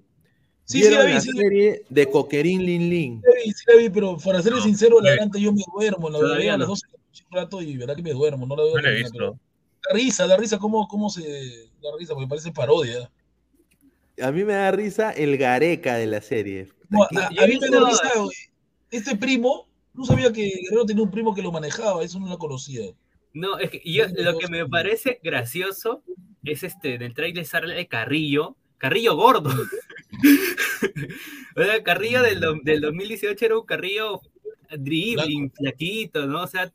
Sí, sí, ¿Vieron la vi, la sí, la serie de Coquerín Lin Lin? Sí, la vi, sí la vi, pero para ser No, sincero, la- adelante yo me duermo. La veo a las no. 12 de la noche un rato y verá que me duermo. No la veo No la he pero- visto. Da risa, da risa cómo, cómo se da risa, porque parece parodia. A mí me da risa el Gareca de la serie. No, a, a mí me da risa. Este primo, no sabía que Guerrero tenía un primo que lo manejaba, eso no lo conocía. No, es que yo, lo que me parece gracioso es este, del trailer sale Carrillo, Carrillo gordo. o sea, Carrillo del, del 2018 era un Carrillo dribbling, flaquito, ¿no? O sea,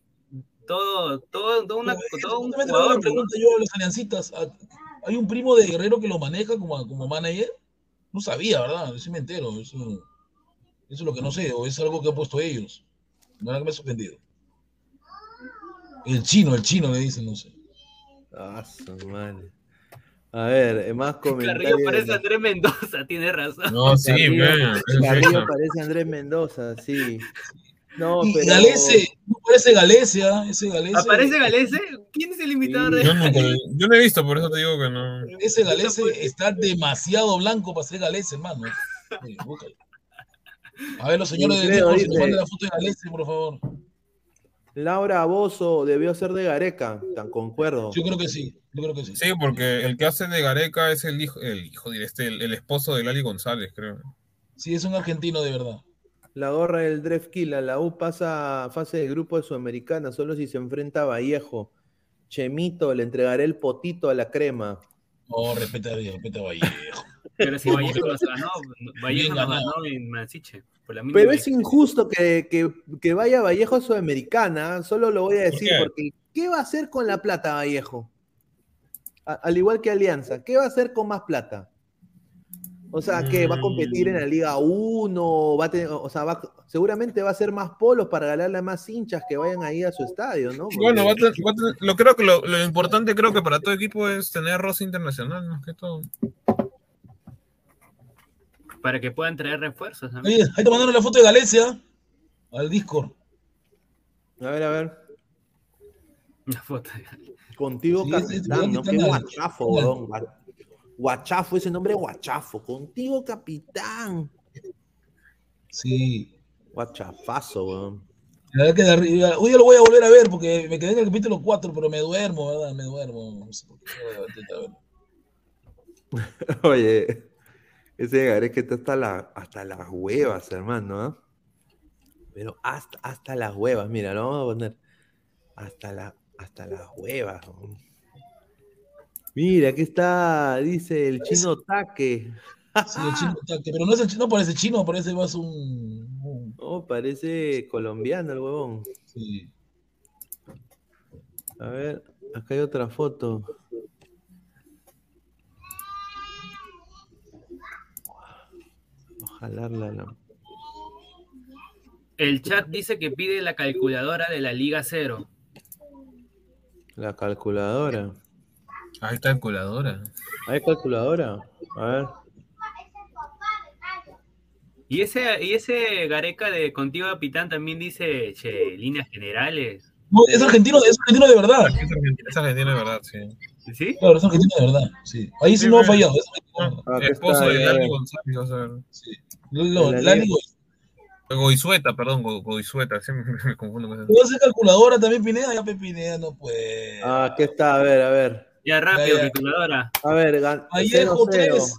todo, todo, todo, una, todo un jugador. una pregunta yo a los aliancitas. ¿a- ¿Hay un primo de Guerrero que lo maneja como, como manager? No sabía, ¿verdad? Sí me entero. Eso, eso es lo que no sé, o es algo que han puesto ellos. Que me ha sorprendido. El chino, el chino le dicen, no sé. Ah, su madre. A ver, eh, más comentarios. Carrillo parece Andrés Mendoza, tiene razón. No, sí, Carrillo, man, Carrillo parece Andrés Mendoza, sí. No, Y pero... Galese, no parece Galese, ¿ah? Ese Galese. ¿Aparece Galese? ¿Quién es el imitador de Yo, yo no he visto, por eso te digo que no. Ese Galese está demasiado blanco para ser Galese, hermano. A ver, los señores de la foto de Galese, por favor. Laura Bozo debió ser de Gareca, tan concuerdo. Yo creo que sí, yo creo que sí. Sí, porque el que hace de Gareca es el hijo, el hijo, diré, este, el, el esposo de Lali González, creo. Sí, es un argentino de verdad. La gorra del Drefkila, la U pasa a fase de grupo de Sudamericana solo si se enfrenta a Vallejo. Chemito, le entregaré el potito a la crema. No, respeta, respeta a Vallejo. Pero si Vallejo nos ganó, Vallejo ganado. ganó en Mansiche. Por la mínima Pero es injusto que, que- que vaya Vallejo a Sudamericana, solo lo voy a decir qué? porque ¿qué va a hacer con la plata Vallejo? A- al igual que Alianza, ¿qué va a hacer con más plata? O sea, que va a competir en la Liga 1, va a tener, o sea, va- seguramente va a ser más polos para ganarle a más hinchas que vayan ahí a su estadio, ¿no? Porque- Bueno, va a tener- va a tener- lo creo que lo, lo importante creo que para todo equipo es tener roce internacional, más que todo. Para que puedan traer refuerzos. ¿no? Oye, ahí te mandaron la foto de Galese, ¿ah? Al Discord. A ver, a ver. Una foto. Contigo, Sí, ese- capitán, ese ¿no? Qué guachafo, weón. Gua- Guachafo, ese nombre es guachafo. Contigo, capitán. Sí. Guachafazo, weón. La verdad que de arriba- Hoy ya lo voy a volver a ver porque me quedé en el capítulo 4, pero me duermo, ¿verdad? Me duermo. No sé por qué, no. Oye, ese Gareca está hasta, la, hasta las huevas, hermano. ¿ah? Pero hasta, hasta las huevas, mira, lo vamos a poner. Hasta, la, hasta las huevas. weón. Mira, aquí está, dice el chino Taque. Sí, el chino ataque, pero no es el chino, no parece chino, parece más un. un- Oh, parece colombiano el huevón. sí. A ver, acá hay otra foto. Ojalá la, la- El chat dice que pide la calculadora de la Liga Cero. la calculadora. Ahí está el coladora. ¿Hay calculadora? A ver. Y ese, y ese Gareca de Contigo Capitán también dice, che, líneas generales. No, es argentino, es argentino de verdad. Es argentino, es argentino de verdad, sí. ¿Sí? Claro, es argentino de verdad. Sí. Ahí sí, Sí, no ha fallado. Ah, acá Esposo está, de ya. González, vas a ver. Lo- En la Lali liga. Goizueta. Perdón, Go- Goizueta, siempre me confundo con eso. ¿Puedo hacer calculadora también, Pineda? Ya, Pineda, no puede. Ah, aquí está, a ver, a ver. Ya rápido, Ya, ya. calculadora. A ver, Vallejo 0-0. 3.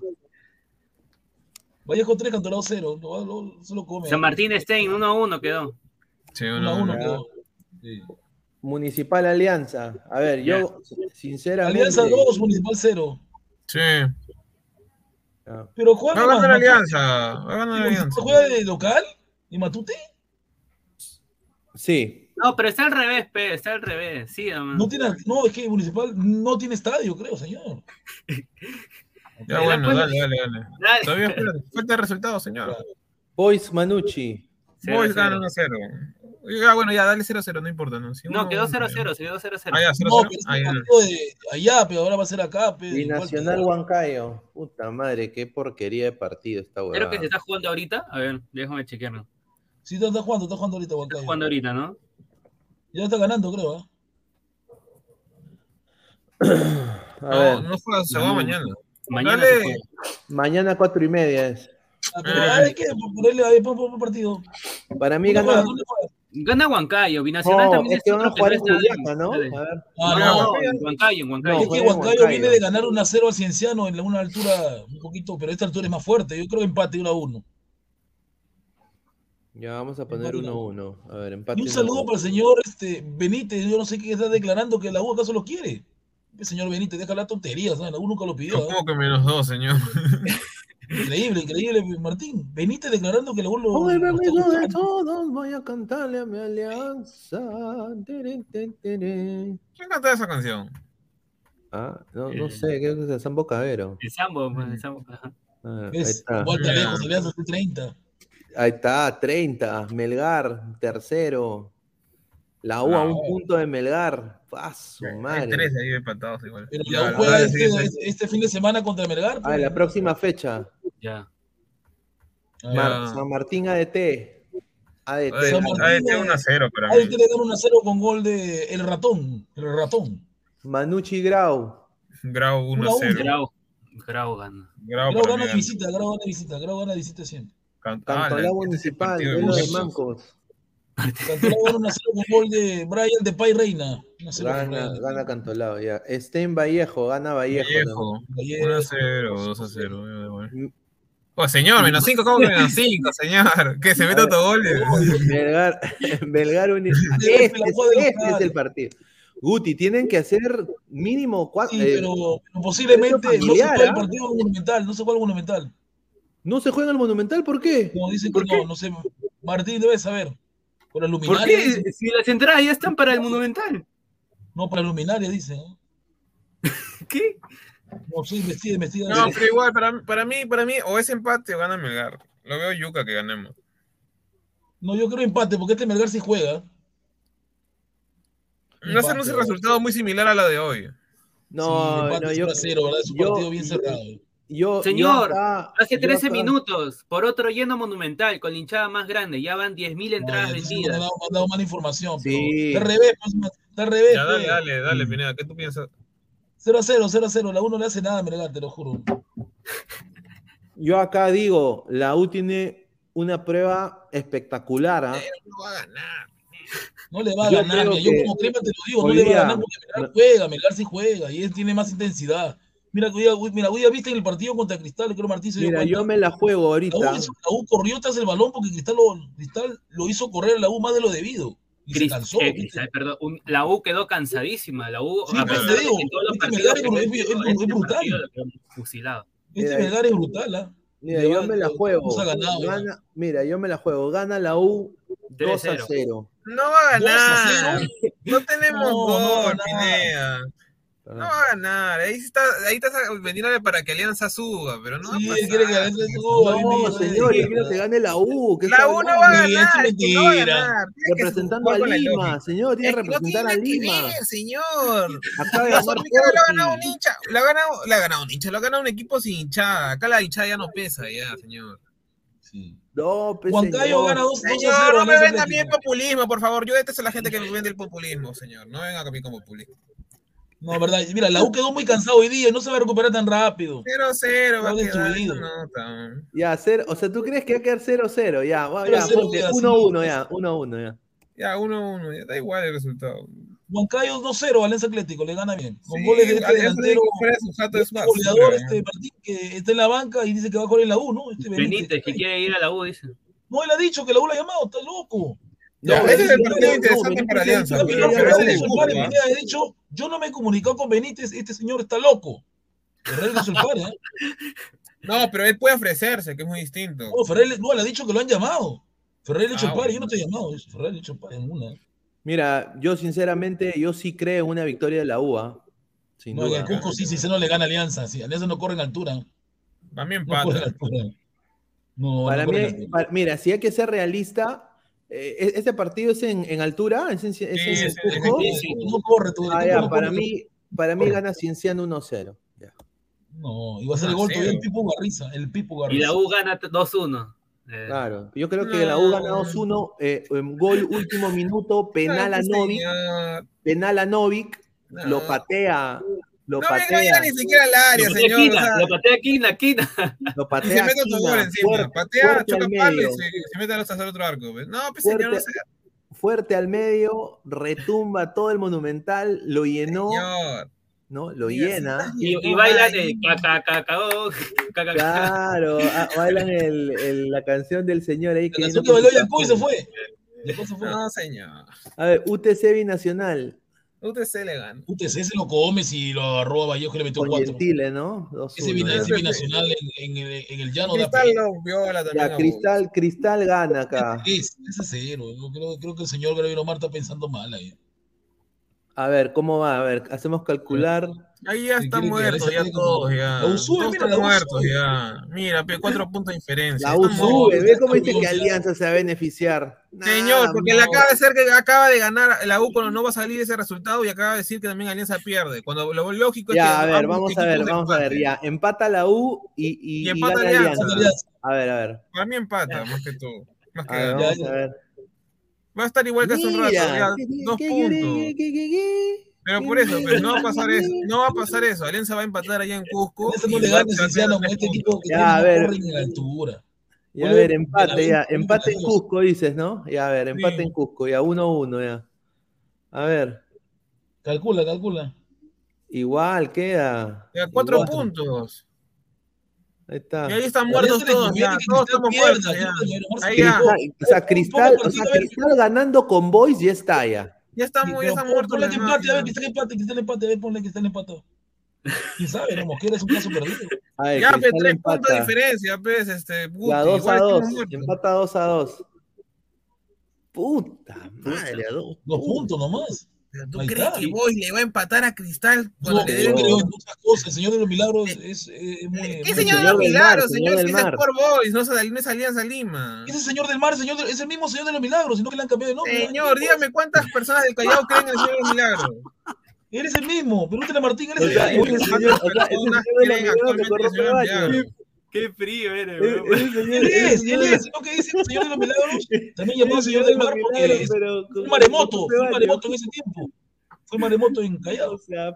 Vallejo 3, Cantolao 0. Lo, lo, se lo come. San Martín Stein, 1 a 1 quedó. Sí, 1 uno, a 1 uno. quedó. Sí. Municipal Alianza. A ver, yo, sinceramente. Alianza 2, Municipal 0. Sí. Pero juega. Va a ganar Alianza. Va a ganar. Alianza. ¿Juega de local? ¿Y Matute? Sí, No, pero está al revés, pe, está al revés. Sí. No, tiene, no, es que Municipal no tiene estadio, creo, señor. Ya bueno, dale, dale, dale. Dale. Todavía falta, falta el resultado, señor. Boys Manucci. Boys cero. gana 1-0. Ya, bueno, ya, dale 0-0, no importa, ¿no? Si No, uno- quedó 0-0, se quedó 0-0. Ah, ya, 0-0. No, pero Ah, ya. de allá, pero ahora va a ser acá. Pe, Y Nacional pero- Huancayo. Puta madre, qué porquería de partido esta Creo huevada. que se está jugando ahorita. A ver, déjame chequearlo. Sí, está, está jugando, está jugando ahorita Está Huancayo. jugando ahorita, ¿no? Ya está ganando, creo. ¿ah? A No, ver, no juega, se va mañana. Mañana Dale. se juega. mañana cuatro y media es. Ah, pero Ah. hay que ponerle por, por partido. Para mí ¿Dónde gana. Gana Huancayo, Binacional No, también es que van a jugar en está- Juliaca, ¿no? A ver. Ah, No, no. en Huancayo, en Huancayo. Es que Huancayo. viene de ganar 1 a 0 al Cienciano en una altura un poquito, pero esta altura es más fuerte. Yo creo empate 1 a 1. Ya vamos a poner Empate 1-1. A ver, empate. Y un 1-1. saludo para el señor este, Benítez. Yo no sé qué está declarando que la U acaso lo quiere. El señor Benítez, deja la tontería, ¿sabes? La U nunca lo pidió. ¿ah? ¿Cómo que menos dos, señor? Increíble, increíble, Martín. Benítez declarando que la U lo. El está permiso de todos, voy a cantarle a mi alianza. Tere, tere, tere. ¿Quién canta esa canción? Ah, no, no Eh. sé, creo que es de Sambo Cabero. El Sambo, pues, el Sambo. ajá. Ah, ahí está. Vuelta lejos, Alianza está 30. Ahí está, 30. Melgar, tercero. La U a un punto de Melgar. Paso, Hay madre. tres ahí empatados igual. Pero la U juega este, este- este fin de semana contra Melgar. Ah, pues. la próxima fecha. Ya. Mar-. San Martín ADT. ADT. Tiene 1 a 0 para mí. quiere dar 1 a 0 con gol de El Ratón. El Ratón. Manucci Grau. Grau 1 Uno a a 0. Grau, Grau gana. Grau Grau gana visita, Grau gana de visita, Grau gana de visita siempre. Cantolao Ah, la- este Municipal. Duelo de mancos. Cantolao gana 1 a 0 con gol de Brian de Pay Reina. 1 a 0 con Gana, gana Cantolao, ya. Estén Vallejo, gana Vallejo. Vallejo. Vallejo. 1 a 0, 2 a 0. ya, bueno. ¿no? Oh, señor, menos 5, ¿cómo que menos 5, señor? ¿Qué se mete autogoles? Melgar, Melgar Uni- Sí, Este, este es el partido. Guti, tienen que hacer mínimo cuatro. Sí, eh, pero, pero posiblemente no se juega el ¿ah? partido monumental, no se juega el monumental. ¿No se juega en el Monumental? ¿Por qué? Como dicen que ¿Por qué? no, no sé. Martín debe saber. Por la ¿Por luminaria. qué? dicen. Si las entradas ya están para el Monumental. No, para la luminaria dicen. ¿eh? ¿Qué? No, soy investiga, investiga. No, pero igual, para, para mí, para mí, o es empate o gana Melgar. Lo veo yuca que ganemos. No, yo creo empate, porque este Melgar sí juega. No sé, no es el resultado muy similar a la de hoy. No, Sí, empate no, 0 yo. a 0, ¿verdad? Es un yo- partido bien cerrado. yo- Señor, yo acá- Hace yo 13 acá- minutos, por otro lleno monumental, con la hinchada más grande, ya van 10.000 entradas No, vendidas. dado, me han dado mala información. pero Sí. Está al revés, pues, está al revés. Ya, dale, pues. dale, dale, Pineda, ¿qué tú piensas? 0 a 0, 0 a 0. La 1 no le hace nada a Melgar, te lo juro. Yo acá digo, la U tiene una prueba espectacular. ¿ah? No va a ganar. No le va a Yo ganar. Yo como crema te lo digo, no le va a ganar porque Melgar juega, Melgar sí juega y él tiene más intensidad. Mira, día- mira, hoy día viste en el partido contra Cristal, creo Martín se dio Mira, cuenta. yo me la juego La U, ahorita. la U corrió tras el balón porque Cristal lo, Cristal lo hizo correr a la U más de lo debido. Y se cansó. eh. Cristal, perdón, un- la U quedó cansadísima. La U, Sí, a pues, pesar te digo, de que todos los este partidos Melgar que es- es- este brutal. partido. Este Mira, Melgar es brutal, ¿ah? Mira, Le yo me la juego. ganado, ya. Gana- mira, yo me la juego. Gana la U 2 a 3-0. 0. No va a 2 a ganar. 0. No tenemos No, no gol, ganar. No va a ganar. Ahí está, ahí estás vendiéndole para que Alianza suba, pero no va Sí, a él quiere que pasar. Alianza suba, No, señor, yo quiero que gane la U. que La está U no va a ganar, es que no va a ganar. Representando a la Lima, señor, tiene que no representar tiene a que Lima. ver, señor. Acaba de La ganar ha ganado un hincha, lo ha ganado, lo ha ganado un hincha, lo ha ganado un equipo sin hinchada. Acá la hinchada ya no pesa, ya, señor. Sí. No, pues, Huancayo gana 2 a Señor, 0. no me venda a mí el Atlético. populismo, por favor. Yo detesto a la gente que me vende el populismo, señor. No venga a mí con populismo. No, verdad. Mira, la U quedó muy cansado hoy día y no se va a recuperar tan rápido. 0-0 va a Está quedar destruido. esa nota. Ya, cero, o sea, ¿tú crees que va a quedar 0-0? Ya, va, Cero ya, a cero, ponte ya, 1-1 sí. ya, 1-1 ya. Ya, 1-1, ya da igual el resultado. Huancayo 2-0, Alianza Atlético, le gana bien. Con Sí, goles de este delantero, es este basura, goleador, este Martín, que está en la banca y dice que va a jugar en la U, ¿no? Este Benítez, que quiere ir a la U, dice. No, él ha dicho que la U la ha llamado, está loco. Ya, No, ese es el partido no, interesante para Alianza. pero- ¿ah? Ha dicho, yo no me he comunicado con Benítez, este señor está loco. Ferrer no ¿eh? No, pero él puede ofrecerse, que es muy distinto. No, Ferrer no, le ha dicho que lo han llamado. Ferrer le ha hecho Ah, el padre, yo bueno. no te he llamado. Ferrer le ha hecho en una. Mira, yo sinceramente, yo sí creo en una victoria de la UA. Sin No, en duda. el Cusco sí, sí, se no le gana Alianza. Sí, Alianza no corre en altura. También No en altura. No, Para no mí, en para- mira, si hay que ser realista, eh, ¿e- ¿este partido es en, en altura? ¿Es en, es en Sí, es- es- Cusco? es- Sí, No corre, tu Ah, equipo ya, no para mí, para mí gana Cienciano 1-0. Ya. No, iba a ser el Ah, gol todavía el Pipo Garriza. El Pipo Y Garriza. la U gana 2-1. Eh, Claro, yo creo que la U gana No. 2-1, eh, gol último minuto, penal a No, Novik, penal a Novik, No. lo patea, lo No venga, patea, llega ni siquiera al área, Lo patea señor. o Quina, sea, lo patea Quina, Quina. lo y se patea mete otro gol encima. fuerte, Patea, fuerte choca al palo y medio. se, se mete a los hacer otro arco. pues. No, pues Fuerte- señor, no sé. fuerte al medio, retumba todo el monumental, lo llenó, Señor. ¿no? Lo llena. Y, y bailan el cacacacao. Claro, ah, bailan el, el- la canción del señor ahí que que con bailó y se cajón. fue. Yanko se fue. No, señor. A ver, UTC Binacional UTC le gana. UTC se lo come si lo agarró a Vallejo y le metió cuatro. Gentile, ¿no? 2-1. Ese, ese binacional en, en el, en el llano da Cristal pena. lo viola también. Ya, Cristal, Cristal gana acá. Es, ese cero. Yo creo, creo que el señor Gabriel Omar está pensando mal ahí. A ver, ¿cómo va? A ver, hacemos calcular. Ahí ya están muertos, ya todos, ya. La U sube, Todos mira, están la U muertos, sube. ya. Mira, cuatro puntos de diferencia. La U Están sube, muertos. ve cómo dice que. Alianza se va a beneficiar. Señor, porque no. le acaba de ser que acaba de ganar la U cuando no va a salir ese resultado y acaba de decir que también Alianza pierde. Cuando lo lógico es que Ya, a ver, vamos a ver, vamos a ver, ya. Empata la U y, y, Y y empata gana Alianza. Alianza. A ver, a ver. Para mí empata, más que todo. Más que A ver, vamos Ya, ya. a ver. Va a estar igual que hace un rato, ya, ¿qué- dos puntos. Pero por eso, pues, no va a pasar eso. No va a pasar eso. Alianza va a empatar allá en Cusco. Ese y no le gana Cienciano con este equipo que Ya, tiene a ver. en altura. Ya, a ver, empate, ya. Empate en. Cusco, dices, ¿no? Ya, a ver, empate Sí. en Cusco, ya, 1-1, ya. A ver, Calcula, calcula. igual queda. Ya, cuatro Igual. puntos. Ahí está. Y ahí están muertos todos, ya. Todos estamos muertos, ya. Ahí ya. Cristal, o sea, Cristal, o sea. Cristal ganando con Boys ya está ya. Ya estamos, ya pon- muertos. Ponle que empate, a ver, que está el empate, que está el empate, a ver, ponle que está el empate. ¿Quién sabe? No, Mosquera es un caso perdido. Ya, Cristal tres puntos de diferencia, pues, este, Guti, Ya, 2 igual a 2. estamos muertos. Empata 2 a 2. Puta madre, a dos Dos puntos nomás. Pero ¿Tú crees está. que Boy le va a empatar a Cristal cuando No, le yo creo en muchas cosas. El Señor de los Milagros es, es muy. ¿Qué muy- señor de los milagros, señor? señor Si del es mar. Sport Boys, no es, no es Alianza Lima. Ese señor del mar, señor es el mismo señor de los milagros, sino que le han cambiado de nombre. Señor, dígame cuántas personas del Callao creen en el señor de los milagros. Eres el mismo, pregúntale a Martín, eres el mismo. En el. Qué frío eres, ese es, él señor- es, sino que dice el señor de los milagros, también llamado ese señor del mar porque es un maremoto, fue un maremoto en ese tiempo. Fue un maremoto en Callao. O sea,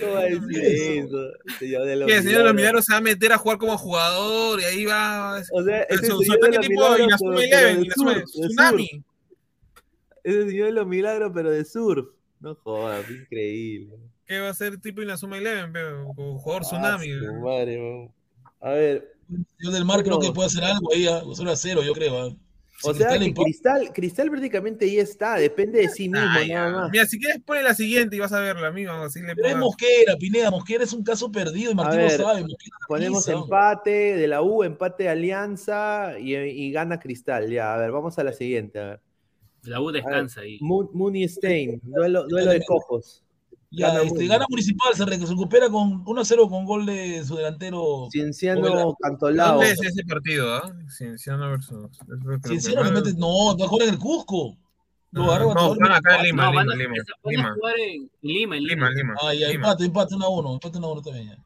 ¿cómo va a decir eso? Señor de los el señor de los milagros. se va a meter a jugar como jugador y ahí va. O sea, ese Su, su señor de ataque los tipo milagros, Eleven, Tsunami. surf. Ese señor de los milagros, pero de surf. No jodas, increíble. ¿Qué va a ser tipo Inazuma Eleven, pero como jugador Ah, Tsunami? su madre, weón. A ver, señor del mar creo que puede hacer algo ahí, a 0 a 0, yo creo. ah. Si o sea Cristal que Cristal, Cristal prácticamente ya está, depende de sí mismo nada ya. más. Mira, si quieres pone la siguiente y vas a verla, amigo. Así le Pero es Mosquera, Pineda, Mosquera es un caso perdido y Martín ver, lo sabe. Mosquera Ponemos pisa. empate de la U, empate de Alianza y, y gana Cristal. Ya, a ver, vamos a la siguiente. A ver. La U descansa ahí. Moon, Mooney Stein, duelo, duelo de cojos. Ya, Gana este, gana Municipal, se, re- se recupera con 1 a 0 con gol de su delantero. Cienciano Cantolao. ¿Dónde es ese partido, ah? Cienciano versus. Cienciano le mete. No, va a jugar en el Cusco. No, no, Guatador van acá en. Lima, No, Lima, Lima, Lima. en Lima, en Lima, Lima. Lima. Ah, ya, Lima. empate, empate 1 a 1. Empate 1 a 1 también. Ya.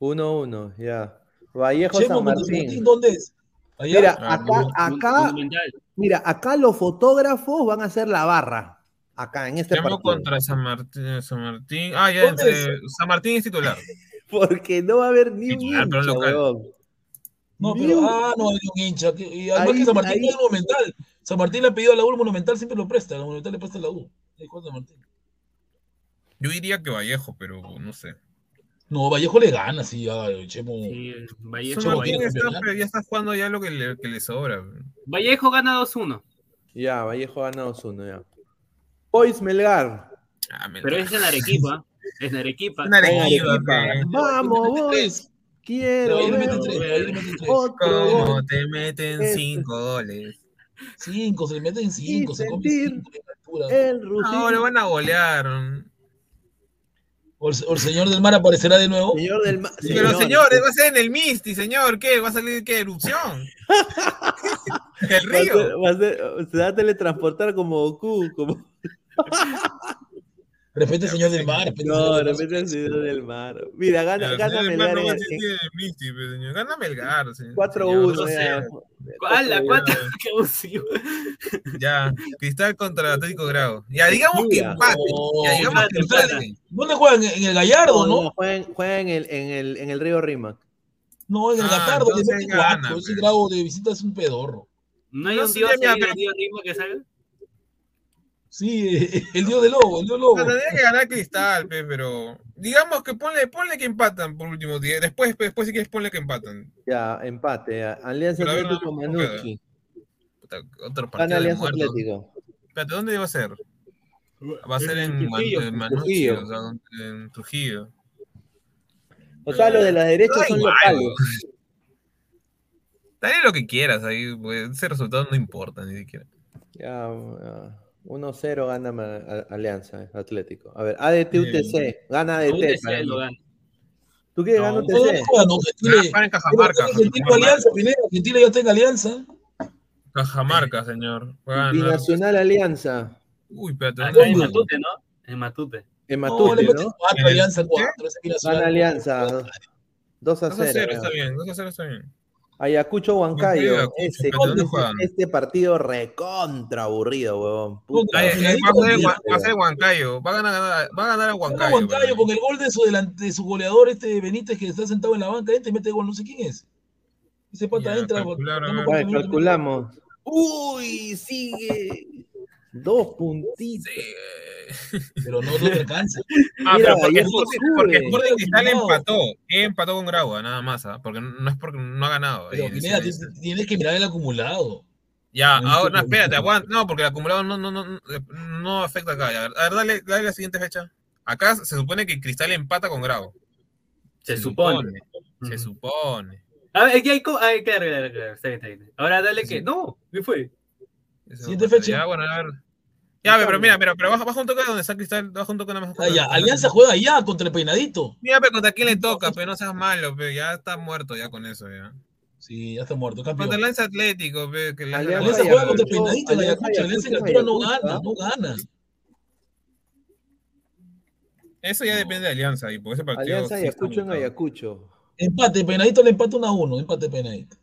1-1, ya. Vallejo Chemo San Martín. Martín, ¿dónde es? Allá. Mira, Ah, acá, acá, mira, acá los fotógrafos van a hacer la barra. Acá, en este Llamo partido. contra San Martín, San Martín. Ah, ya, ¿Dónde entre San Martín es titular. Porque no va a haber ni un Titular, pero hincha. No, pero, un- ah, no hay un hincha. y además Ahí- que San Martín ahí- no es monumental. San Martín le ha pedido a la U el monumental, siempre lo presta. La monumental le presta a la U. San Martín. Yo diría que Vallejo, pero no sé. No, Vallejo le gana, sí, a Chemo. Sí, Vallejo, Vallejo está, campeonato. pero ya está jugando ya lo que le, que le sobra. Vallejo gana 2-1. Ya, Vallejo ganado uno ya. Boys Melgar. Ah, me- Pero es en Arequipa. Es en Arequipa. En. Vamos, boys. Quiero Ahí le ver meten tres, ahí le meten tres. otro ¿Cómo gol. te meten Este. cinco goles? Cinco, se le meten cinco, se come sentir cinco. El. Ahora van a golear. O el, o el señor del mar aparecerá de nuevo. Señor del ma- Pero señor, va a ser en el Misty, señor. ¿Qué? ¿Va a salir qué? ¿Erupción? ¿El va a río? ser- va a ser- se va a teletransportar como Goku. Como... Respete señor del mar. respete No, repente el señor del mar. Mira, gana, gana Melgar no en- Misty, pe, señor. Gana Melgar, señor. 4-1. Señor, ya. ¡Hala, cuatro! ¡Qué abusivo! Ya, Cristal contra Atlético Grau. Ya, digamos que empate. No, Ya, digamos que empate. ¿Dónde juegan? En el Gallardo, No, ¿no? no, juegan, juegan en, el, en, el, en el río Rimac. No, en el Ah, Gatardo. Ese grado de visita es un pedorro. ¿No hay No un dios pero- el dios Rima que salga? Sí, el dios de lobo, el dios lobo. No, tendría que ganar Cristal, pe, pero digamos que ponle, ponle que empatan por último día. Después, después si quieres ponle que empatan. Ya, empate. ya. Alianza Atlético no, Manucci. Puta, Otro partido de Alianza. Atlético. Espérate, ¿dónde va a ser? Va a ser en, Trujillo. en Manucci, Trujillo. o sea, en Trujillo. O sea, los de la derecha son igual, locales. Dale lo que quieras ahí, pues, ese resultado no importa ni siquiera. Ya, ya. 1-0 gana Ma- a- Alianza Atlético. A ver, ADT UTC. Gana ADT. UTC lo gana. ¿Tú quieres No, ganar UTC? no, no, Gentile- Para en Cajamarca. Gentile Alianza, primero, Gentile ya está en Alianza. Cajamarca, señor. Binacional Alianza. Uy, espérate. Acá ¿dónde en? Matute, ¿no? En Matute. En Matute, ¿no? Alianza cuatro. ese binacional. Gana Alianza. 2 a 2 a 0, 0. está bien, 2 a 0 está bien. Ayacucho Huancayo. Ese, este partido recontra aburrido, huevón. Puta. Ay, eh, va, a ser, también, Hua- va a ser Huancayo. Va a ganar, va a ganar a Gana Huancayo. Huancayo con el gol de su, delan- de su goleador, este Benítez, que está sentado en la banca, este mete gol, no sé quién es. Ese pata Ya, entra. calcular, Vale, calculamos. Uy, sigue. Dos puntitos. Pero no, le alcanza. Ah, Mira, pero porque porque Sporting Cristal No. empató. Empató con Grau, nada más. ¿ah? Porque no es porque no ha ganado. Pero Ahí, Pineda, ese- tienes, que mirar el acumulado. Ya, No ahora, no, espérate, aguanta. No, porque el acumulado no, no, no, no, afecta acá. ya. A ver, dale, dale la siguiente fecha. Acá se supone que Cristal empata con Grau. Se supone. Se supone. A ver, hay co- ay, claro, claro, claro, está bien, está bien. Ahora dale que. No, ¿qué fue? Siguiente fecha. Ya, bueno, a ver. Ya, pero mira, mira, pero baja, baja un toque donde está Cristal, baja un toque nada más. Ah, ya, Alianza juega allá contra el peinadito. Mira, pero contra quién le toca, pero no seas malo, pero ya está muerto ya con eso, ya. Sí, ya está muerto, Contra campeón. el Lance Atlético, pe, que la Alianza Alianza juega contra el peinadito en Alianza Ayacucho. Alianza altura no gana, no gana. Eso ya depende de Alianza, y por ese partido. Alianza sí está Ayacucho en. Ayacucho. Empate, peinadito le empata 1 a 1. Empate, peinadito.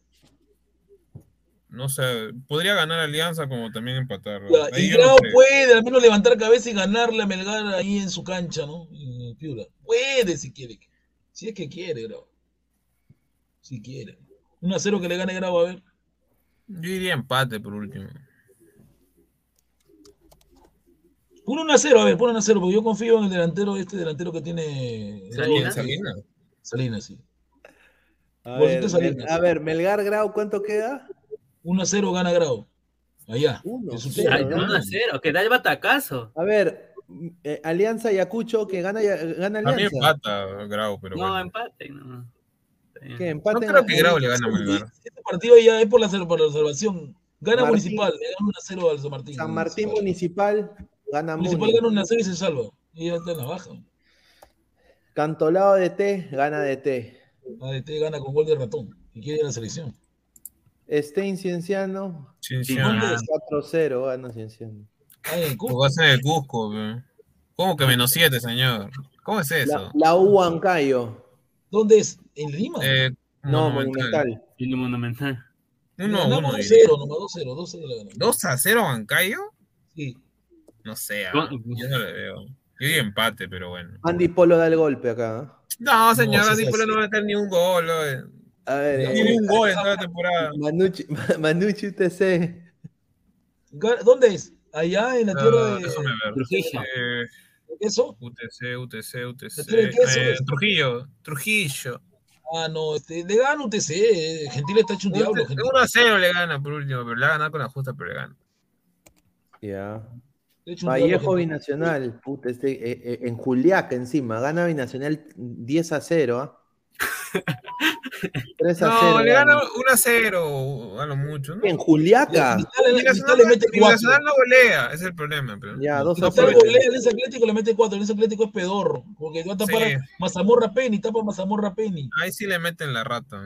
No sé, podría ganar Alianza como también empatar. ¿no? Y no Grau sé. puede al menos levantar cabeza y ganarle a Melgar ahí en su cancha, ¿no? En Piura. Puede si quiere. Si es que quiere, Grau. Si quiere. 1 a 0 que le gane Grau, a ver. Yo diría empate por último. Pon 1 a 0, a ver, pon 1 a 0, porque yo confío en el delantero, este delantero que tiene. Salinas. Salinas. Salinas, sí. A ver, Salinas. A ver, Melgar Grau, ¿cuánto queda? 1 a 0 gana Grau. Allá. Uno, en su cero, tierra. Ay, 1 a 0, que da el batacazo. A ver, eh, Alianza Ayacucho que gana, gana A mí Alianza. empata Grau, pero No, bueno. empate. No. Bien. ¿Qué, No creo que Grau le gane a Melgar. Este partido ya es por la, por la observación. Gana Martín. Municipal, le gana 1 a 0 al San Martín. San Martín Municipal gana Municipal Muni. gana 1 a 0 y se salva. Y ya está en la baja. Cantolao de T gana de T. ADT gana con gol de ratón. Y quiere ir a la selección. Stein Cienciano Cienciano. Ah. 4-0 gana Cienciano. Ah, en el Cusco. En el Cusco. ¿Cómo que menos 7, señor? ¿Cómo es La, eso? la U Huancayo. ¿Dónde es? ¿En Lima? Eh, No, Monumental. Lo monumental. 1 a Ganamos 1. 2-0, nomás 2-0, 2-0 le ganamos. 2 a 0 a Huancayo. Sí. No sé, ah, yo no le veo. Yo digo empate, pero bueno. Andy Polo da el golpe acá. ¿eh? No, señor, No, Andy Polo no va a meter ni un gol. oye. A ver, No eh, tiene un gol en toda la temporada. Manucci, Manucci UTC. ¿Dónde es? Allá en la tierra Ah, de. déjame ver. Trujillo. Eh, ¿Eso? UTC, UTC, UTC. ¿Pero qué es Eh? Trujillo, Trujillo. Ah, no, este, le gana UTC. eh, Gentil está hecho un diablo. Gentil. 1 a 0 le gana por último, pero le ha ganado con la justa, pero le gana. Ya. Diablo, Vallejo. Binacional, puta, este, eh, eh, en Juliaca encima, gana Binacional 10 a 0, ¿ah? 3 a 0. No, le gana. gana 1 a 0, a lo mucho. ¿no? En Juliaca. Le mete 4. Nacional no golea, ese es el problema. Pero... Ya, 2 a Cristal 0. golea al Alianza Atlético le mete 4. El Atlético es pedorro. Porque va a tapar Sí. a Mazamorra Penny, tapa Mazamorra Penny. Ahí sí le meten la rata.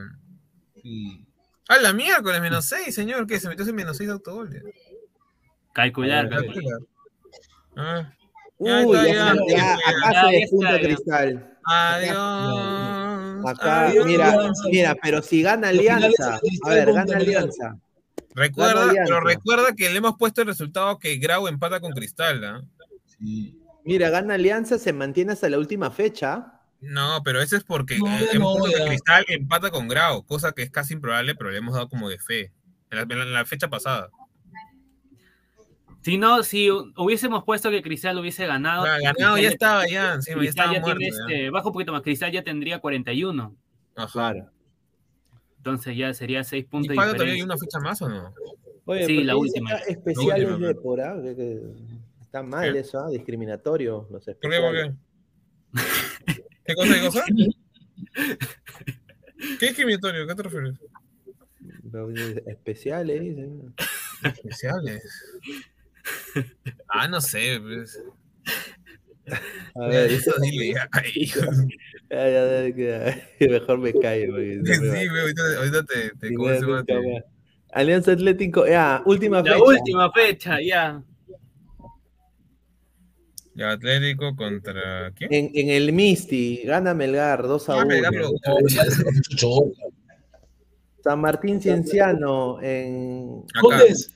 Sí. Ah, la miércoles, menos 6, señor. ¿Qué? Se metió en menos 6 autogoles. Calcular, calcular. Ah, Uy, Ya ya, ya, ya, ya, ya, acá ya, se despunta. Cristal. Adiós. Acá, Adiós. mira, Alianza. mira, pero si gana Alianza, a ver, gana. Alianza. Recuerda, Gana Alianza. pero recuerda que le hemos puesto el resultado que Grau empata con Cristal. ¿ah? Sí. Mira, gana Alianza, se mantiene hasta la última fecha. No, pero eso es porque No, eh, no. Cristal empata con Grau, cosa que es casi improbable, pero le hemos dado como de fe. La- en la fecha pasada. Si no, si hu- hubiésemos puesto que Cristal hubiese ganado. Ah, ganado ya estaba ya, encima ya Cristal estaba ya muerto. tiene ya. este, bajo un poquito más, Cristal ya tendría 41. Ajá. Claro. Entonces ya sería 6 ¿Y puntos de falta todavía hay una fecha más o no? Oye, Sí, ¿por la última. última, de por ah? Que- que Está mal ¿Qué? eso, ¿ah? discriminatorio. Los ¿Por qué? ¿Por especiales. qué? ¿Qué cosa? ¿Qué cosa? ¿Qué discriminatorio? ¿Qué te refieres? Especiales, dicen. Especiales. Ah, no sé. Pues. A ver, Eso dile ya. Ay, ya, ya, ya, ya, mejor me callo. no Sí, güey, ahorita, ahorita te, te. Alianza Atlético, ya, última La fecha. última fecha, ya. Ya, Atlético contra. ¿Quién? En, en el Misti, gana Melgar 2 a Ah, 1. Melgar lo- No, ya, ese muchacho. San Martín Cienciano en, Acá. ¿Dónde es?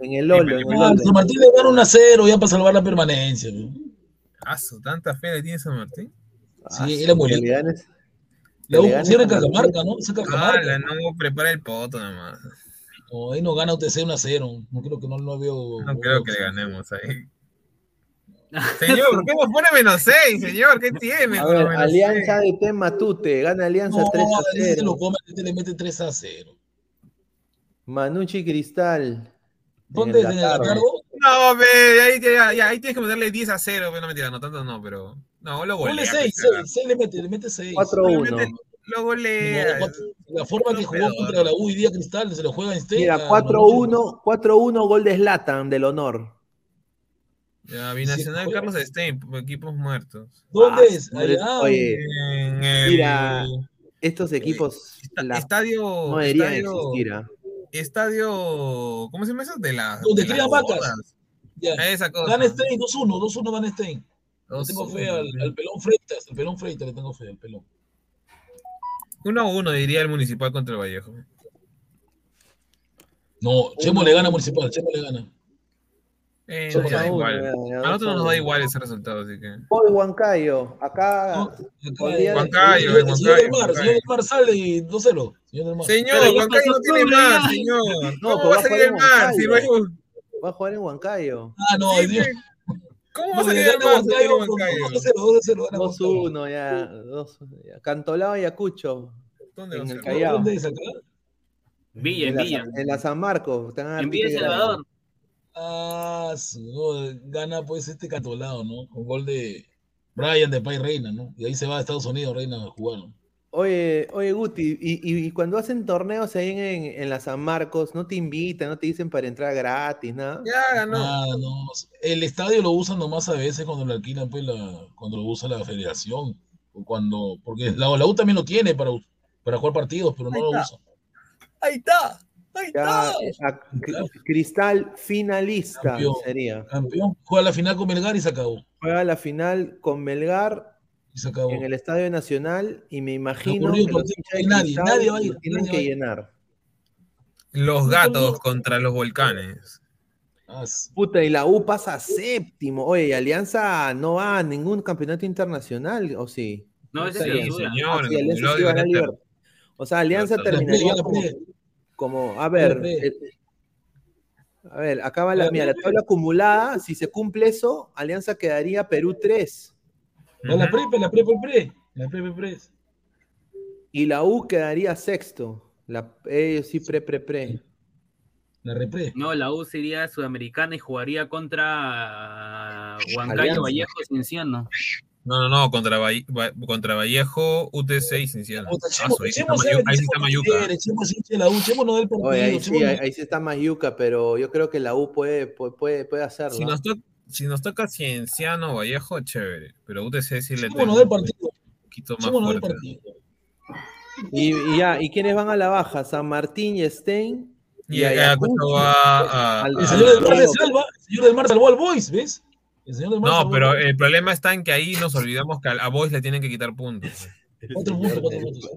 En el Lolo. en el Ah, Lolo. San Martín le gana 1 a 0 ya para salvar la permanencia. Ah, su tanta fe le tiene San Martín. Ah, Sí, era le ganes. La U cierra. Cajamarca, ¿no? Esa Ah, Cajamarca. la no prepara el poto nada más. No, ahí no gana UTC 1 a 0. No creo que no lo veo. No creo que le ganemos ahí. Señor, ¿por qué nos pone menos 6, señor? ¿Qué tiene? A ver, Alianza de Tem Matute, gana Alianza No, 3 a ese se lo 0. come, este le mete 3 a 0. Manucci Cristal. ¿Dónde. Latardo? No, ve, ahí, ahí tienes que meterle 10 a 0, pero no mentira, no tanto no, pero. No, lo Ponle golea. 6, pues, 6, 6 le mete, le mete 6. 4 a Le 1. mete- Lo golea. La forma que jugó contra la U y día Cristal se lo juega en. Mira, 4 a 1, 4 a 1, gol de Slatan del honor. Ya, Binacional Carlos Stein, equipos muertos. ¿Dónde Ah, es? madre- Allá. Oye, En el Mira, estos equipos esta- la- estadio. no deberían estadio, existir. ¿ah? Estadio. ¿Cómo se llama eso? De la. Donde crían vacas. Ya. Esa cosa. Gana Stein 2-1, 2-1 gana Stein. Le tengo fe al, al pelón Freitas, al pelón Freitas le tengo fe, al pelón. Uno a uno diría el municipal contra el Vallejo. No, Chemo le gana Municipal, Chemo le gana. Eh, da a igual. nosotros nos da igual ese resultado, así que. Hoy Huancayo, acá. Podría- eh, Huancayo, señor, del Huancayo, Mar, Huancayo. señor del Mar sale y 2-0. Señor del Mar. Señor, Huancayo no tiene mar, señor. No, ¿Cómo pero va a salir jugar el en mar? Si Huancayo. Va a jugar en Huancayo. Ah, no, Dios. ¿Cómo va a salir el mar? si Huancayo luego con Huancayo? 2-0, 2-0 gana Huancayo. 2-1 ya. Cantolao y Ayacucho. ¿Dónde En el Callao. ¿Dónde es acá? Villa, en la, Villa. en la San Marcos. En Villa Salvador. Ah, su- gana pues este catolado, ¿no? Con gol de Brian de Pay Reina, ¿no? Y ahí se va a Estados Unidos, Reina, a jugar, ¿no? Oye, oye, Guti, y, y- y cuando hacen torneos ahí en, en la San Marcos, no te invitan, no te dicen para entrar gratis, nada. Ya ganó. Ah, no. El estadio lo usan nomás a veces cuando lo alquilan, pues, la, cuando lo usa la federación. O cuando, porque la, la U también lo tiene para, para jugar partidos, pero no Ahí lo usa. Ahí está. Ahí Ya, Cristal finalista Campeón. sería. Campeón, juega la final con Melgar y se acabó. Juega la final con Melgar Y se acabó. en el Estadio Nacional y me imagino que los nadie, nadie va a ir, tienen nadie que va a ir. llenar. Los gatos contra los volcanes. Puta, y la U pasa a séptimo. Oye, ¿y Alianza no va a ningún campeonato internacional, ¿o sí? No, es clausura. Ah, sí, Señor, Alianza sí O sea, Alianza terminaría como, como- a ver, La eh, a ver, acaba la, La mira, la tabla acumulada, si se cumple eso, Alianza quedaría Perú 3 No, la pre, la pre, pre, pre. La pre, pre, pre. y la U quedaría sexto. La, ellos sí, pre, pre, pre. La repre. No, la U sería sudamericana y jugaría contra Huancayo Alianza. Vallejo Cienciano. No, no, no, contra, Valle- Va- contra Vallejo, UTC y Ah, su- ahí sí está Mayu- ahí Mayuca. Oye, ahí sí, ahí, está más yuca, pero yo creo que la U puede, puede, puede, puede hacerlo. Si nos, to- si nos toca Cienciano Vallejo, chévere. Pero UTC sí le tengo no da el un partido. poquito más Chemo no fuerte. partido. Y, y ya, ¿y quiénes van a la baja? San Martín y Stein. Y Ayacucho va a- al- El señor del mar no. le salva, el señor del mar salvó al Boys, ¿ves? El señor del mar No, pero el problema está en que ahí nos olvidamos que a, Boys le tienen que quitar puntos. Cuatro puntos, cuatro puntos.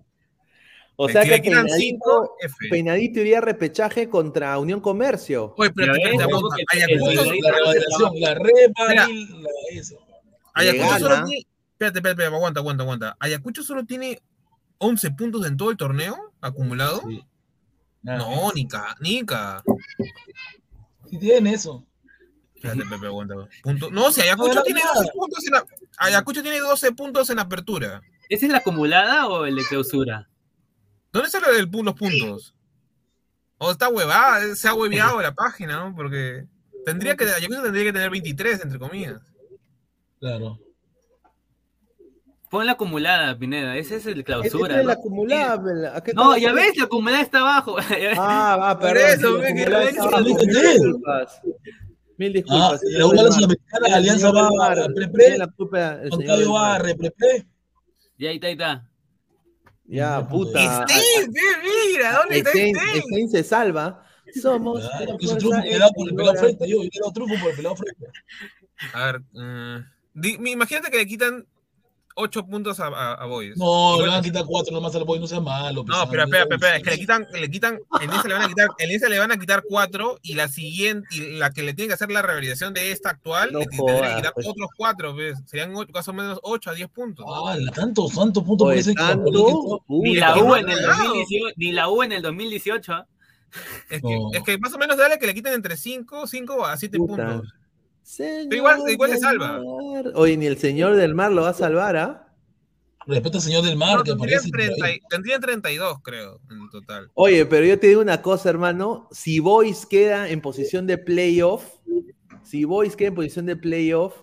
O Si sea que quitan Peinadito. Peinadito iría a repechaje contra Unión Comercio. Oye, pero Ayacucho, el- La revelación, la repa. Ayacucho solo gana. tiene. Espérate, espérate, espérate, aguanta, aguanta, aguanta. Ayacucho solo tiene 11 puntos en todo el torneo acumulado. Sí. Nada. No, Nica, Nica. Si tiene eso. Espérate, Pepe, aguanta. Punto. No, si Ayacucho No, tiene nada. 12 puntos en la. Ayacucho tiene 12 puntos en apertura. ¿Esa es la acumulada o el de clausura? ¿Dónde sale el, los puntos? O está huevada, se ha hueveado la página, ¿no? Porque tendría que, Ayacucho tendría que tener 23, entre comillas. Claro. Pon la acumulada, Pineda. Ese es el clausura. ¿no? acumulable. ¿A qué No, ya ves, la acumulada está abajo. Ah, va, Por perdón. eso, Mil disculpas. Ah, disculpas. la señor U va a la Mar. Sudamericana, El Alianza va a pre Tiene la culpa el señor del Moncayo va a Mar. repre pre. Ya ahí está, ahí está. Ya, puta. Stein, mira, ¿dónde está Stein, Stein? Se salva. Somos. Claro, la que triunfo me da por el pelado frente. Yo, yo le he dado triunfo por el pelado frente. A ver, di- mi- imagínate que le quitan 8 puntos a, a, a Boys. No, le van a quitar cuatro nomás al boy, no sea malo. No, pesado, pero espera, espera, espera, es que le quitan, le quitan, en esa le van a quitar, en esa le van a quitar cuatro y la siguiente, y la que le tiene que hacer la revalidación de esta actual, No le tendría que quitar pues. otros cuatro, ¿ves? Serían más o menos 8 a 10 puntos. Ah, tantos, tantos puntos Oye, ese tanto, equipo. Ni la U en el Claro. 2018. Ni la U en el 2018. ¿ah? Es, que, No. es que más o menos dale que le quiten entre 5, 5 a 7 Puta. puntos. Señor igual- igual se salva. Mar. Oye, ni el señor del mar lo va a salvar, ¿ah? Respeta al señor del mar No, que tendrían, aparece. por ahí. 30 y- tendrían 32, creo, en total. Oye, pero yo te digo una cosa, hermano. Si Boys queda en posición de playoff, si Boys queda en posición de playoff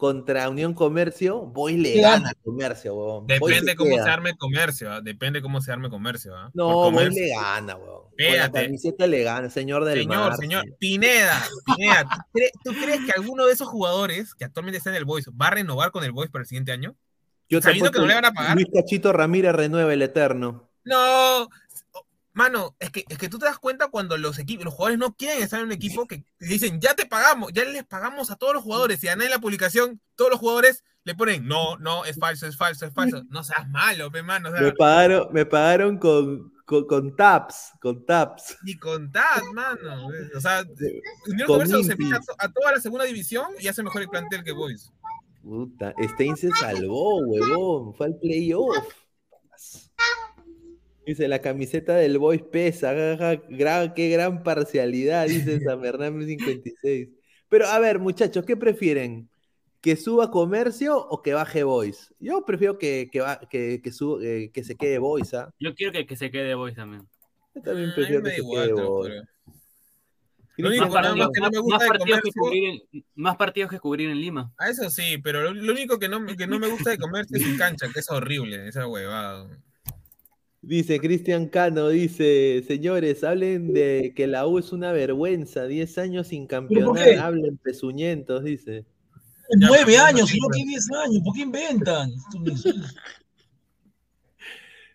contra Unión Comercio, Boys le gana gana. a Comercio, huevón. Boys Depende se cómo queda. se arme comercio, ¿ah? depende cómo se arme comercio. ¿ah? No, Boys comercio- le gana, huevón. Con la camiseta le gana, señor del Señor, mar. señor, Pineda, Pineda, ¿tú crees, tú crees que alguno de esos jugadores que actualmente está en el Boys va a renovar con el Boys para el siguiente año? Yo te sabiendo que no le van a pagar. Luis Cachito Ramírez renueva el eterno. No, mano, es que, es que tú te das cuenta cuando los equipos, los jugadores no quieren estar en un equipo que dicen, ya te pagamos, ya les pagamos a todos los jugadores. Y a nadie en la publicación, todos los jugadores le ponen, no, no, es falso, es falso, es falso. No seas malo, pe, mano. O sea, Me pagaron, me pagaron con, con, con taps, con taps. ni contad, mano. O sea, Unión Con Comercio se fija a toda la segunda división y hace mejor el plantel que Boys. Puta, Stein se salvó, huevón. Fue al playoff. Dice, la camiseta del Boys pesa. jajaja, gran, qué gran parcialidad, dice San Bernardo 56. Pero, a ver, muchachos, ¿qué prefieren? ¿Que suba comercio o que baje Boys? Yo prefiero que, que, va- que, que, su- eh, que se quede Boys, ¿ah? Yo quiero que, que se quede Boys también. Yo también A mí prefiero que se quede Boys. juro. Lo único Más partidos, que no me más- gusta más de partidos que comercio cubrir en, más partidos que cubrir en Lima. Ah, eso sí, pero lo, lo único que no, me- que no me gusta de comercio es su cancha, que es horrible, esa huevada. Dice Cristian Cano, dice, señores, hablen de que la U es una vergüenza, 10 años sin campeonar, qué? hablen pezuñentos, dice. Nueve años, no si no siempre. tiene diez años, ¿por qué inventan?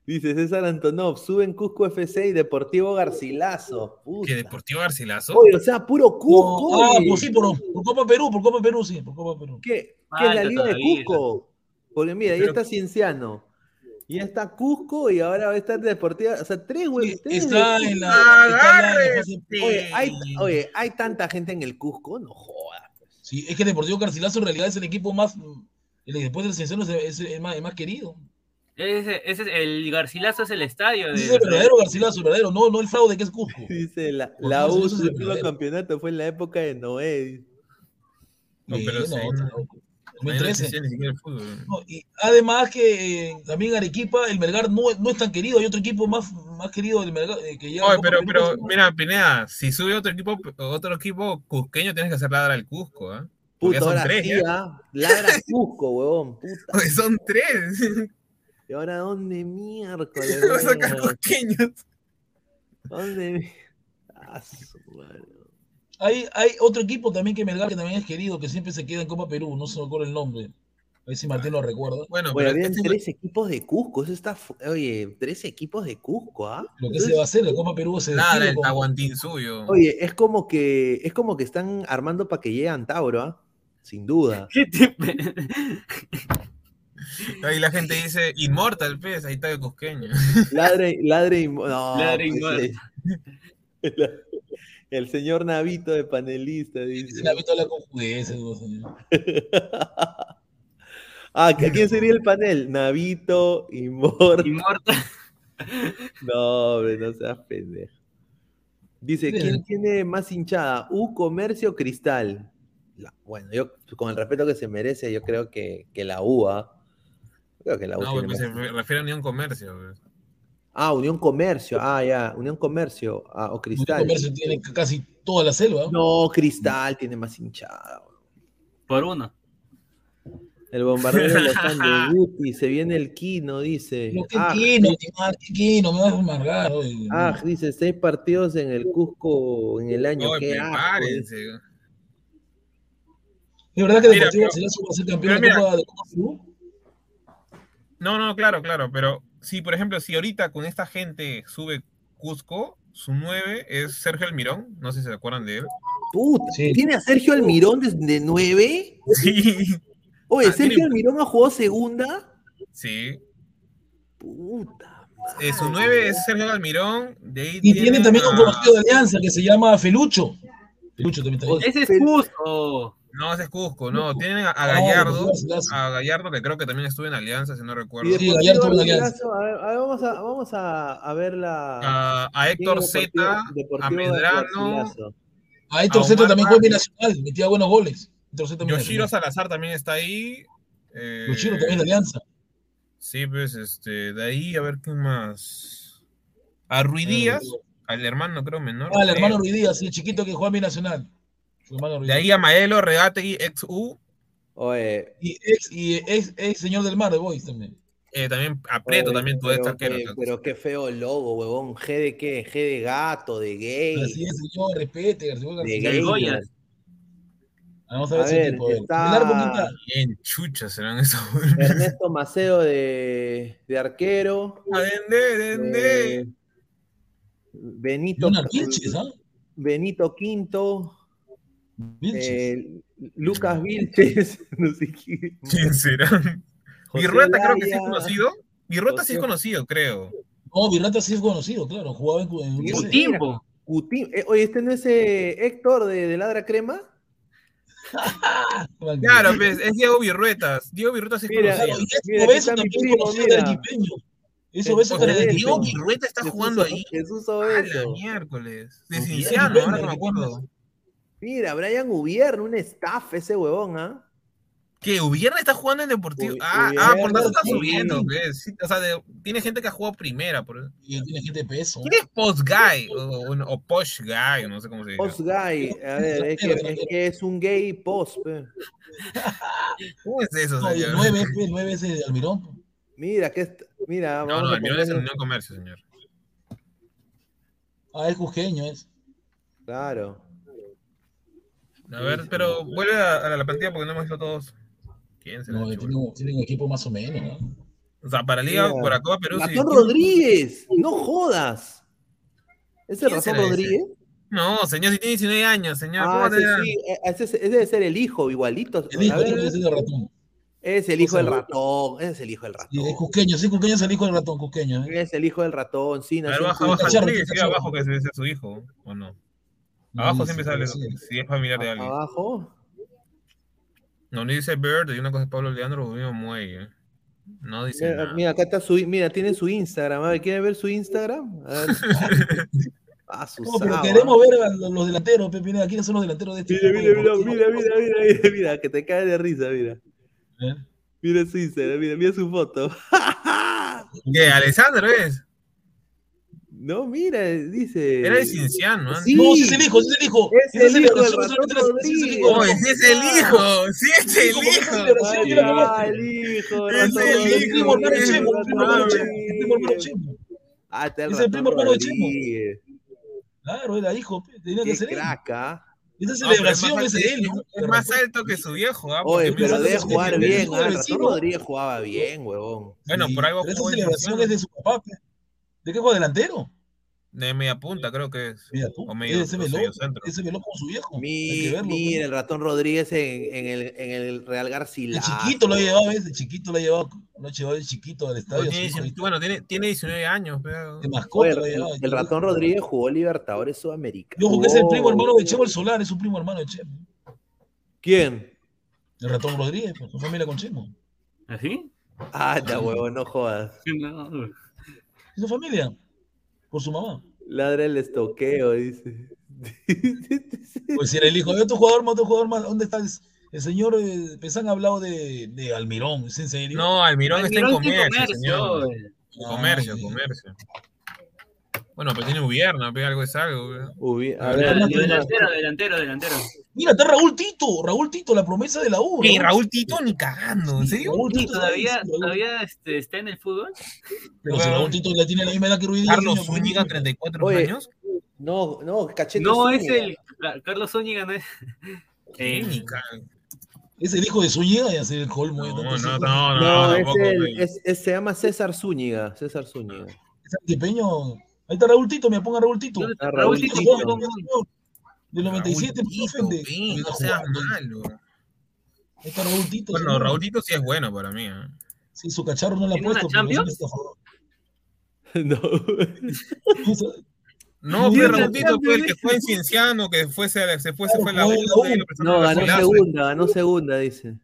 Dice César Antonov, suben Cusco FC y Deportivo Garcilaso. Puta. ¿Que Deportivo Garcilaso? Oye, o sea, puro Cusco. ah, pues sí, por, por Copa Perú, por Copa Perú, sí, por Copa Perú. ¿Qué, qué es la Liga de. Cusco? Porque mira, ahí está Cienciano. Y está Cusco y ahora va a estar Deportiva. O sea, tres güey. tres Está de- en la. está en la- Agárrese. Oye hay, oye, hay tanta gente en el Cusco, no jodas. Sí, es que Deportivo Garcilaso en realidad es el equipo más. el- Después del Cienciano es, es el, más, el más querido. Ese, ese es el Garcilaso es el estadio. Ese es de- el verdadero Garcilazo, el verdadero, no, no el fraude que es Cusco. Dice la, la U, su verdadero. campeonato fue en la época de Noé. No, pero Sí, sí, no, no. No, No 2013. existía ni siquiera el fútbol. No, y además que eh, también Arequipa, el Melgar no, no es tan querido, hay otro equipo más, más querido del Melgar eh, que llega Oye, pero, Perú, pero, mira, Pineda, si sube otro equipo, otro equipo cusqueño, tienes que hacer ladrar al Cusco, ¿ah? Porque Puta, son ahora tres, sí. ¿ah? Ladra Cusco, huevón. Puta. Oye, son tres. ¿Y ahora dónde miércoles? Cusqueños. ¿Dónde? Ah, su madre. Hay, hay otro equipo también que Melgar que también es querido, que siempre se queda en Copa Perú, no se me acuerdo el nombre. A ver si Martín lo recuerda. Bueno, Bueno, pero este- tres equipos de Cusco. Eso está. Oye, tres equipos de Cusco, ¿ah? Lo que se va a hacer, la Copa Perú se Nada, el con- Tahuantín suyo. Oye, es como que es como que están armando para que llegue Antauro, ¿ah? Sin duda. ¿Qué te- Ahí la gente dice, Immortal, pues, ahí está el cusqueño. Ladre, ladre no, Ladre pues, el, señor Navito de panelista dice. Se le ha visto la conjuguez, ¿no, señor? Ah, ¿a quién sería el panel? Navito, Immortal. Inmortal. No, hombre, no seas pendejo. Dice. ¿quién tiene más hinchada? ¿U Comercio o Cristal? La- bueno, yo con el respeto que se merece, yo creo que, que la U, ¿ah? Creo que la U No, tiene pues se refiere a Unión Comercio. pues. Ah, Unión Comercio. Ah, ya. Unión Comercio. Ah, o Cristal. comercio tiene casi toda la selva. ¿no? No, Cristal tiene más hinchada. Por uno. El bombardero de los Andes. Guti, se viene el Kino, dice. Pero qué Ah, quino, qué quino, me vas a amargar. oye. ah, dice, seis partidos en el Cusco en el año. Oye, Qué prepárense. ¿Es verdad que Mira, Deportivo Garcilaso va a ser campeón de. Copa, de Copa Perú? No, no, claro, claro, pero si, por ejemplo, si ahorita con esta gente sube Cusco, su 9 es Sergio Almirón, no sé si se acuerdan de él. Puta, Sí. ¿Tiene a Sergio Almirón desde nueve? Sí, Oye, Ah, ¿Sergio tiene- Almirón ha jugado segunda? sí. Puta. Eh, su 9 es Sergio Almirón, de ahí Y tiene también un conocido de Alianza que se llama Felucho. Felucho también está ahí. Ese es Fel- Cusco. No, ese es Cusco, no. Tienen a, a No, Gallardo, a Gallardo que creo que también estuvo en Alianza, si no recuerdo. Sí, Gallardo una alianza. A ver, a ver, vamos, a, vamos a, a ver la. A, a Héctor Z, a Medrano, A Héctor Zeta también en Vargas. Binacional, metía buenos goles. Zeta. Yoshiro Salazar también está ahí. eh, Yoshiro también de Alianza. Sí, pues, este, de ahí a ver quién más. A Rui Díaz, al hermano creo menor. Ah, el creo. hermano Ruiz Díaz, sí, el chiquito que juega en Binacional. De ahí a Maelo Regategui, ex U. Oye, Y ex, y ex, ex señor del mar de Boys también. eh, también a Preto, oye, también todo qué, pero qué feo logo, huevón. G de qué? G de gato, de gay. Así es, señor, respete, García de García. gay. Goyas. Vamos a ver ese ver, tipo. a ver. está-. Bien chuchas serán esos. Ernesto Macedo de, de arquero. A Dende, Dende. eh, Benito. Benito Quinto. Vilches. eh, Lucas Vilches. no sé quién. ¿Quién será? Virrueta creo que sí es conocido. Virrueta sí es conocido, creo. No, Virrata sí es conocido, claro. Jugaba en, en. Cutimbo. Cutim- eh, oye, este no es eh, Héctor de, de Ladra Crema. Claro, pues, es Diego Virruetas. Diego Virruetas sí es Mira, Claro, conocido. y Obeso está mi también es primo, conocido mira. del equipeño. Ese Obeso O era sea, del Diego. Virrueta está Jesús jugando ahí. Jesús Obeso. miércoles. De Bien, Cinciano, bien, ahora que me acuerdo. Mira, Brian Ubierno, un staff ese huevón, ¿ah? ¿Qué? ¿Ubierna está jugando en Deportivo? Ah, ah, por Ubierna, eso está subiendo, ¿ves? Sí, o sea, de- tiene gente que ha jugado primera. Por... Y tiene gente de peso. ¿Quién es Post Guy? O, o- o Posh Guy, no sé cómo se dice. Post guy. A ver, es que, es que es un gay post. pe. ¿Cómo es eso, No, señor? 9 es el 9 es el Almirón. Mira, que est- mira, No, vamos no, a el mío es el Unión Comercio, señor. Ah, es cusqueño, es. Claro. A ver, pero vuelve a, a la plantilla porque no hemos visto todos. ¿Quién será? No, el tiene, un equipo más o menos, ¿no? O sea, para Liga, Mira. para Copa Perú. sí. Razón Rodríguez, no jodas. ¿Ese ¿Quién Razón será ese? Rodríguez? No, señor, si tiene 19 años, señor. Ah, sí, eh, ese, ese debe ser el hijo, igualito. El hijo, ver, es el ratón. Es el hijo del ratón, es el hijo del ratón. es sí, es el hijo del ratón. ¿eh? Es el hijo del ratón, sí, A ver, baja, baja, Cacharro, sí, sí, cacharro. abajo que sea su hijo, ¿o no? No Abajo dice, siempre sale si es familiar de alguien. Abajo. No, no dice Bird y una cosa es Pablo Leandro Rubio Muelle. No dice Mira, nada. mira, acá está su, mira, tiene su Instagram. A ver, ¿quieren ver su Instagram? A ver. Ah, su No, pero queremos ver a los, los delanteros, Pepe. Mira, ¿quiénes son los delanteros de este Mira, equipo mira, mira, mira, mira, mira, mira, mira, que te cae de risa, mira. ¿Eh? Mira su Instagram, mira, mira su foto. ¿Qué? ¿Alessandro es? No, mira, dice. Era de Cinciano, ¿no? Sí. No, ese es el hijo, es el hijo. Es el hijo ese es el hijo del ¡Oh, ratón. sí es el hijo! ¡Sí es el ¿Cómo que esa hijo! ah, el hijo, Es el hijo, Chemo, el primo hermano. Chemo. Ah, está el Es el primo hermano Chemo. Claro, era hijo, tenía que ser él. ¿ah? Esa es celebración es de él, ¿no? Es más alto que su viejo, ¿ah? Oye, Porque pero debe jugar bien, es ah, el ratón. Rodríguez jugaba bien, huevón. Bueno, Sí, por algo esa celebración es de su papá. ¿De qué juega delantero? De media punta, creo que es. Mira tú, O medio, ese veló, ese con su viejo. Mi- Mira, pe. el ratón Rodríguez en, en el, en el Real De Garcilaso. chiquito lo ha llevado, ¿ves? De chiquito lo ha llevado, lo ha llevado de chiquito al estadio. Bueno, su tiene, hijo, dieci- bueno, tiene, tiene 19 años, pero... De Oye, mascota el, lo ha llevado. el ratón Rodríguez jugó Libertadores Sudamérica. Yo que es el primo hermano de Chemo el Solar, es un primo hermano de Chemo. ¿Quién? El ratón Rodríguez, pues, su familia con Chemo. ¿Así? Ah, ya huevón, no jodas. No. ¿Y su familia? Por su mamá. Ladra el estoqueo, dice. Pues si era el hijo de otro jugador más, otro jugador más. ¿Dónde está el, el señor? Eh, Pesan ha hablado de, de Almirón, ¿es en serio? No, Almirón está en Almirón está en comercio, señor. comercio. Comercio, Ah, sí. comercio. Bueno, pero tiene gobierno, pero algo es algo. güey. Ubi- a ver, Delantero, delantero, delantero, delantero. Mira, está Raúl Tito, Raúl Tito, la promesa de la U. ¿no? Raúl Tito ni cagando, ¿en serio? Raúl Tito todavía, todavía este, está en el fútbol. Pero si Raúl Tito le tiene la misma edad que Ruiz Díaz. Carlos Zúñiga, 34 Oye, años. No, no, cachete. No, es el. Ca- Carlos Zúñiga, no es. Eh. Es el hijo de Zúñiga y hacer el colmo. No, no, no, no, No, es tampoco, el, es- es- se llama César Zúñiga. César Zúñiga. Es antipeño. Ahí está Raúl Tito, me ponga Raúl Tito. ¿dónde está? Raúl Raúl Tito, Tito. pon, pon, pon. Del 97, Raúl no seas malo. Ahí está Raúl Tito. Bueno, Tito sí es bueno para mí. ¿eh? Sí, su cacharro no la ha ¿Tiene una puesto. No. No, Sí, pero sí, Raúl Tito sí, fue el sí. que fue en Cienciano, que fue, se, se fue, se fue la fue U, la prestaron No, ganó segunda, ganó segunda, dice.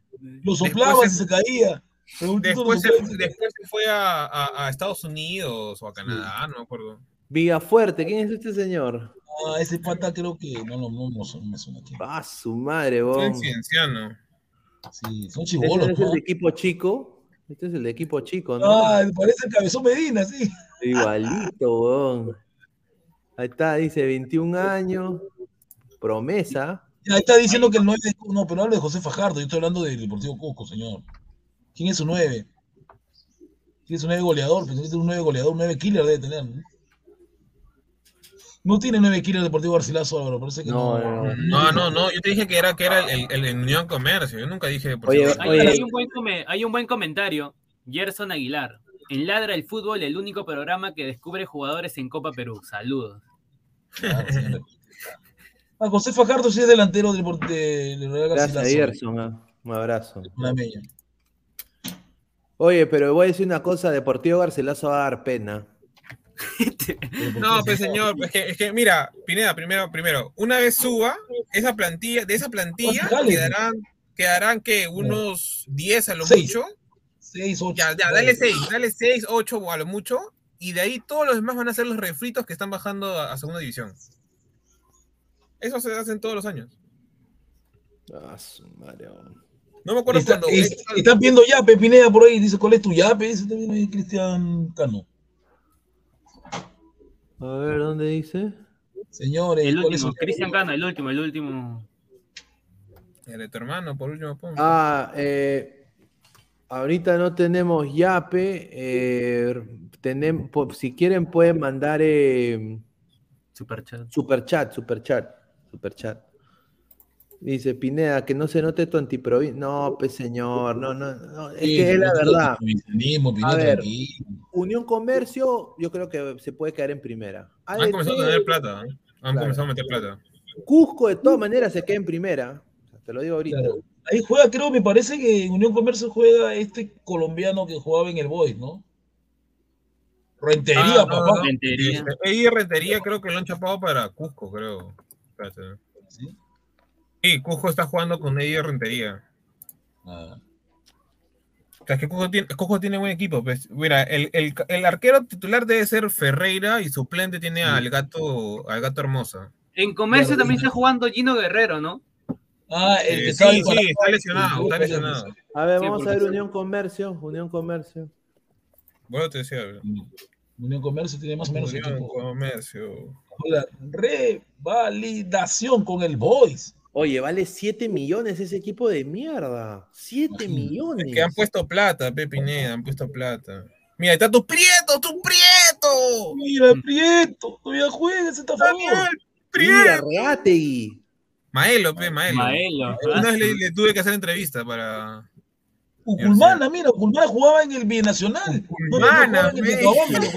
Lo soplaba y se caía. Lo Después se, después se fue a, a, a Estados Unidos o a Canadá, no me acuerdo. Villafuerte, ¿quién es este señor? Ah, ese pata creo que no, no, no, no, me suena aquí. Ah, su madre, vos. Cienciano. Sí, son Este chibolos, no es el ¿no? de equipo chico. Este es el de equipo chico, ¿no? Ah, parece el cabezón Medina, sí. Igualito, weón. Ahí está, dice 21 años. Promesa. Ahí está diciendo que el 9 es- No, pero no hablo de José Fajardo, yo estoy hablando del Deportivo Cusco, señor. ¿Quién es su 9? ¿Quién es su 9 goleador? Pues es un 9 goleador, un 9 killer debe tener. ¿no? No tiene 9 killer el Deportivo Garcilaso, Álvaro, parece que No, no. no, No, no, no, yo te dije que era, que era el, el, el Unión Comercio, yo nunca dije por Oye. Hay, Oye. hay un buen come- hay un buen comentario. Gerson Aguilar. En Ladra el Fútbol, el único programa que descubre jugadores en Copa Perú. Saludos. Claro, señor. Ah, José Fajardo sí es delantero del, Depor- del Real Gracias, Garcilaso. Gerson. ah. Un abrazo. Panameño. Oye, pero voy a decir una cosa: Deportivo Garcilaso va a dar pena. No, pues señor, es que, es que mira, Pineda, primero, primero, una vez suba, esa plantilla, de esa plantilla Dale. quedarán, quedarán que unos 10 a lo Seis. mucho. 6, 8. Ya, ya, dale 6, dale 6, 8 a lo mucho. Y de ahí todos los demás van a ser los refritos que están bajando a, a segunda división. Eso se hace todos los años. Ah, su madre. No me acuerdo Está- cuando. es- están viendo yape, Pineda por ahí, dice, ¿cuál es tu yape? Dice también ahí Cristian Cano. A ver, ¿dónde dice? Señores, El ¿cuál es último, Cristian Cano, el último, el último. El de tu hermano, por último, pon. Ah, eh, ahorita no tenemos Yape. Eh, tenem- po- si quieren pueden mandar eh, Superchat. superchat, superchat, superchat. Dice Pineda, que no se note tu antiprovincia. No, pues señor, no, no, no, es Sí, que es la verdad. A ver. tranquilo. Unión Comercio, yo creo que se puede quedar en primera. Han comenzado a tener plata. ¿eh? Han Claro. comenzado a meter plata. Cusco, de todas maneras, se queda en primera. Te lo digo ahorita. Claro. Ahí juega, creo, me parece que en Unión Comercio juega este colombiano que jugaba en el Boys, ¿no? Rentería, Ah, no, papá. no. Ahí Rentería creo que lo han chapado para Cusco, creo. Espérate. Sí, Cusco está jugando con Eddie Rentería. Ah. O sea, es que Cusco tiene, Cusco tiene buen equipo. Pues. Mira, el, el- el arquero titular debe ser Ferreira y suplente tiene al gato, al gato Hermosa. En comercio también está jugando Gino Guerrero, ¿no? Ah, el Eh, que sí, sí, está lesionado, está Sí, lesionado. A ver, Sí, vamos a ver sí. Unión Comercio, Unión Comercio. Bueno, te decía. bro. Unión Comercio tiene más o menos Unión equipo. Comercio. Juega revalidación con el Boys. Oye, vale 7 millones ese equipo de mierda. 7 millones. Que han puesto plata, Pepineda, han puesto plata. Mira, ahí está tu Prieto, tu Prieto. Mira, Prieto, todavía juega ese está. Daniel Mira, Prieto. Reategui. Maelo, pe, Maelo. Maelo. Una vez le, le tuve que hacer entrevista para. Uculmana, mira, Uculmana jugaba en el Binacional. No, no Uculmana, jugaba en el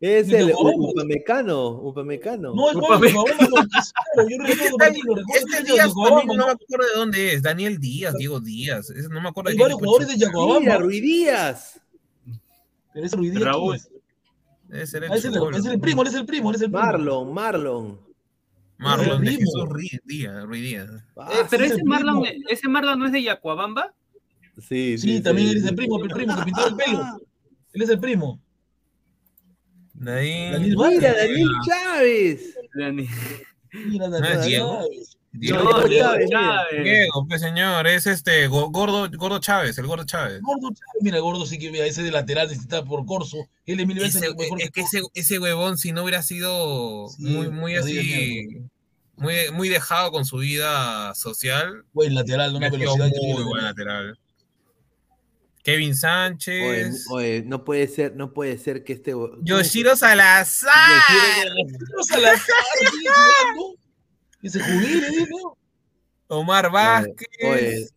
Es el. Upamecano, Upamecano. No, el gol de Yocabamba, no, claro, yo recuerdo Dani- partido, recuerdo Este Díaz también no me acuerdo de dónde es. Daniel Díaz, Diego Díaz. ese no me acuerdo de qué varios jugadores de Ruiz Díaz. Pero ese Ruiz Díaz, Raúl. ¿quién es? Ese era el Ah, es el- es primo, ese es el primo, ese es el primo. Marlon, Marlon. Marlon de. Jesús Ruiz Díaz. Ruiz Díaz. Ah, Eh, pero ese es Marlon, ese Marlon no es de Yacuabamba. Sí, Sí, también eres el primo, el primo que pintaba el pelo. Él es el primo. Ahí. Daniel Mira. Daniel Chávez. Dani- Mira, Daniel Diego. Chávez. Diego, Diego Diego Chávez. Diego, pues señor, es este Go- gordo, gordo Chávez, el gordo Chávez. Gordo Chávez, mira, Gordo sí que vea ese de lateral necesita por Corso. Él es mil veces Ese- mejor es que ese, ese huevón, si no hubiera sido Sí, muy, muy así, muy, muy dejado con su vida social, buen lateral, una velocidad muy buen lateral. Kevin Oye, Sánchez, oye, no puede ser, no puede ser que este. Yoshiro Salazar. Pero Salazar. Que se jubile. Omar Vázquez, Oye,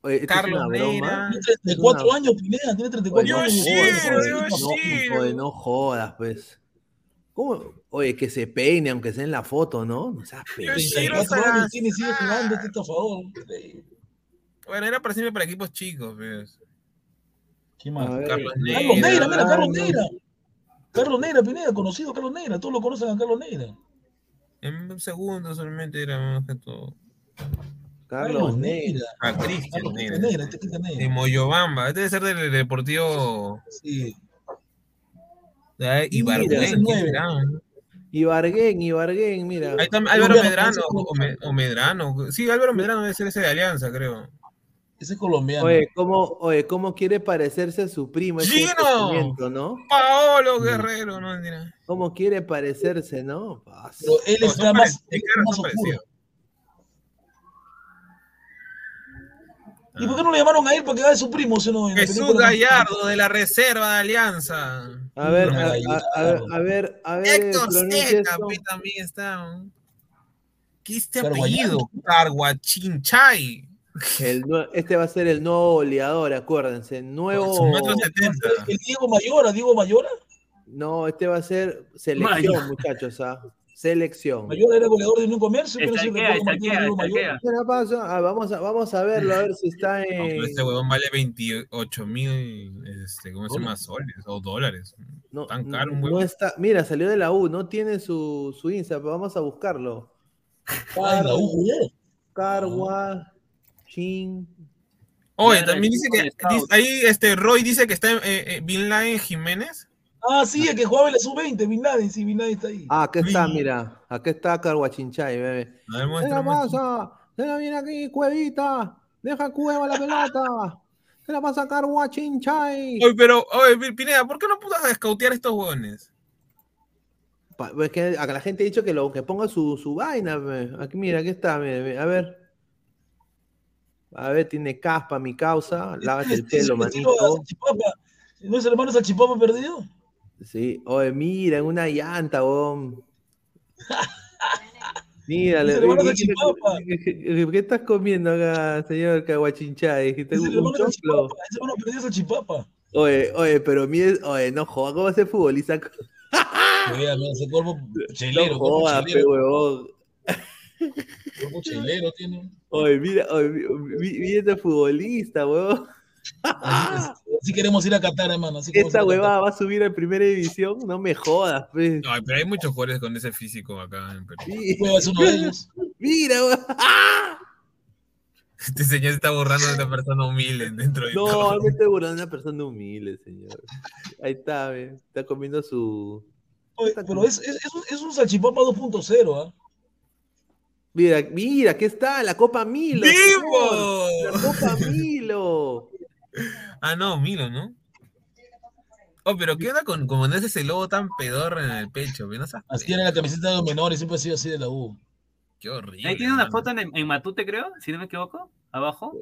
oye, Carlos. Neira. Tiene 34 una- años, Pineda, tiene Oye, 34 no, años. Yoshiro, no, Yoshiro. no, oye, no jodas, pues. ¿Cómo? Oye, que se peine, aunque sea en la foto, ¿no? No seas Yoshiro pendejo. 34 Salazar. tiene, sigue jugando este estafador. Bueno, era para siempre para equipos chicos, pues. ¿Qué más? A ver, Carlos Carlos Neira. Neira, mira, Carlos. Neira. Carlos Neira, Pineda, conocido Carlos Neira. Todos lo conocen a Carlos Neira. En un segundo solamente era más que todo. Carlos Neira. A Cristian Carlos Neira. Neira, este Cristian De Neira. Moyobamba. Este debe ser del Deportivo. Sí. de Ibargüen. Ibargüen, Ibargüen, mira. Ahí está Álvaro Medrano. o Medrano. Sí, Álvaro Medrano debe ser ese de Alianza, creo. Ese es colombiano. Oye, ¿cómo, oye, ¿cómo quiere parecerse a su primo? ¡Gino! Paolo Guerrero, no mentira. ¿Cómo quiere parecerse, no? Pero él No, está más, él oscuro. ¿Y por qué no le llamaron a él para que haga de su primo? Si no, Jesús Gallardo de la Reserva de Alianza. A ver, No a, a- a ver, a ver, a ver, Héctor esto. pe, también está. ¿Qué es este apellido? Carguachinchay. El este va a ser el nuevo goleador, acuérdense. Nuevo. El Diego Mayora, Diego Mayora. No, este va a ser selección, Mayor. muchachos, ¿ah? Selección. Mayora era goleador de un comercio. pero sí. ¿Qué le pasa? Ah, vamos, a, vamos a verlo, a ver si está No, pero en. este huevón vale 28 mil, este, ¿cómo se llama? Soles o dólares. No, tan caro un no huevón. está. Mira, salió de la U, no tiene su, su Insta, pero vamos a buscarlo. Ah, en la U jugó. Chin. Oye, también dice que dice- ahí este Roy dice que está eh, eh, Bin Laden Jiménez. Ah, sí, el que jugaba en la sub-20, Bin Laden, sí, Bin Laden está ahí. Ah, aquí está, mira. Aquí está Carguachinchay, bebé. A ver, ¿Qué muestra, pasa? ¿Qué le viene aquí, cuevita? Deja cueva la pelota. ¿Qué le pasa a Carguachinchay? Oye, pero, oye, Pineda, ¿por qué no putas a escautear estos huevones? Pa- Es que a la gente ha dicho que lo que ponga su, su vaina. Aquí, mira, aquí está. mire, a ver. A ver, tiene caspa mi causa. Lávate el es pelo, manito. ¿No es el hermano Salchipapa perdido? Sí. Oye, mira, en una llanta, weón. Mira, Es le- ¿qué, estás comiendo acá, señor Caguachinchay? ¿Te Es el hermano choclo? Ese hermano perdido Salchipapa. Oye, oye, pero mire, oye, no jodas, ¿cómo ese futbolista? Mira, ese cuerpo No chelero, cuerpo jodas, pe, huevón. Chelero tiene. Oye, mira, oye, mira este futbolista, weón. Así, así queremos ir a Qatar, hermano. Así Esta huevada va a subir a primera división, no me jodas, pues. Ay, pero hay muchos jugadores con ese físico acá en Perú. Sí. Cueva es uno de ellos. Mira, weón. Este señor se está borrando de una persona humilde dentro de No, todo. me estoy burlando de una persona humilde, señor. Ahí está, ve. Está comiendo su. Oye, pero es, es, es un, es un salchipapa 2.0, ¿ah? Mira, mira, aquí está, la Copa Milo. ¡Vivo! La Copa Milo. Ah, no, Milo, ¿no? Oh, pero ¿qué onda con, con ese logo tan pedorro en el pecho? No Así era la camiseta de los menores, siempre ha sido así de la U. Qué horrible. Ahí tiene una mano. foto en, en Matute, creo, si no me equivoco, abajo.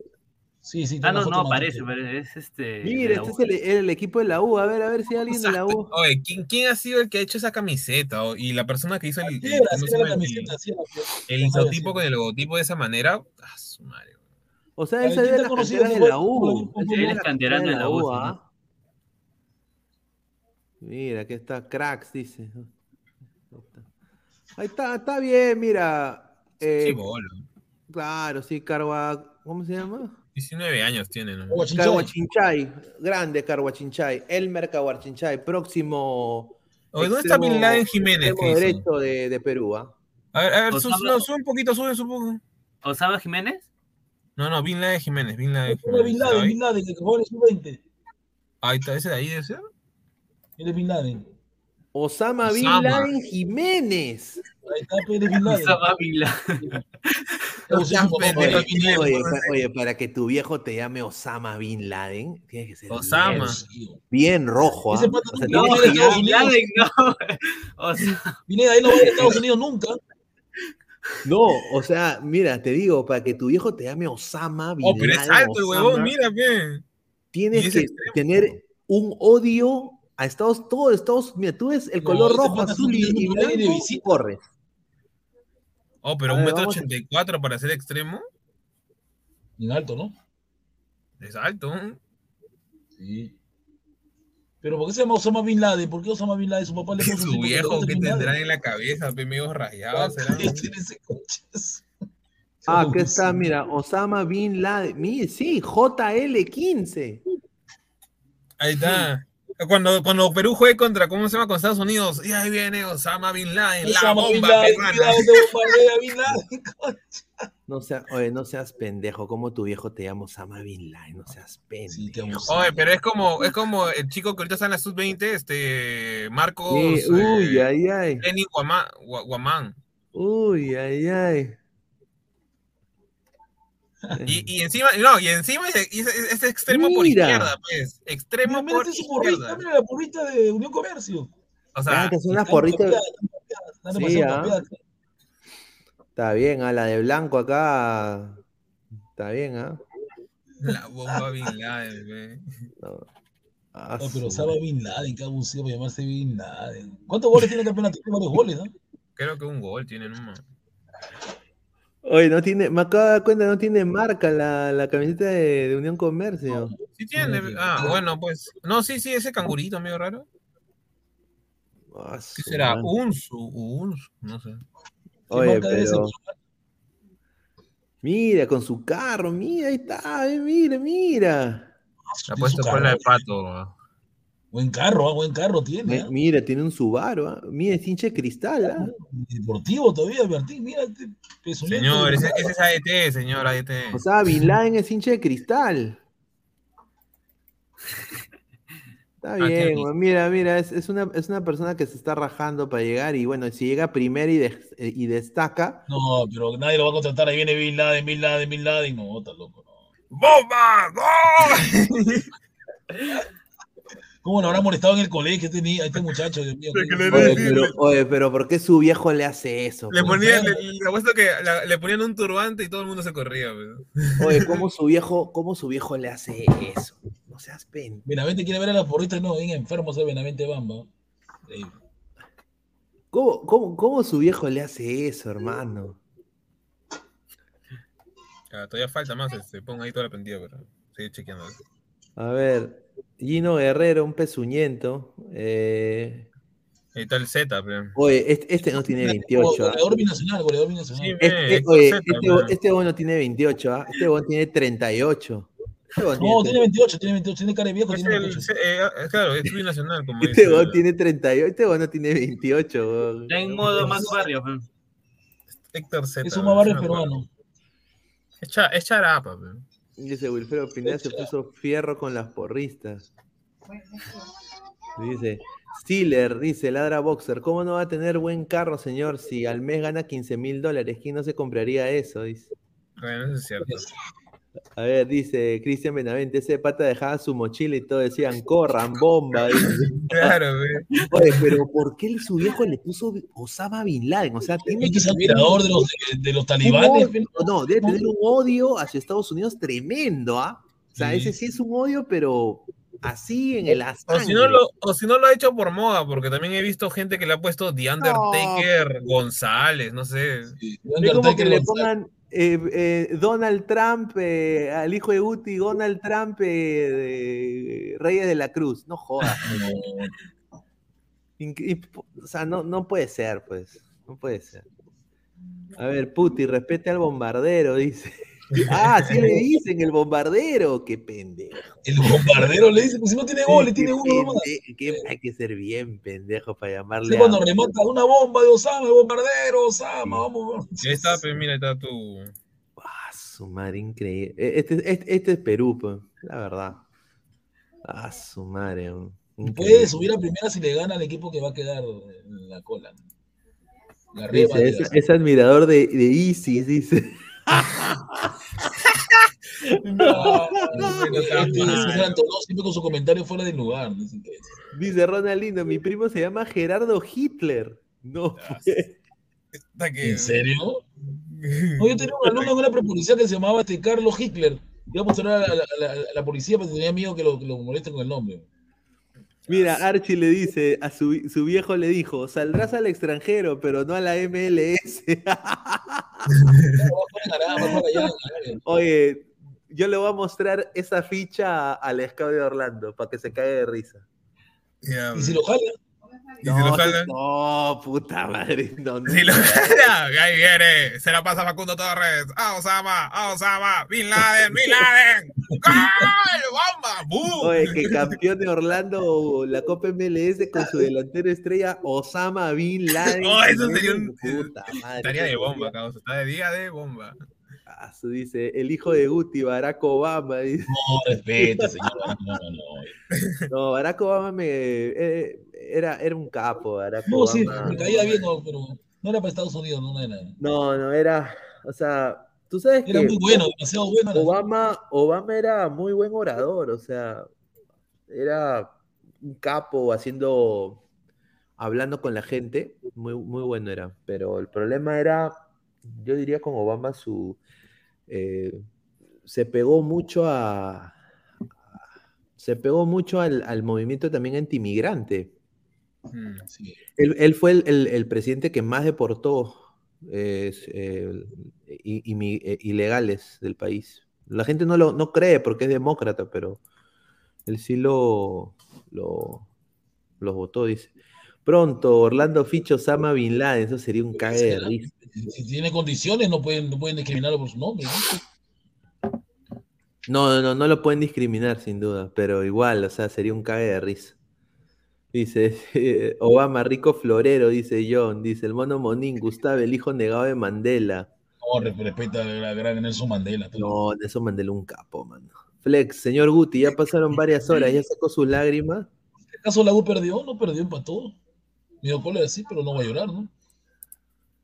Sí, sí. Ah, no, no, parece, pero es este. Mira, este es el, el equipo de la U. A ver, a ver si hay alguien de la U. Oye, ¿quién, quién ha sido el que ha hecho esa camiseta? O- y la persona que hizo el, el, era, ¿cómo así se era era. isotipo con el logotipo de esa manera. Ah, su madre. O sea, esa ¿quién es te la cantera de la? U. Sí, él es canterano cantera de la U, sí, ¿ah? Mira, aquí está, cracks, dice. Ahí está, está bien, mira. Eh, Qué bolo. claro, sí, Carwa. ¿Cómo se llama? 19 años tiene, ¿no? Guachinchay. Carhuachinchay, grande Carhuachinchay, Elmer Carhuachinchay, próximo. Oye, ¿dónde está extremo- Bin Laden Jiménez? derecho de, de Perú, ¿ah? A ver, a ver, Osama- su- no, sube un poquito, sube, sube un poco. ¿Osama Jiménez? No, no, Bin Laden Jiménez, Bin Laden Era Bin Jiménez. Laden, Ahí, Bin Laden, el que juega en el sub-20. ahí está, ese de ahí debe ser. Él es Bin Laden. Osama Bin. Laden Jiménez. Ahí está, es Bin Laden. Osama Bin Laden. Oye, Bin Laden. oye, pa- oye, para que tu viejo te llame Osama Bin Laden, tienes que ser Osama. bien, bien rojo. pata O sea, no No, ser- Bin Laden, no. Osama- Pineda, él no va a ir a Estados Unidos nunca. no, o sea, mira, te digo, para que tu viejo te llame Osama Bin Oh, pero es Laden, alto el huevón, mira, ve. Tienes que extremo. tener un odio a Estados, todo Estados, mira, tú ves el No, color rojo, azul y, y blanco, visita. corre. Oh, pero A un metro ochenta y cuatro para ser extremo. En alto, ¿no? Es alto. Sí. Pero ¿por qué se llama Osama Bin Laden? ¿Por qué Osama Bin Laden? Su papá le puso Su viejo, gusta ¿qué Bin Laden. tendrán en la cabeza? Pe medio. Ah, serán. ¿qué tiene ese coche? Ah, acá está, mira, Osama Bin Laden, mire, sí, JL15. Ahí está. Cuando, cuando Perú juegue contra, ¿cómo se llama? Con Estados Unidos, y ahí viene Osama Bin Laden, la Osama Bin bomba Laden, cuidado, te bombardea Bin Laden. No seas, oye, no seas pendejo, como tu viejo te llama Osama Bin Laden, no seas Sí, pendejo. abusivo. Oye, pero es como, es como el chico que ahorita está en la sub-20, este, Marcos Sí, uy, eh, ay, ay. Gua- Guamán. uy, ay, ay. Y, y encima, no, y encima es, es- es extremo por Mira. izquierda, pues. Extremo Mira, mira, por porrita, izquierda. mira la porrita de Unión Comercio. O Ah, sea, estas son las porritas. Sí, ah. Está bien, a la de blanco acá. Está bien, ¿ah? la bomba Bin Laden, ve. No. Ah, No, pero su Osama Bin Laden, qué abusivo para llamarse Bin Laden. ¿Cuántos goles tiene el campeonato? Tiene varios goles, ¿no? Creo que un gol tiene nomás. Oye, no tiene, me acabo de dar cuenta, no tiene marca la, la camiseta de, de Unión Comercio. Sí tiene. Ah, bueno, pues. No, sí, sí, ese cangurito medio raro. Ah, ¿Qué será? Unsu, Unsu, no sé. ¿Qué Oye, pero mira, con su carro, mira, ahí está, eh, mira, mira. Ha puesto su cola de pato. Buen carro, ah, buen carro tiene. Ah. Mira, tiene un Subaru, ¿ah? mira, es hincha de cristal, ¿ah? Deportivo todavía, Martín. Mira, este. Señor, ese, ese es AET, señor, AET. O sea, Bin Laden es hincha de cristal. Está bien, güey, mira, mira, es, es una, es una persona que se está rajando para llegar y bueno, si llega primero y, de- y destaca, No, pero nadie lo va a contratar. Ahí viene Bin Laden, Bin Laden, Bin Laden. No, está loco. No. ¡Bomba! ¡Gol! ¿Cómo lo habrá molestado en el colegio este, ni- a este muchacho? Dios mío, oye, pero, oye, pero ¿por qué su viejo le hace eso? Le pues? ponían, le, le apuesto que la- le ponían un turbante y todo el mundo se corría. pues. Oye, ¿cómo su viejo, cómo su viejo le hace eso? No seas pen. Benavente quiere ver a las porristas, no, bien enfermo ese Benavente Bamba. Increíble. ¿Cómo, cómo, cómo su viejo le hace eso, hermano? Ah, todavía falta más, este, pon ahí toda la pendida, pero sigue chequeando. A ver, Gino Guerrero, un pezuñento. Eh, Ahí está el Z, pe. Oye, este, este no tiene 28. ¿ah? Goleador binacional, goleador binacional. Este, oye, este, este no tiene 28, ¿ah? Este huevón tiene 38. Este huevón No, tiene tiene, 28, tiene 28, tiene cara de viejo, Es tiene el- 28. se- eh, eh, claro, es binacional, como este dice. tiene 38. Este no tiene 28, huevón. Está en modo más barrio. Héctor Z. Es un más barrio peruano. Es, cha- es charapa, pe. Dice Wilfredo Pineda se puso fierro con las porristas. Dice, Steeler, dice Ladra Boxer, ¿cómo no va a tener buen carro, señor, si al mes gana 15 mil dólares? ¿Quién no se compraría eso? Dice. Bueno, eso es cierto. A ver, dice Cristian Benavente, ese pata dejaba su mochila y todo decían, corran, bomba. Claro. Oye, pero ¿por qué su viejo le puso Osama Bin Laden? O sea, tiene Es que tener admirador de los, de, los talibanes. odio- no, debe tener un odio hacia Estados Unidos tremendo, ¿ah? O sea, Sí. ese sí es un odio, pero así en el O sangre. si, no o si no lo ha hecho por moda, porque también he visto gente que le ha puesto The Undertaker González, no sé. Sí, Es como que le González. pongan eh, eh, Donald Trump eh, al hijo de Guti, Donald Trump eh, de Reyes de la Cruz. No jodas. O sea, no, no puede ser, pues. No puede ser. A ver, Puti, respete al bombardero, dice. Ah, sí le dicen el bombardero. Qué pendejo. El bombardero le dice, pues si no tiene goles, tiene uno nomás. qué- hay que ser bien pendejo para llamarle Sí, a- cuando remata una bomba de Osama, el bombardero, Osama, vamos. Ahí está, pe, mira, ahí está tu. Ah, su madre, increíble. E- Este, este, este es Perú, pues, la verdad. Ah, su madre. Puede subir a primera si le gana al equipo que va a quedar en la cola. La reba Dice, de- es, es admirador de, de ISIS, dice. Este. César Antonó siempre con su comentario fuera de lugar. Dice Ronaldinho, mi primo se llama Gerardo Hitler. No, pues. ¿En serio? No, yo tenía un alumno en una prepolicía que se llamaba este Carlos Hitler. Iba a mostrar a la, a la- a la policía porque tenía miedo que lo, que lo molesten con el nombre. Mira, Archie le dice, a su, su viejo le dijo, saldrás al extranjero, pero no a la MLS. Oye, yo le voy a mostrar esa ficha al scout de Orlando para que se caiga de risa. Y si lo jala, ¿Y si lo no, puta madre. No, no. Si lo jala, ahí viene. Se la pasa Facundo Torres. A Osama, a Osama. Bin Laden, Bin Laden. ¡Gol! ¡Bomba! ¡Bum! Oye, que campeón de Orlando la Copa MLS con su delantero estrella Osama Bin Laden. Oh, eso sería un- Puta madre. Estaría de bomba, causa. Está de día de bomba. Ah, dice, el hijo de Guti, Barack Obama. dice. no respete, señor. No, no, no. No, Barack Obama me, eh, era, era un capo, Barack No, sí, Obama. me caía bien, no, pero no era para Estados Unidos, no era. No, no, era, o sea, tú sabes Era que muy bueno, demasiado bueno. era. Obama, Obama era muy buen orador, o sea, era un capo haciendo, hablando con la gente, muy, muy bueno era, pero el problema era, yo diría con Obama su, eh, se pegó mucho a, se pegó mucho al, al movimiento también antimigrante. Mm. Sí. Él, él fue el, el- el presidente que más deportó eh, eh, eh, ilegales del país. La gente no lo no cree porque es demócrata, pero él sí lo, lo los votó, dice. Pronto, Orlando Ficho Osama Bin Laden, eso sería un cague de risa. Si, tiene condiciones, no pueden, no pueden discriminarlo por su nombre. ¿no? No, no, no, no lo pueden discriminar sin duda, pero igual, o sea, sería un cague de risa. Dice Obama, rico florero, dice John, dice el mono Monín, Gustavo, el hijo negado de Mandela. No, re- respeta a la gran Nelson Mandela. No, Nelson Mandela un capo, mano. Flex, señor Guti, ya pasaron varias horas, ya sacó sus lágrimas. ¿Acaso la U perdió? No perdió, empató. Dio cólera sí, pero no va a llorar, ¿no?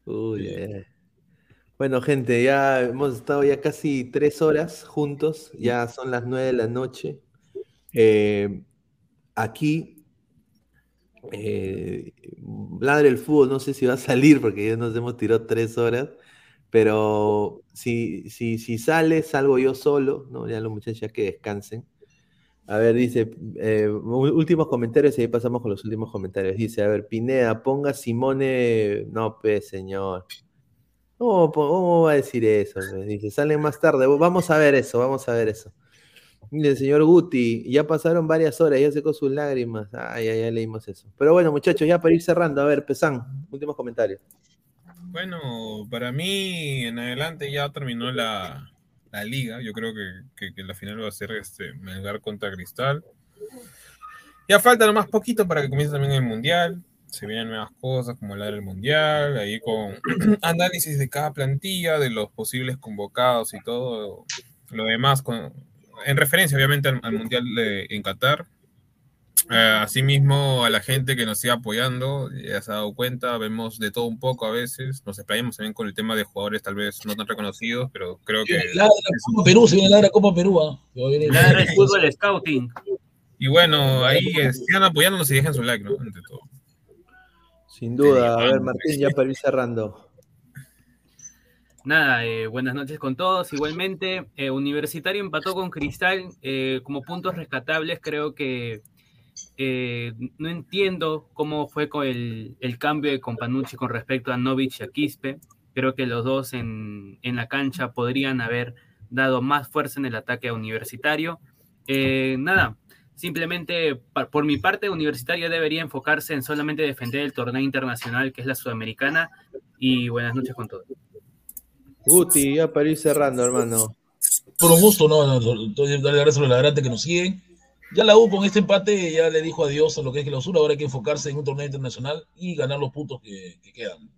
Uy, eh. Bueno, gente, ya hemos estado ya casi tres horas juntos, ya son las nueve de la noche. Eh, aquí, eh, Ladre el Fútbol, no sé si va a salir porque ya nos hemos tirado tres horas, pero si, si, si sale, salgo yo solo, ¿no? Ya los muchachos ya que descansen. A ver, dice, eh, últimos comentarios y ahí pasamos con los últimos comentarios. Dice, a ver, Pineda, ponga Simone. No, pues, señor. ¿Cómo, va a decir eso? Dice, salen más tarde. Vamos a ver eso, vamos a ver eso. El señor Guti, ya pasaron varias horas, ya secó sus lágrimas. Ay, ya, ya leímos eso. Pero bueno, muchachos, ya para ir cerrando, a ver, Pesán, últimos comentarios. Bueno, para mí en adelante ya terminó la, la liga. Yo creo que, que- la final va a ser este Melgar contra Cristal. Ya falta nomás poquito para que comience también el mundial. Se vienen nuevas cosas como la del mundial, ahí con análisis de cada plantilla, de los posibles convocados y todo lo demás, con, en referencia obviamente al, al mundial en Qatar. Eh, asimismo, a la gente que nos sigue apoyando, ya se ha dado cuenta, vemos de todo un poco a veces, nos explayamos también con el tema de jugadores tal vez no tan reconocidos, pero creo que... La, la Copa Perú, se viene la Copa Perú. Que va a venir. Ladra el fútbol scouting. Y bueno, ahí eh, sigan apoyándonos y dejen su like, ¿no? Ante todo. Sin duda, a ver, Martín, ya para ir cerrando. Nada, eh, buenas noches con todos. Igualmente, eh, Universitario empató con Cristal eh, como puntos rescatables. Creo que eh, no entiendo cómo fue con el, el cambio de Companucci con respecto a Novich y a Quispe. Creo que los dos en, en la cancha podrían haber dado más fuerza en el ataque a Universitario. Eh, nada, simplemente pa- por mi parte, Universitario debería enfocarse en solamente defender el torneo internacional que es la Sudamericana. Y buenas noches con todos. Guti, ya para ir cerrando, hermano. Por un gusto, ¿no? Entonces, darle gracias a los ladrantes que nos siguen. Ya la U con este empate ya le dijo adiós a lo que es clausura. Ahora hay que enfocarse en un torneo internacional y ganar los puntos que, que quedan.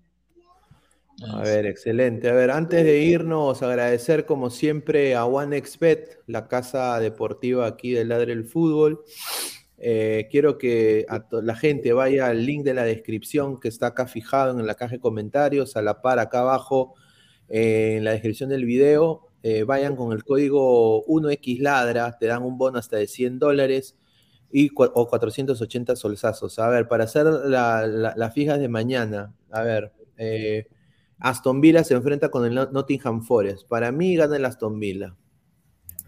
A ver, excelente. A ver, antes de irnos, agradecer como siempre a OneXBet, la casa deportiva aquí del Ladre del Fútbol. Eh, quiero que la gente vaya al link de la descripción que está acá fijado en la caja de comentarios, a la par acá abajo eh, en la descripción del video. Eh, vayan con el código 1XLadra, te dan un bono hasta de 100 dólares y, o 480 solsazos. A ver, para hacer la- la- las fijas de mañana, a ver, eh, Aston Villa se enfrenta con el Not- Nottingham Forest. Para mí gana el Aston Villa.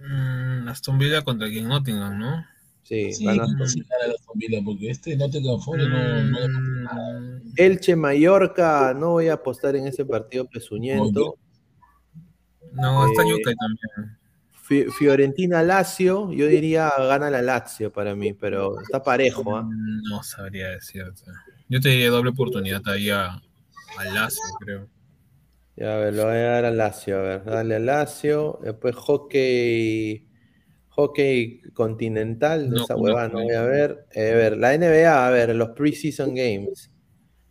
Mm, Aston Villa contra quien Nottingham, ¿no? Sí, Sí, gana que Aston sí gana la Aston Villa, porque este no te Forest no, no Elche Mallorca, no voy a apostar en ese partido pesuñento. No, está Eh, Yuka también. Fi- Fiorentina Lazio, yo diría gana la Lazio para mí, pero está parejo. ¿ah? No sabría decirte. Yo te diría doble oportunidad ahí a, a Lazio, creo. Ya, a ver, lo voy a dar a Lazio, a ver, dale a Lazio, después hockey, hockey continental, No esa huevada no voy a ver. Eh, a ver, la NBA, a ver, los preseason games.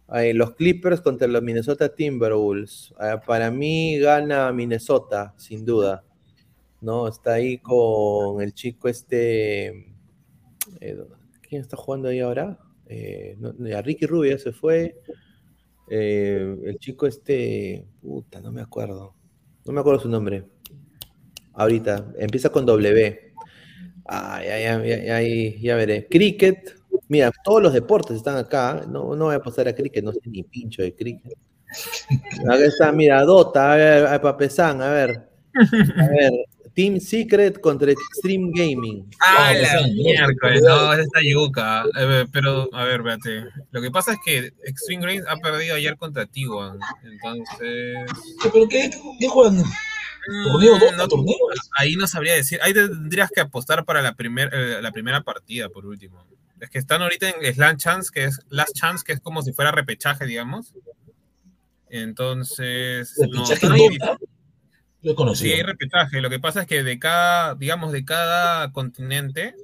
Ahí, los Clippers contra los Minnesota Timberwolves. Eh, para mí gana Minnesota, sin duda. ¿No? Está ahí con el chico este. eh, ¿Quién está jugando ahí ahora? Eh, no, Ricky Rubio se fue. Eh, el chico este. Puta, no me acuerdo. No me acuerdo su nombre. Ahorita. Empieza con W. Ah, ya, ya, ya, ya veré. Cricket. Mira, todos los deportes están acá. No, no voy a pasar a cricket, no sé ni pincho de cricket. Acá está, mira, Dota, a ver, a ver. A ver, Team Secret contra Extreme Gaming. Ah, No, la no, miércoles, no, esa está yuca. Eh, pero, a ver, véate. Lo que pasa es que Extreme Grains ha perdido ayer contra T1. Entonces. ¿Pero qué, qué juegan? ¿Torneo Mm, no, ¿Torneo? Ahí no sabría decir. Ahí tendrías que apostar para la, primer, eh, la primera partida, por último. Es que están ahorita en Slam Chance, que es Last Chance, que es como si fuera repechaje, digamos. Entonces. no, ¿Repechaje ahí- Dota? Yo he Sí, hay repechaje. Lo que pasa es que de cada, digamos, de cada continente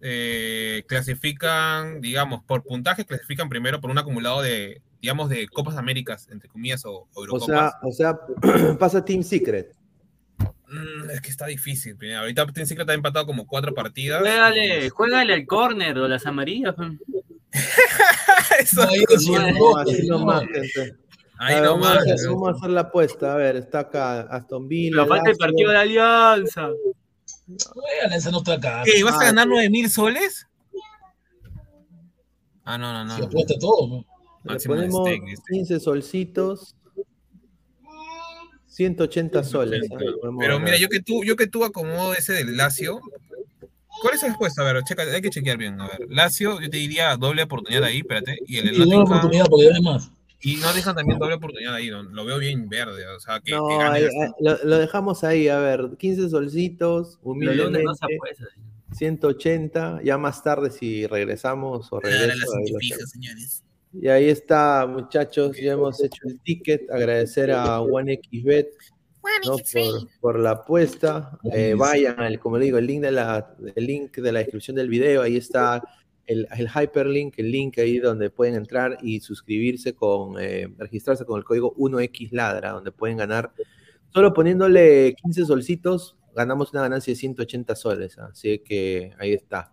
eh, clasifican, digamos, por puntaje, clasifican primero por un acumulado de, digamos, de Copas Américas, entre comillas, o, o O Eurocopas. sea, o sea, pasa Team Secret. Mm, es que está difícil. mira, Ahorita Team Secret ha empatado como cuatro partidas. Juégale, juégale al córner o las amarillas. Eso- Ahí es No, así no. nomás, gente. ahí ver, vamos, a nomás. hacer, vamos a hacer la apuesta. A ver, está acá Aston Villa. Pero falta el partido de Alianza. Eh, Alianza no está acá. ¿Qué, ¿Vas a Ah, ganar 9 mil soles? Ah, no, no, no. Se apuesta todo. ¿no? Le Máximo de ponemos stake, ¿viste? 15 solcitos. 180 soles. Pero mira, yo que tú, yo que tú acomodo ese del Lazio. ¿Cuál es la respuesta? A ver, checa, hay que chequear bien. A ver, Lazio, yo te diría doble oportunidad ahí, espérate. Y el una Nottingham, oportunidad porque gane más. Y no dejan también doble oportunidad ahí, ¿no? lo veo bien verde, o sea, que, No, que gane ahí- hasta- ahí- lo, lo dejamos ahí, a ver, 15 solcitos, no humildemente, apuesta. 180, ya más tarde si regresamos o regreso. las ahí señores. Y ahí está, muchachos, ya hemos hecho el ticket, agradecer a OneXBet ¿no? por, por la apuesta. Eh, vayan, al, como le digo, el link, de la, el link de la descripción del video, ahí está el, el hyperlink, el link ahí donde pueden entrar y suscribirse con, eh, registrarse con el código 1XLADRA, donde pueden ganar, solo poniéndole 15 solcitos, ganamos una ganancia de 180 soles. Así que ahí está.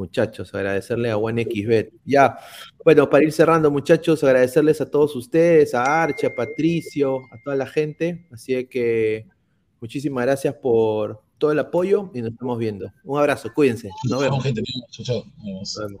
Muchachos, agradecerle a OneXBet. Ya, bueno, para ir cerrando, muchachos, agradecerles a todos ustedes, a Arche, a Patricio, a toda la gente. Así que muchísimas gracias por todo el apoyo y nos estamos viendo. Un abrazo, cuídense. Nos vemos. gente. Chao. Nos vemos.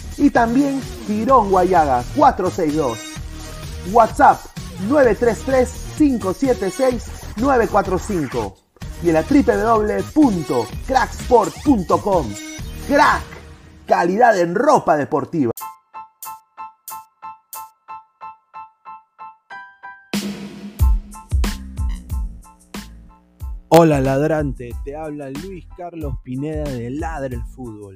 y también Girón Guayaga 462. WhatsApp 933-576-945 y en la www.cracksport.com. Crack, calidad en ropa deportiva. Hola ladrante, te habla Luis Carlos Pineda de Ladra el Fútbol.